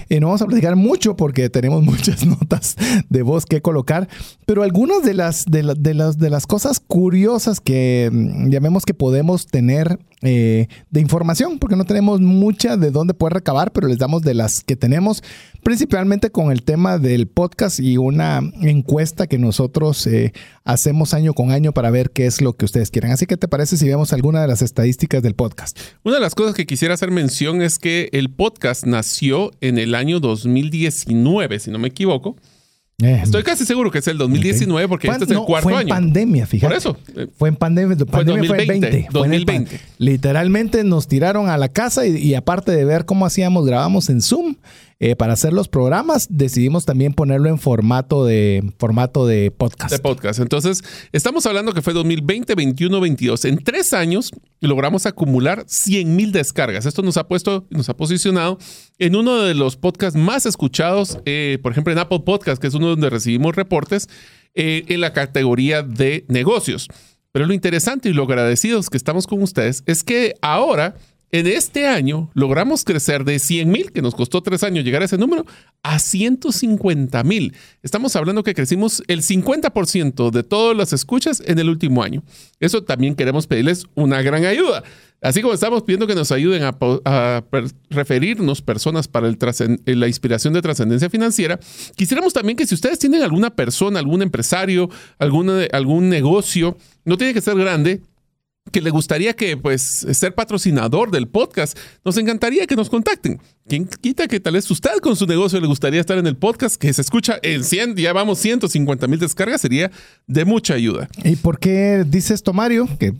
Eh, no vamos a platicar mucho porque tenemos muchas notas de voz que colocar, pero algunas de las, de, las, de las cosas curiosas que mm, llamemos que podemos tener eh, de información, porque no tenemos mucha de dónde poder recabar, pero les damos de las que tenemos, principalmente con el tema del podcast y una encuesta que nosotros eh, hacemos año con año para ver qué es lo que ustedes quieren. Así que, ¿te parece si vemos alguna de las estadísticas del podcast? Una de las cosas que quisiera hacer mención es que el podcast nació en el año 2019, si no me equivoco. Eh, Estoy casi seguro que es el 2019 porque este es el cuarto fue en pandemia, fíjate. Por eso. Fue en pandemia. pandemia fue en 2020. 2020. literalmente nos tiraron a la casa y, aparte de ver cómo hacíamos, grabamos en Zoom eh, para hacer los programas, decidimos también ponerlo en formato de, formato de podcast. De podcast. Entonces, estamos hablando que fue 2020, 21, 22. En tres años logramos acumular 100 mil descargas. Esto nos ha puesto, nos ha posicionado en uno de los podcasts más escuchados, eh, por ejemplo, en Apple Podcast, que es uno donde recibimos reportes, eh, en la categoría de negocios. Pero lo interesante y lo agradecidos que estamos con ustedes es que ahora en este año logramos crecer de 100 mil, que nos costó tres años llegar a ese número, a 150 mil. Estamos hablando que crecimos el 50% de todas las escuchas en el último año. Eso también queremos pedirles una gran ayuda. Así como estamos pidiendo que nos ayuden a, referirnos personas para el la inspiración de trascendencia financiera, quisiéramos también que si ustedes tienen alguna persona, algún empresario, alguna, algún negocio, no tiene que ser grande, que le gustaría que, pues, ser patrocinador del podcast, nos encantaría que nos contacten. ¿Quién quita que tal vez usted con su negocio le gustaría estar en el podcast que se escucha en 100, ya vamos 150 mil descargas, sería de mucha ayuda. ¿Y por qué dice esto Mario? Que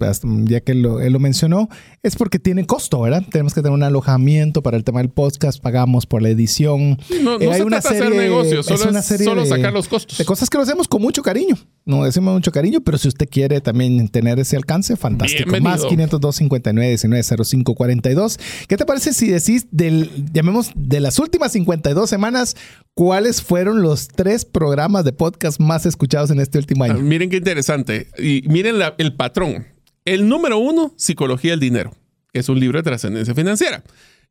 ya que lo, él lo mencionó, es porque tiene costo, ¿verdad? Tenemos que tener un alojamiento para el tema del podcast, pagamos por la edición. No, no eh, hay una serie, hacer negocios, solo, es solo sacar los costos. De cosas que lo hacemos con mucho cariño, no decimos mucho cariño, pero si usted quiere también tener ese alcance, fantástico. Más 502 59 19 05 42. ¿Qué te parece si decís del llamemos de las últimas 52 semanas, ¿cuáles fueron los tres programas de podcast más escuchados en este último año? Ah, miren qué interesante. Y miren el patrón. El número uno, Psicología del Dinero, es un libro de trascendencia financiera.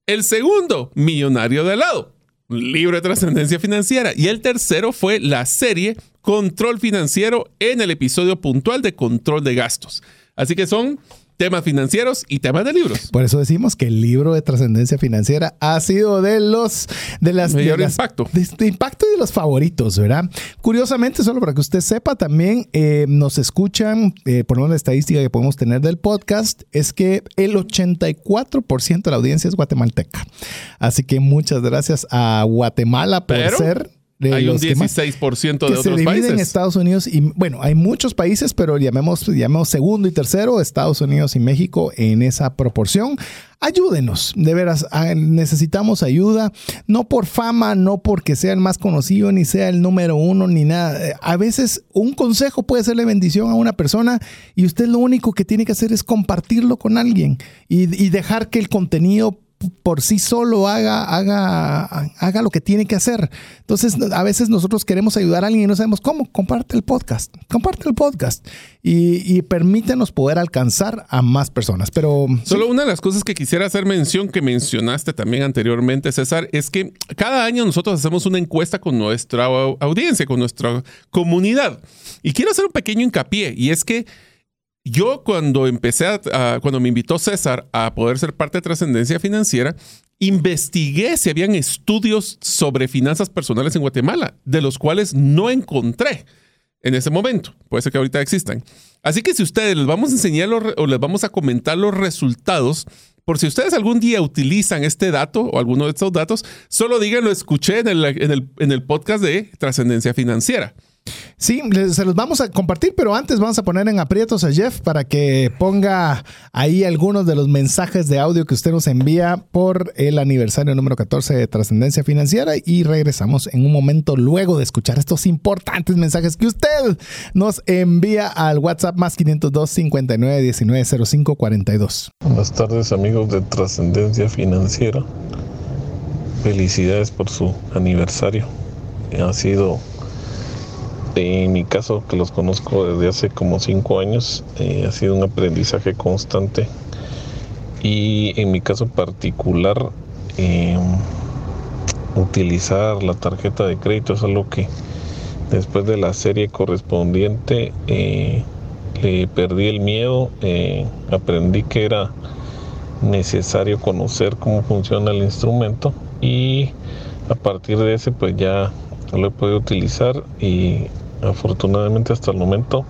El segundo, Millonario de lado, libro de trascendencia financiera. Y el tercero fue la serie Control Financiero en el episodio puntual de Control de Gastos. Así que son temas financieros y temas de libros. Por eso decimos que el libro de trascendencia financiera ha sido de los de las mayor impacto. De, impacto y de los favoritos, ¿verdad? Curiosamente, solo para que usted sepa, también eh, nos escuchan, eh, por una estadística que podemos tener del podcast, es que el 84% de la audiencia es guatemalteca. Así que muchas gracias a Guatemala por ser hay un 16% de otros se divide en Estados Unidos y, bueno, hay muchos países, pero llamemos, llamemos segundo y tercero, Estados Unidos y México en esa proporción. Ayúdenos, de veras, ah, necesitamos ayuda, no por fama, no porque sea el más conocido, ni sea el número uno, ni nada. A veces un consejo puede serle bendición a una persona y usted lo único que tiene que hacer es compartirlo con alguien y, y dejar que el contenido por sí solo haga, haga, haga lo que tiene que hacer. Entonces, a veces nosotros queremos ayudar a alguien y no sabemos cómo. Comparte el podcast, comparte el podcast y, y permítenos poder alcanzar a más personas. Pero solo una de las cosas que quisiera hacer mención, que mencionaste también anteriormente, César, es que cada año nosotros hacemos una encuesta con nuestra audiencia, con nuestra comunidad. Y quiero hacer un pequeño hincapié, y es que yo cuando empecé a, cuando me invitó César a poder ser parte de Trascendencia Financiera, investigué si habían estudios sobre finanzas personales en Guatemala, de los cuales no encontré en ese momento. Puede ser que ahorita existan. Así que si ustedes les vamos a enseñar o les vamos a comentar los resultados, por si ustedes algún día utilizan este dato o alguno de estos datos, solo díganlo, escuché en el, en el, en el podcast de Trascendencia Financiera. Sí, se los vamos a compartir, pero antes vamos a poner en aprietos a Jeff para que ponga ahí algunos de los mensajes de audio que usted nos envía por el aniversario número 14 de Trascendencia Financiera y regresamos en un momento luego de escuchar estos importantes mensajes que usted nos envía al WhatsApp más 502 59 19 05 42. Buenas tardes amigos de Trascendencia Financiera. Felicidades por su aniversario. Ha sido en mi caso, que los conozco desde hace como cinco años, eh, ha sido un aprendizaje constante. Y en mi caso particular, em, utilizar la tarjeta de crédito es algo que después de la serie correspondiente eh, le perdí el miedo, eh, aprendí que era necesario conocer cómo funciona el instrumento y a partir de ese pues ya lo he podido utilizar y afortunadamente hasta el momento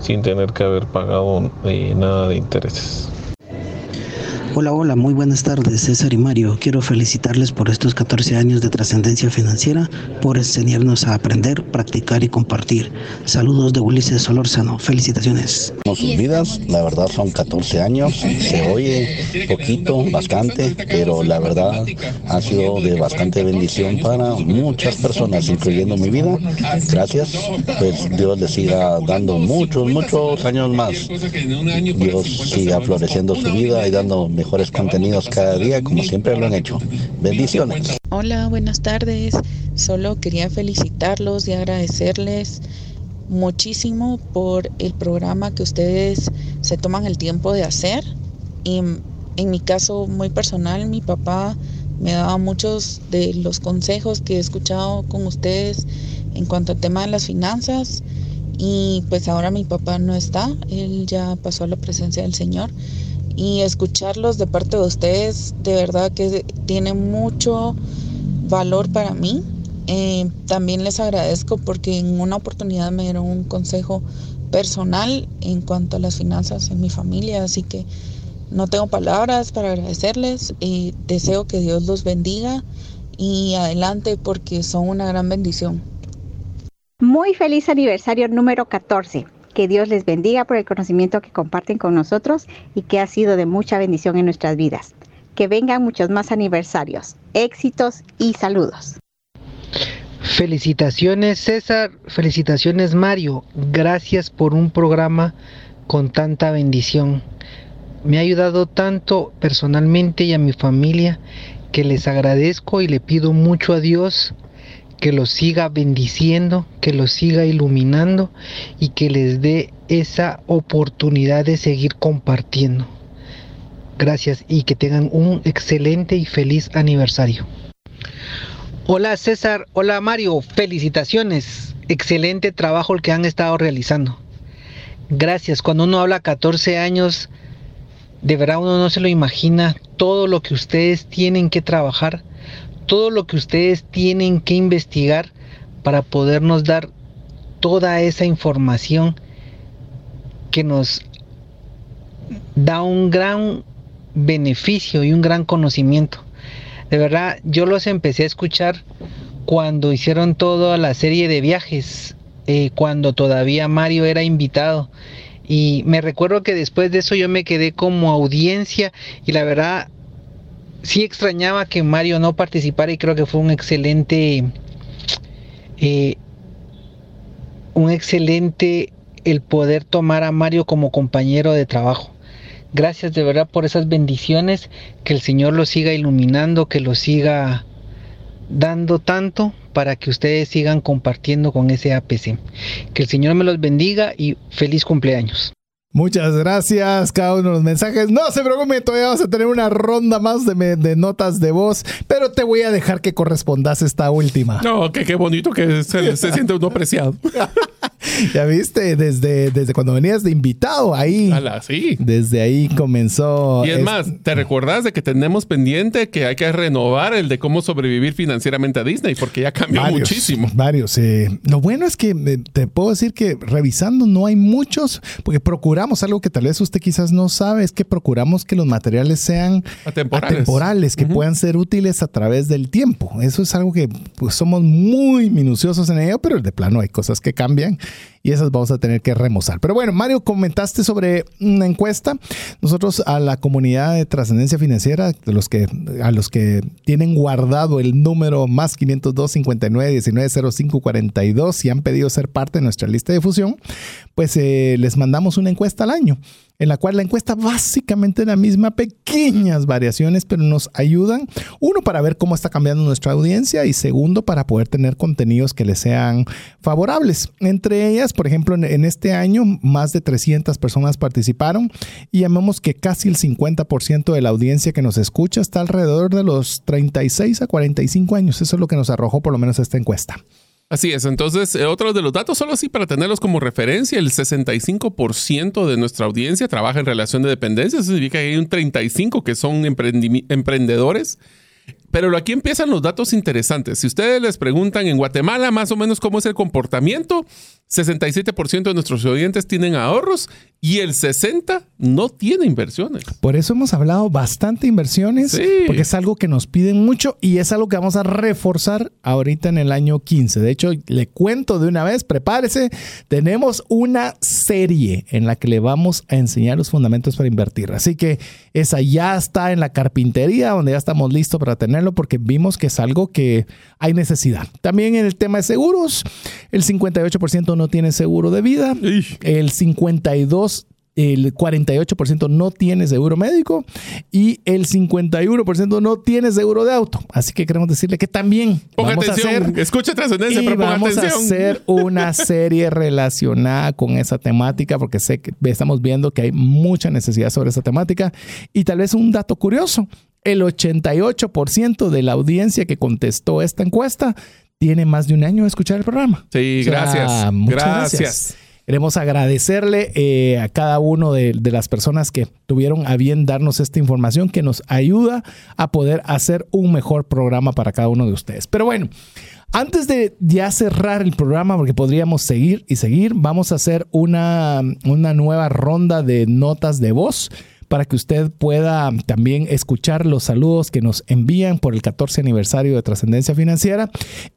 sin tener que haber pagado eh, nada de intereses. Hola, hola, muy buenas tardes, César y Mario. Quiero felicitarles por estos 14 años de trascendencia financiera, por enseñarnos a aprender, practicar y compartir. Saludos de Ulises Solórzano. Felicitaciones. Sus vidas, la verdad son 14 años, se oye poquito, bastante, pero la verdad ha sido de bastante bendición para muchas personas, incluyendo mi vida. Gracias, pues Dios les siga dando muchos, muchos años más. Dios siga floreciendo su vida y dando mejores contenidos cada día como siempre lo han hecho. Bendiciones. Hola, buenas tardes. Solo quería felicitarlos y agradecerles muchísimo por el programa que ustedes se toman el tiempo de hacer. Y en mi caso muy personal, mi papá me daba muchos de los consejos que he escuchado con ustedes en cuanto al tema de las finanzas. Y pues ahora mi papá no está, él ya pasó a la presencia del Señor y escucharlos de parte de ustedes de verdad que tiene mucho valor para mí. Eh, también les agradezco porque en una oportunidad me dieron un consejo personal en cuanto a las finanzas en mi familia, así que no tengo palabras para agradecerles y deseo que Dios los bendiga y adelante porque son una gran bendición. Muy feliz aniversario número 14. Que Dios les bendiga por el conocimiento que comparten con nosotros y que ha sido de mucha bendición en nuestras vidas. Que vengan muchos más aniversarios, éxitos y saludos. Felicitaciones César, felicitaciones Mario, gracias por un programa con tanta bendición. Me ha ayudado tanto personalmente y a mi familia que les agradezco y le pido mucho a Dios que los siga bendiciendo, que los siga iluminando y que les dé esa oportunidad de seguir compartiendo. Gracias y que tengan un excelente y feliz aniversario. Hola César, hola Mario, felicitaciones. Excelente trabajo el que han estado realizando. Gracias. Cuando uno habla 14 años, de verdad uno no se lo imagina todo lo que ustedes tienen que trabajar todo lo que ustedes tienen que investigar para podernos dar toda esa información que nos da un gran beneficio y un gran conocimiento. De verdad, yo los empecé a escuchar cuando hicieron toda la serie de viajes, eh, cuando todavía Mario era invitado. Y me recuerdo que después de eso yo me quedé como audiencia y la verdad sí extrañaba que Mario no participara y creo que fue un excelente, eh, un excelente el poder tomar a Mario como compañero de trabajo. Gracias de verdad por esas bendiciones, que el Señor lo siga iluminando, que lo siga dando tanto para que ustedes sigan compartiendo con ese APC. Que el Señor me los bendiga y feliz cumpleaños. Muchas gracias, cada uno de los mensajes. No se preocupe, todavía vamos a tener una ronda más de, notas de voz, pero te voy a dejar que correspondas esta última. No, que qué bonito que se, se siente uno apreciado. ya viste, desde, desde cuando venías de invitado ahí. sí. Desde ahí comenzó. Y es más, ¿te recuerdas de que tenemos pendiente que hay que renovar el de cómo sobrevivir financieramente a Disney? Porque ya cambió muchísimo. Varios. Eh. Lo bueno es que eh, te puedo decir que revisando no hay muchos, porque procuramos algo que tal vez usted quizás no sabe, es que procuramos que los materiales sean atemporales, que puedan ser útiles a través del tiempo. Eso es algo que pues, somos muy minuciosos en ello, pero de plano hay cosas que cambian y esas vamos a tener que remozar. Pero bueno, Mario, comentaste sobre una encuesta. Nosotros a la comunidad de trascendencia financiera, de los que, a los que tienen guardado el número más 502 59 19 05 42 y han pedido ser parte de nuestra lista de fusión, pues eh, les mandamos una encuesta al año en la cual la encuesta básicamente es la misma, pequeñas variaciones, pero nos ayudan, uno, para ver cómo está cambiando nuestra audiencia y segundo, para poder tener contenidos que les sean favorables. Entre ellas, por ejemplo, en, este año, más de 300 personas participaron y llamamos que casi el 50% de la audiencia que nos escucha está alrededor de los 36 a 45 años. Eso es lo que nos arrojó por lo menos esta encuesta. Así es, entonces eh, otro de los datos, solo así para tenerlos como referencia, el 65% de nuestra audiencia trabaja en relación de dependencia, eso significa que hay un 35% que son emprendedores pero aquí empiezan los datos interesantes. Si ustedes les preguntan en Guatemala más o menos cómo es el comportamiento, 67% de nuestros oyentes tienen ahorros y el 60% no tiene inversiones. Por eso hemos hablado bastante inversiones, porque es algo que nos piden mucho y es algo que vamos a reforzar ahorita en el año 15. De hecho, le cuento de una vez, prepárese, tenemos una serie en la que le vamos a enseñar los fundamentos para invertir. Así que esa ya está en la carpintería, donde ya estamos listos para tener porque vimos que es algo que hay necesidad. También en el tema de seguros, el 58% no tiene seguro de vida, el 52% el 48% no tiene seguro médico y el 51% no tiene seguro de auto. Así que queremos decirle que también vamos a hacer, escucha trascendencia, pero vamos a hacer una serie relacionada con esa temática porque sé que estamos viendo que hay mucha necesidad sobre esa temática y tal vez un dato curioso, el 88% de la audiencia que contestó esta encuesta tiene más de un año de escuchar el programa. Sí, gracias. gracias. Queremos agradecerle eh, a cada uno de, de, las personas que tuvieron a bien darnos esta información que nos ayuda a poder hacer un mejor programa para cada uno de ustedes. Pero bueno, antes de ya cerrar el programa, porque podríamos seguir y seguir, vamos a hacer una, una nueva ronda de notas de voz para que usted pueda también escuchar los saludos que nos envían por el 14 aniversario de Trascendencia Financiera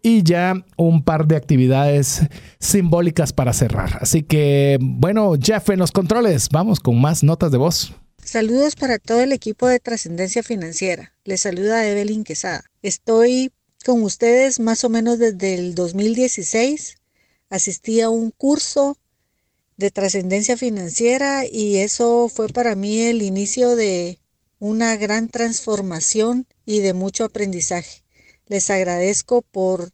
y ya un par de actividades simbólicas para cerrar. Así que, bueno, Jeff, en los controles, vamos con más notas de voz. Saludos para todo el equipo de Trascendencia Financiera. Les saluda Evelyn Quesada. Estoy con ustedes más o menos desde el 2016. Asistí a un curso de trascendencia financiera y eso fue para mí el inicio de una gran transformación y de mucho aprendizaje. Les agradezco por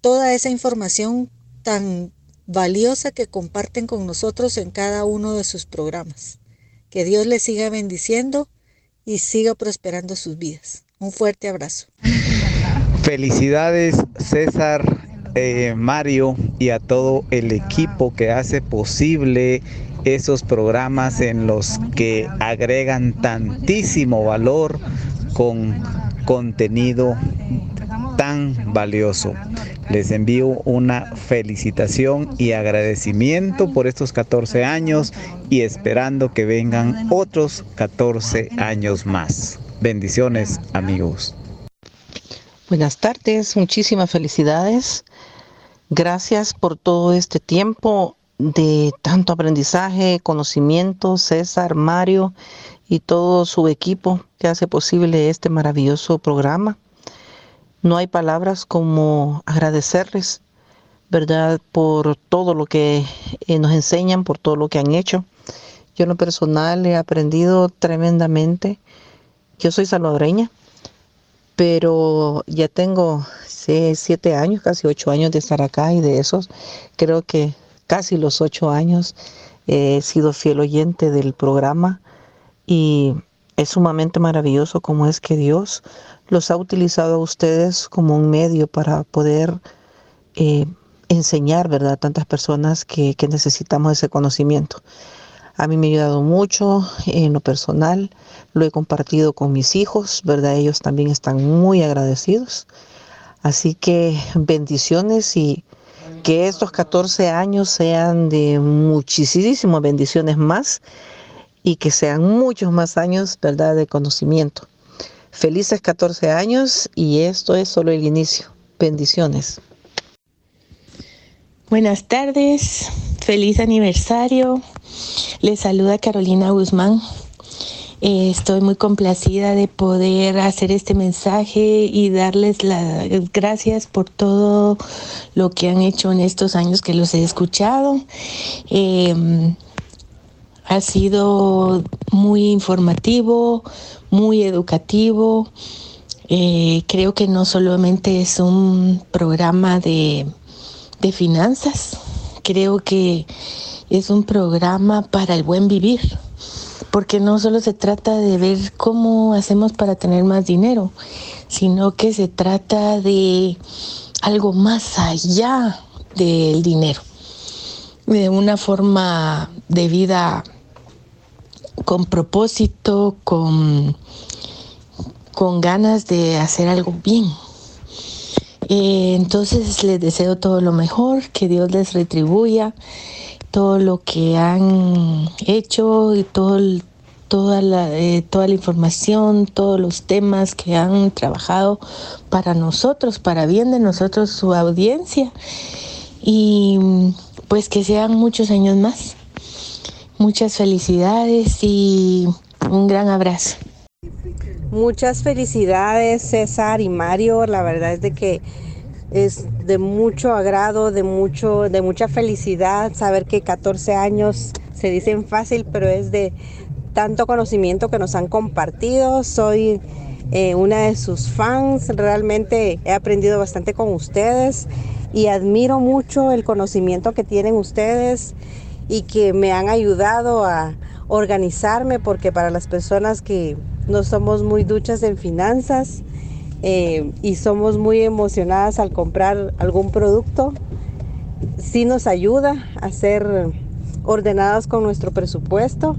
toda esa información tan valiosa que comparten con nosotros en cada uno de sus programas. Que Dios les siga bendiciendo y siga prosperando sus vidas. Un fuerte abrazo. Felicidades César eh, Mario y a todo el equipo que hace posible esos programas en los que agregan tantísimo valor con contenido tan valioso. Les envío una felicitación y agradecimiento por estos 14 años y esperando que vengan otros 14 años más. Bendiciones amigos. Buenas tardes, muchísimas felicidades Gracias por todo este tiempo de tanto aprendizaje, conocimiento, César, Mario y todo su equipo que hace posible este maravilloso programa. No hay palabras como agradecerles, ¿verdad? Por todo lo que eh, nos enseñan, por todo lo que han hecho. Yo en lo personal he aprendido tremendamente. Yo soy salvadoreña, pero ya tengo siete años, casi ocho años de estar acá y de esos creo que casi los ocho años he sido fiel oyente del programa y es sumamente maravilloso como es que Dios los ha utilizado a ustedes como un medio para poder eh, enseñar, ¿verdad?, tantas personas que necesitamos ese conocimiento. A mí me ha ayudado mucho en lo personal, lo he compartido con mis hijos, ¿verdad? Ellos también están muy agradecidos. Así que bendiciones y que estos 14 años sean de muchísimas bendiciones más y que sean muchos más años, ¿verdad?, de conocimiento. Felices 14 años y esto es solo el inicio. Bendiciones. Buenas tardes, feliz aniversario. Les saluda Carolina Guzmán. Eh, estoy muy complacida de poder hacer este mensaje y darles las gracias por todo lo que han hecho en estos años que los he escuchado. Em, ha sido muy informativo, muy educativo. Eh, creo que no solamente es un programa de de finanzas. Creo que es un programa para el buen vivir, porque no solo se trata de ver cómo hacemos para tener más dinero, sino que se trata de algo más allá del dinero, de una forma de vida con propósito, con, con ganas de hacer algo bien, eh, entonces les deseo todo lo mejor, que Dios les retribuya todo lo que han hecho y todo toda, la, eh, toda la información, todos los temas que han trabajado para nosotros, para bien de nosotros, su audiencia. Y pues que sean muchos años más. Muchas felicidades y un gran abrazo. Muchas felicidades César y Mario, la verdad es de que es de mucho agrado, de mucho de mucha felicidad saber que 14 años se dicen fácil, pero es de tanto conocimiento que nos han compartido. Soy eh, una de sus fans, realmente he aprendido bastante con ustedes y admiro mucho el conocimiento que tienen ustedes y que me han ayudado a organizarme porque para las personas que no somos muy duchas en finanzas eh, y somos muy emocionadas al comprar algún producto. Sí nos ayuda a ser ordenadas con nuestro presupuesto.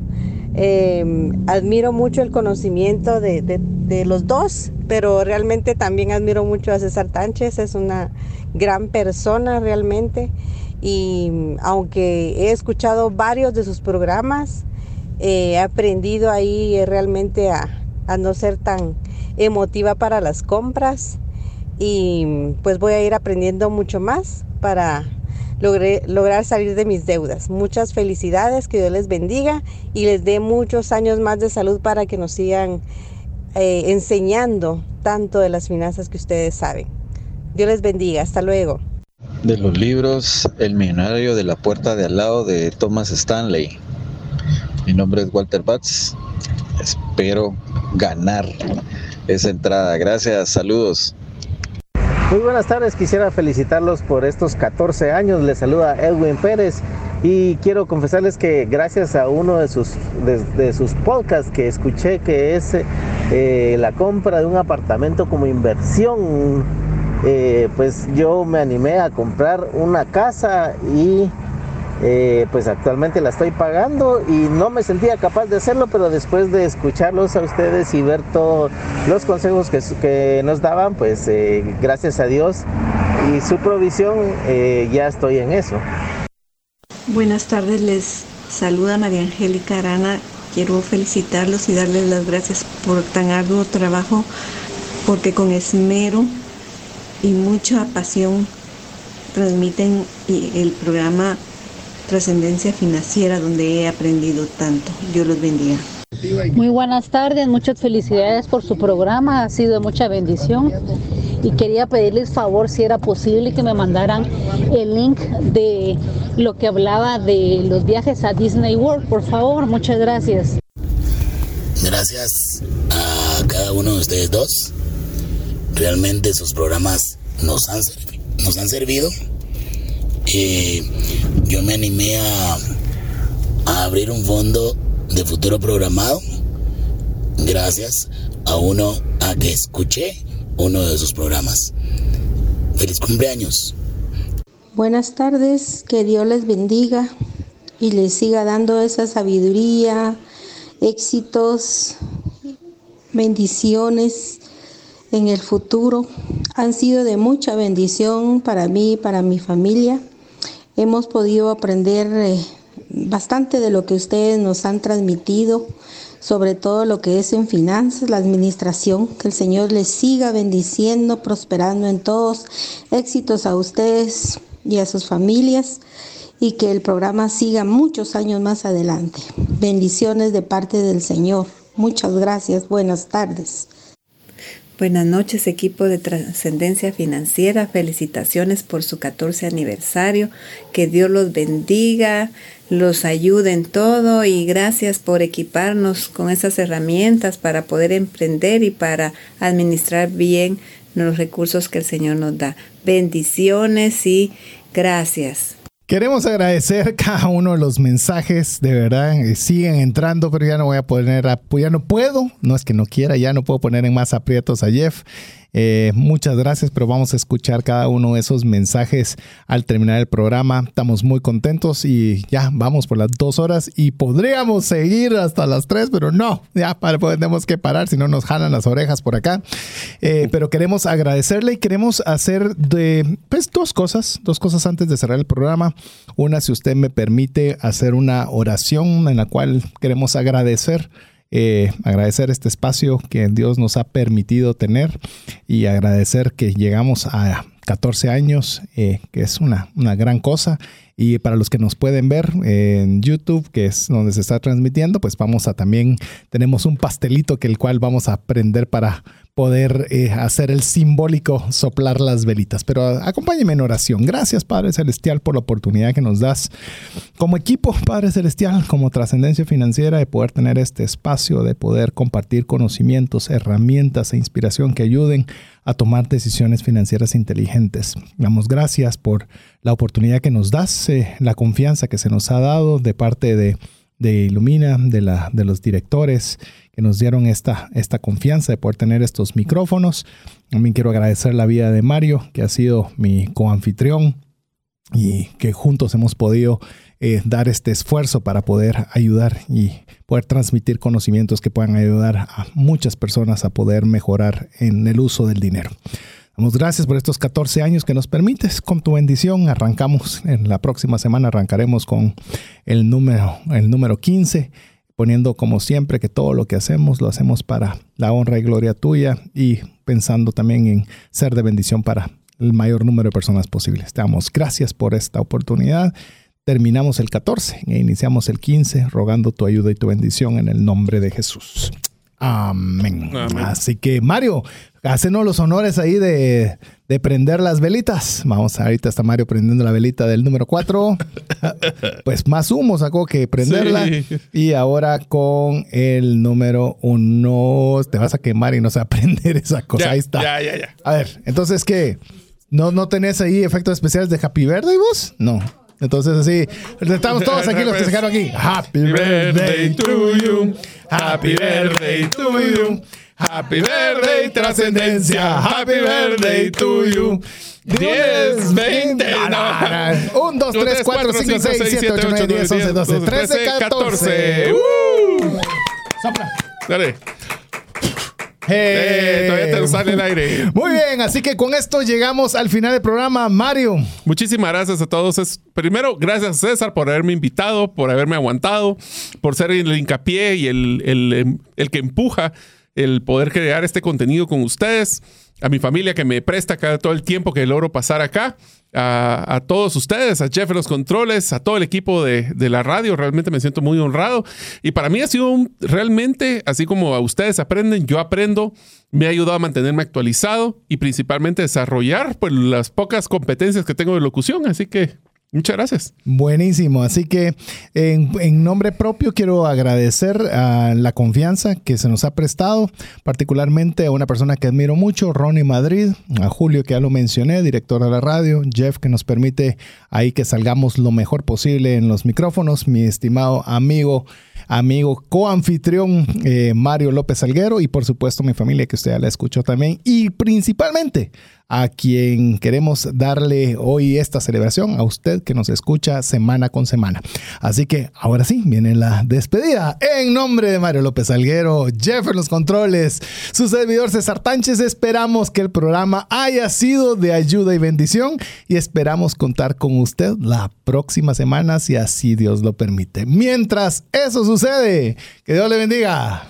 Eh, admiro mucho el conocimiento de, de, los dos, pero realmente también admiro mucho a César Tánchez, es una gran persona realmente. Y aunque he escuchado varios de sus programas, eh, he aprendido ahí realmente a, a no ser tan emotiva para las compras y pues voy a ir aprendiendo mucho más para lograr salir de mis deudas. Muchas felicidades, que Dios les bendiga y les dé muchos años más de salud para que nos sigan eh, enseñando tanto de las finanzas que ustedes saben. Dios les bendiga, hasta luego. De los libros El millonario de la puerta de al lado de Thomas Stanley. Mi nombre es Walter Batz. Espero ganar esa entrada. Gracias, saludos. Muy buenas tardes, quisiera felicitarlos por estos 14 años. Les saluda Edwin Pérez y quiero confesarles que gracias a uno de sus, de, sus podcasts que escuché que es eh, la compra de un apartamento como inversión, eh, pues yo me animé a comprar una casa y eh, pues actualmente la estoy pagando y no me sentía capaz de hacerlo, pero después de escucharlos a ustedes y ver todos los consejos que, nos daban, pues eh, gracias a Dios y su provisión eh, ya estoy en eso. Buenas tardes, les saluda María Angélica Arana. Quiero felicitarlos y darles las gracias por tan arduo trabajo, porque con esmero y mucha pasión transmiten el programa trascendencia financiera donde he aprendido tanto. Dios los bendiga. Muy buenas tardes, muchas felicidades por su programa, ha sido de mucha bendición y quería pedirles favor si era posible que me mandaran el link de lo que hablaba de los viajes a Disney World, por favor, muchas gracias. Gracias a cada uno de ustedes dos. Realmente sus programas nos han, nos han servido yo me animé a, a abrir un fondo de futuro programado gracias a uno a que escuché uno de sus programas. Feliz cumpleaños. Buenas tardes, que Dios les bendiga y les siga dando esa sabiduría, éxitos, bendiciones en el futuro. Han sido de mucha bendición para mí para mi familia. Hemos podido aprender eh, bastante de lo que ustedes nos han transmitido, sobre todo lo que es en finanzas, la administración. Que el Señor les siga bendiciendo, prosperando en todos. Éxitos a ustedes y a sus familias y que el programa siga muchos años más adelante. Bendiciones de parte del Señor. Muchas gracias. Buenas tardes. Buenas noches, equipo de Trascendencia Financiera. Felicitaciones por su 14 aniversario. Que Dios los bendiga, los ayude en todo y gracias por equiparnos con esas herramientas para poder emprender y para administrar bien los recursos que el Señor nos da. Bendiciones y gracias. Queremos agradecer cada uno de los mensajes, de verdad, eh, siguen entrando, pero ya no voy a poner, a, ya no puedo, no es que no quiera, ya no puedo poner en más aprietos a Jeff. Eh, muchas gracias, pero vamos a escuchar cada uno de esos mensajes al terminar el programa. Estamos muy contentos y ya vamos por las dos horas y podríamos seguir hasta las tres, pero no, ya tenemos que parar, si no nos jalan las orejas por acá. Eh, pero queremos agradecerle y queremos hacer de, pues, dos cosas, dos cosas antes de cerrar el programa. Una, si usted me permite hacer una oración en la cual queremos agradecer eh, agradecer este espacio que Dios nos ha permitido tener y agradecer que llegamos a 14 años, eh, que es una, una gran cosa. Y para los que nos pueden ver en YouTube, que es donde se está transmitiendo, pues vamos a también, tenemos un pastelito que el cual vamos a aprender para poder eh, hacer el simbólico soplar las velitas. Pero acompáñeme en oración. Gracias, Padre Celestial, por la oportunidad que nos das como equipo, Padre Celestial, como trascendencia financiera, de poder tener este espacio, de poder compartir conocimientos, herramientas e inspiración que ayuden a tomar decisiones financieras inteligentes. Damos gracias por la oportunidad que nos das, eh, la confianza que se nos ha dado de parte de, de Ilumina, de, la, de los directores que nos dieron esta, esta confianza de poder tener estos micrófonos. También quiero agradecer la vida de Mario, que ha sido mi coanfitrión y que juntos hemos podido eh, dar este esfuerzo para poder ayudar y poder transmitir conocimientos que puedan ayudar a muchas personas a poder mejorar en el uso del dinero. Damos gracias por estos 14 años que nos permites. Con tu bendición arrancamos, en la próxima semana arrancaremos con el número, el número 15 poniendo como siempre que todo lo que hacemos lo hacemos para la honra y gloria tuya y pensando también en ser de bendición para el mayor número de personas posibles. Te damos gracias por esta oportunidad. Terminamos el 14 e iniciamos el 15 rogando tu ayuda y tu bendición en el nombre de Jesús. Amén. Así que Mario, Hacenos los honores ahí de, prender las velitas. Vamos, ahorita está Mario prendiendo la velita del número 4. pues más humo sacó que prenderla. Y ahora con el número 1 te vas a quemar y no se va a prender esa cosa. ahí está. Ya, ya, ya. A ver, entonces, ¿qué? ¿No, ¿No tenés ahí efectos especiales de Happy Birthday vos? No. Entonces así, estamos todos aquí los que se quedaron aquí. Happy birthday to you. Happy birthday to you. Happy birthday, trascendencia. Happy birthday to you. 10, 20, 1, 2, 3, 4, 5, 6, 7, 8, 9, 10, 11, 12, 13, 14. Sopla. Dale. Eh, todavía te sale el aire. Muy bien, así que con esto llegamos al final del programa. Mario. Muchísimas gracias a todos. primero, gracias César por haberme invitado, por haberme aguantado, por ser el hincapié y el, el, el que empuja el poder crear este contenido con ustedes, a mi familia que me presta cada todo el tiempo que logro pasar acá, a, todos ustedes, a Jeff los controles, a todo el equipo de, la radio. Realmente me siento muy honrado. Y para mí ha sido realmente, así como a ustedes aprenden, yo aprendo. Me ha ayudado a mantenerme actualizado y principalmente desarrollar pues, las pocas competencias que tengo de locución. Así que Muchas gracias. Buenísimo. Así que en, nombre propio quiero agradecer a la confianza que se nos ha prestado, particularmente a una persona que admiro mucho, Ronnie Madrid, a Julio que ya lo mencioné, director de la radio, Jeff que nos permite ahí que salgamos lo mejor posible en los micrófonos, mi estimado amigo amigo coanfitrión eh, Mario López Alguero y por supuesto mi familia que usted ya la escuchó también y principalmente a quien queremos darle hoy esta celebración, a usted que nos escucha semana con semana. Así que ahora sí, viene la despedida. En nombre de Mario López Alguero, Jeff los controles, su servidor César Tánchez, esperamos que el programa haya sido de ayuda y bendición y esperamos contar con usted la próxima semana si así Dios lo permite. Mientras eso sucede, que Dios le bendiga.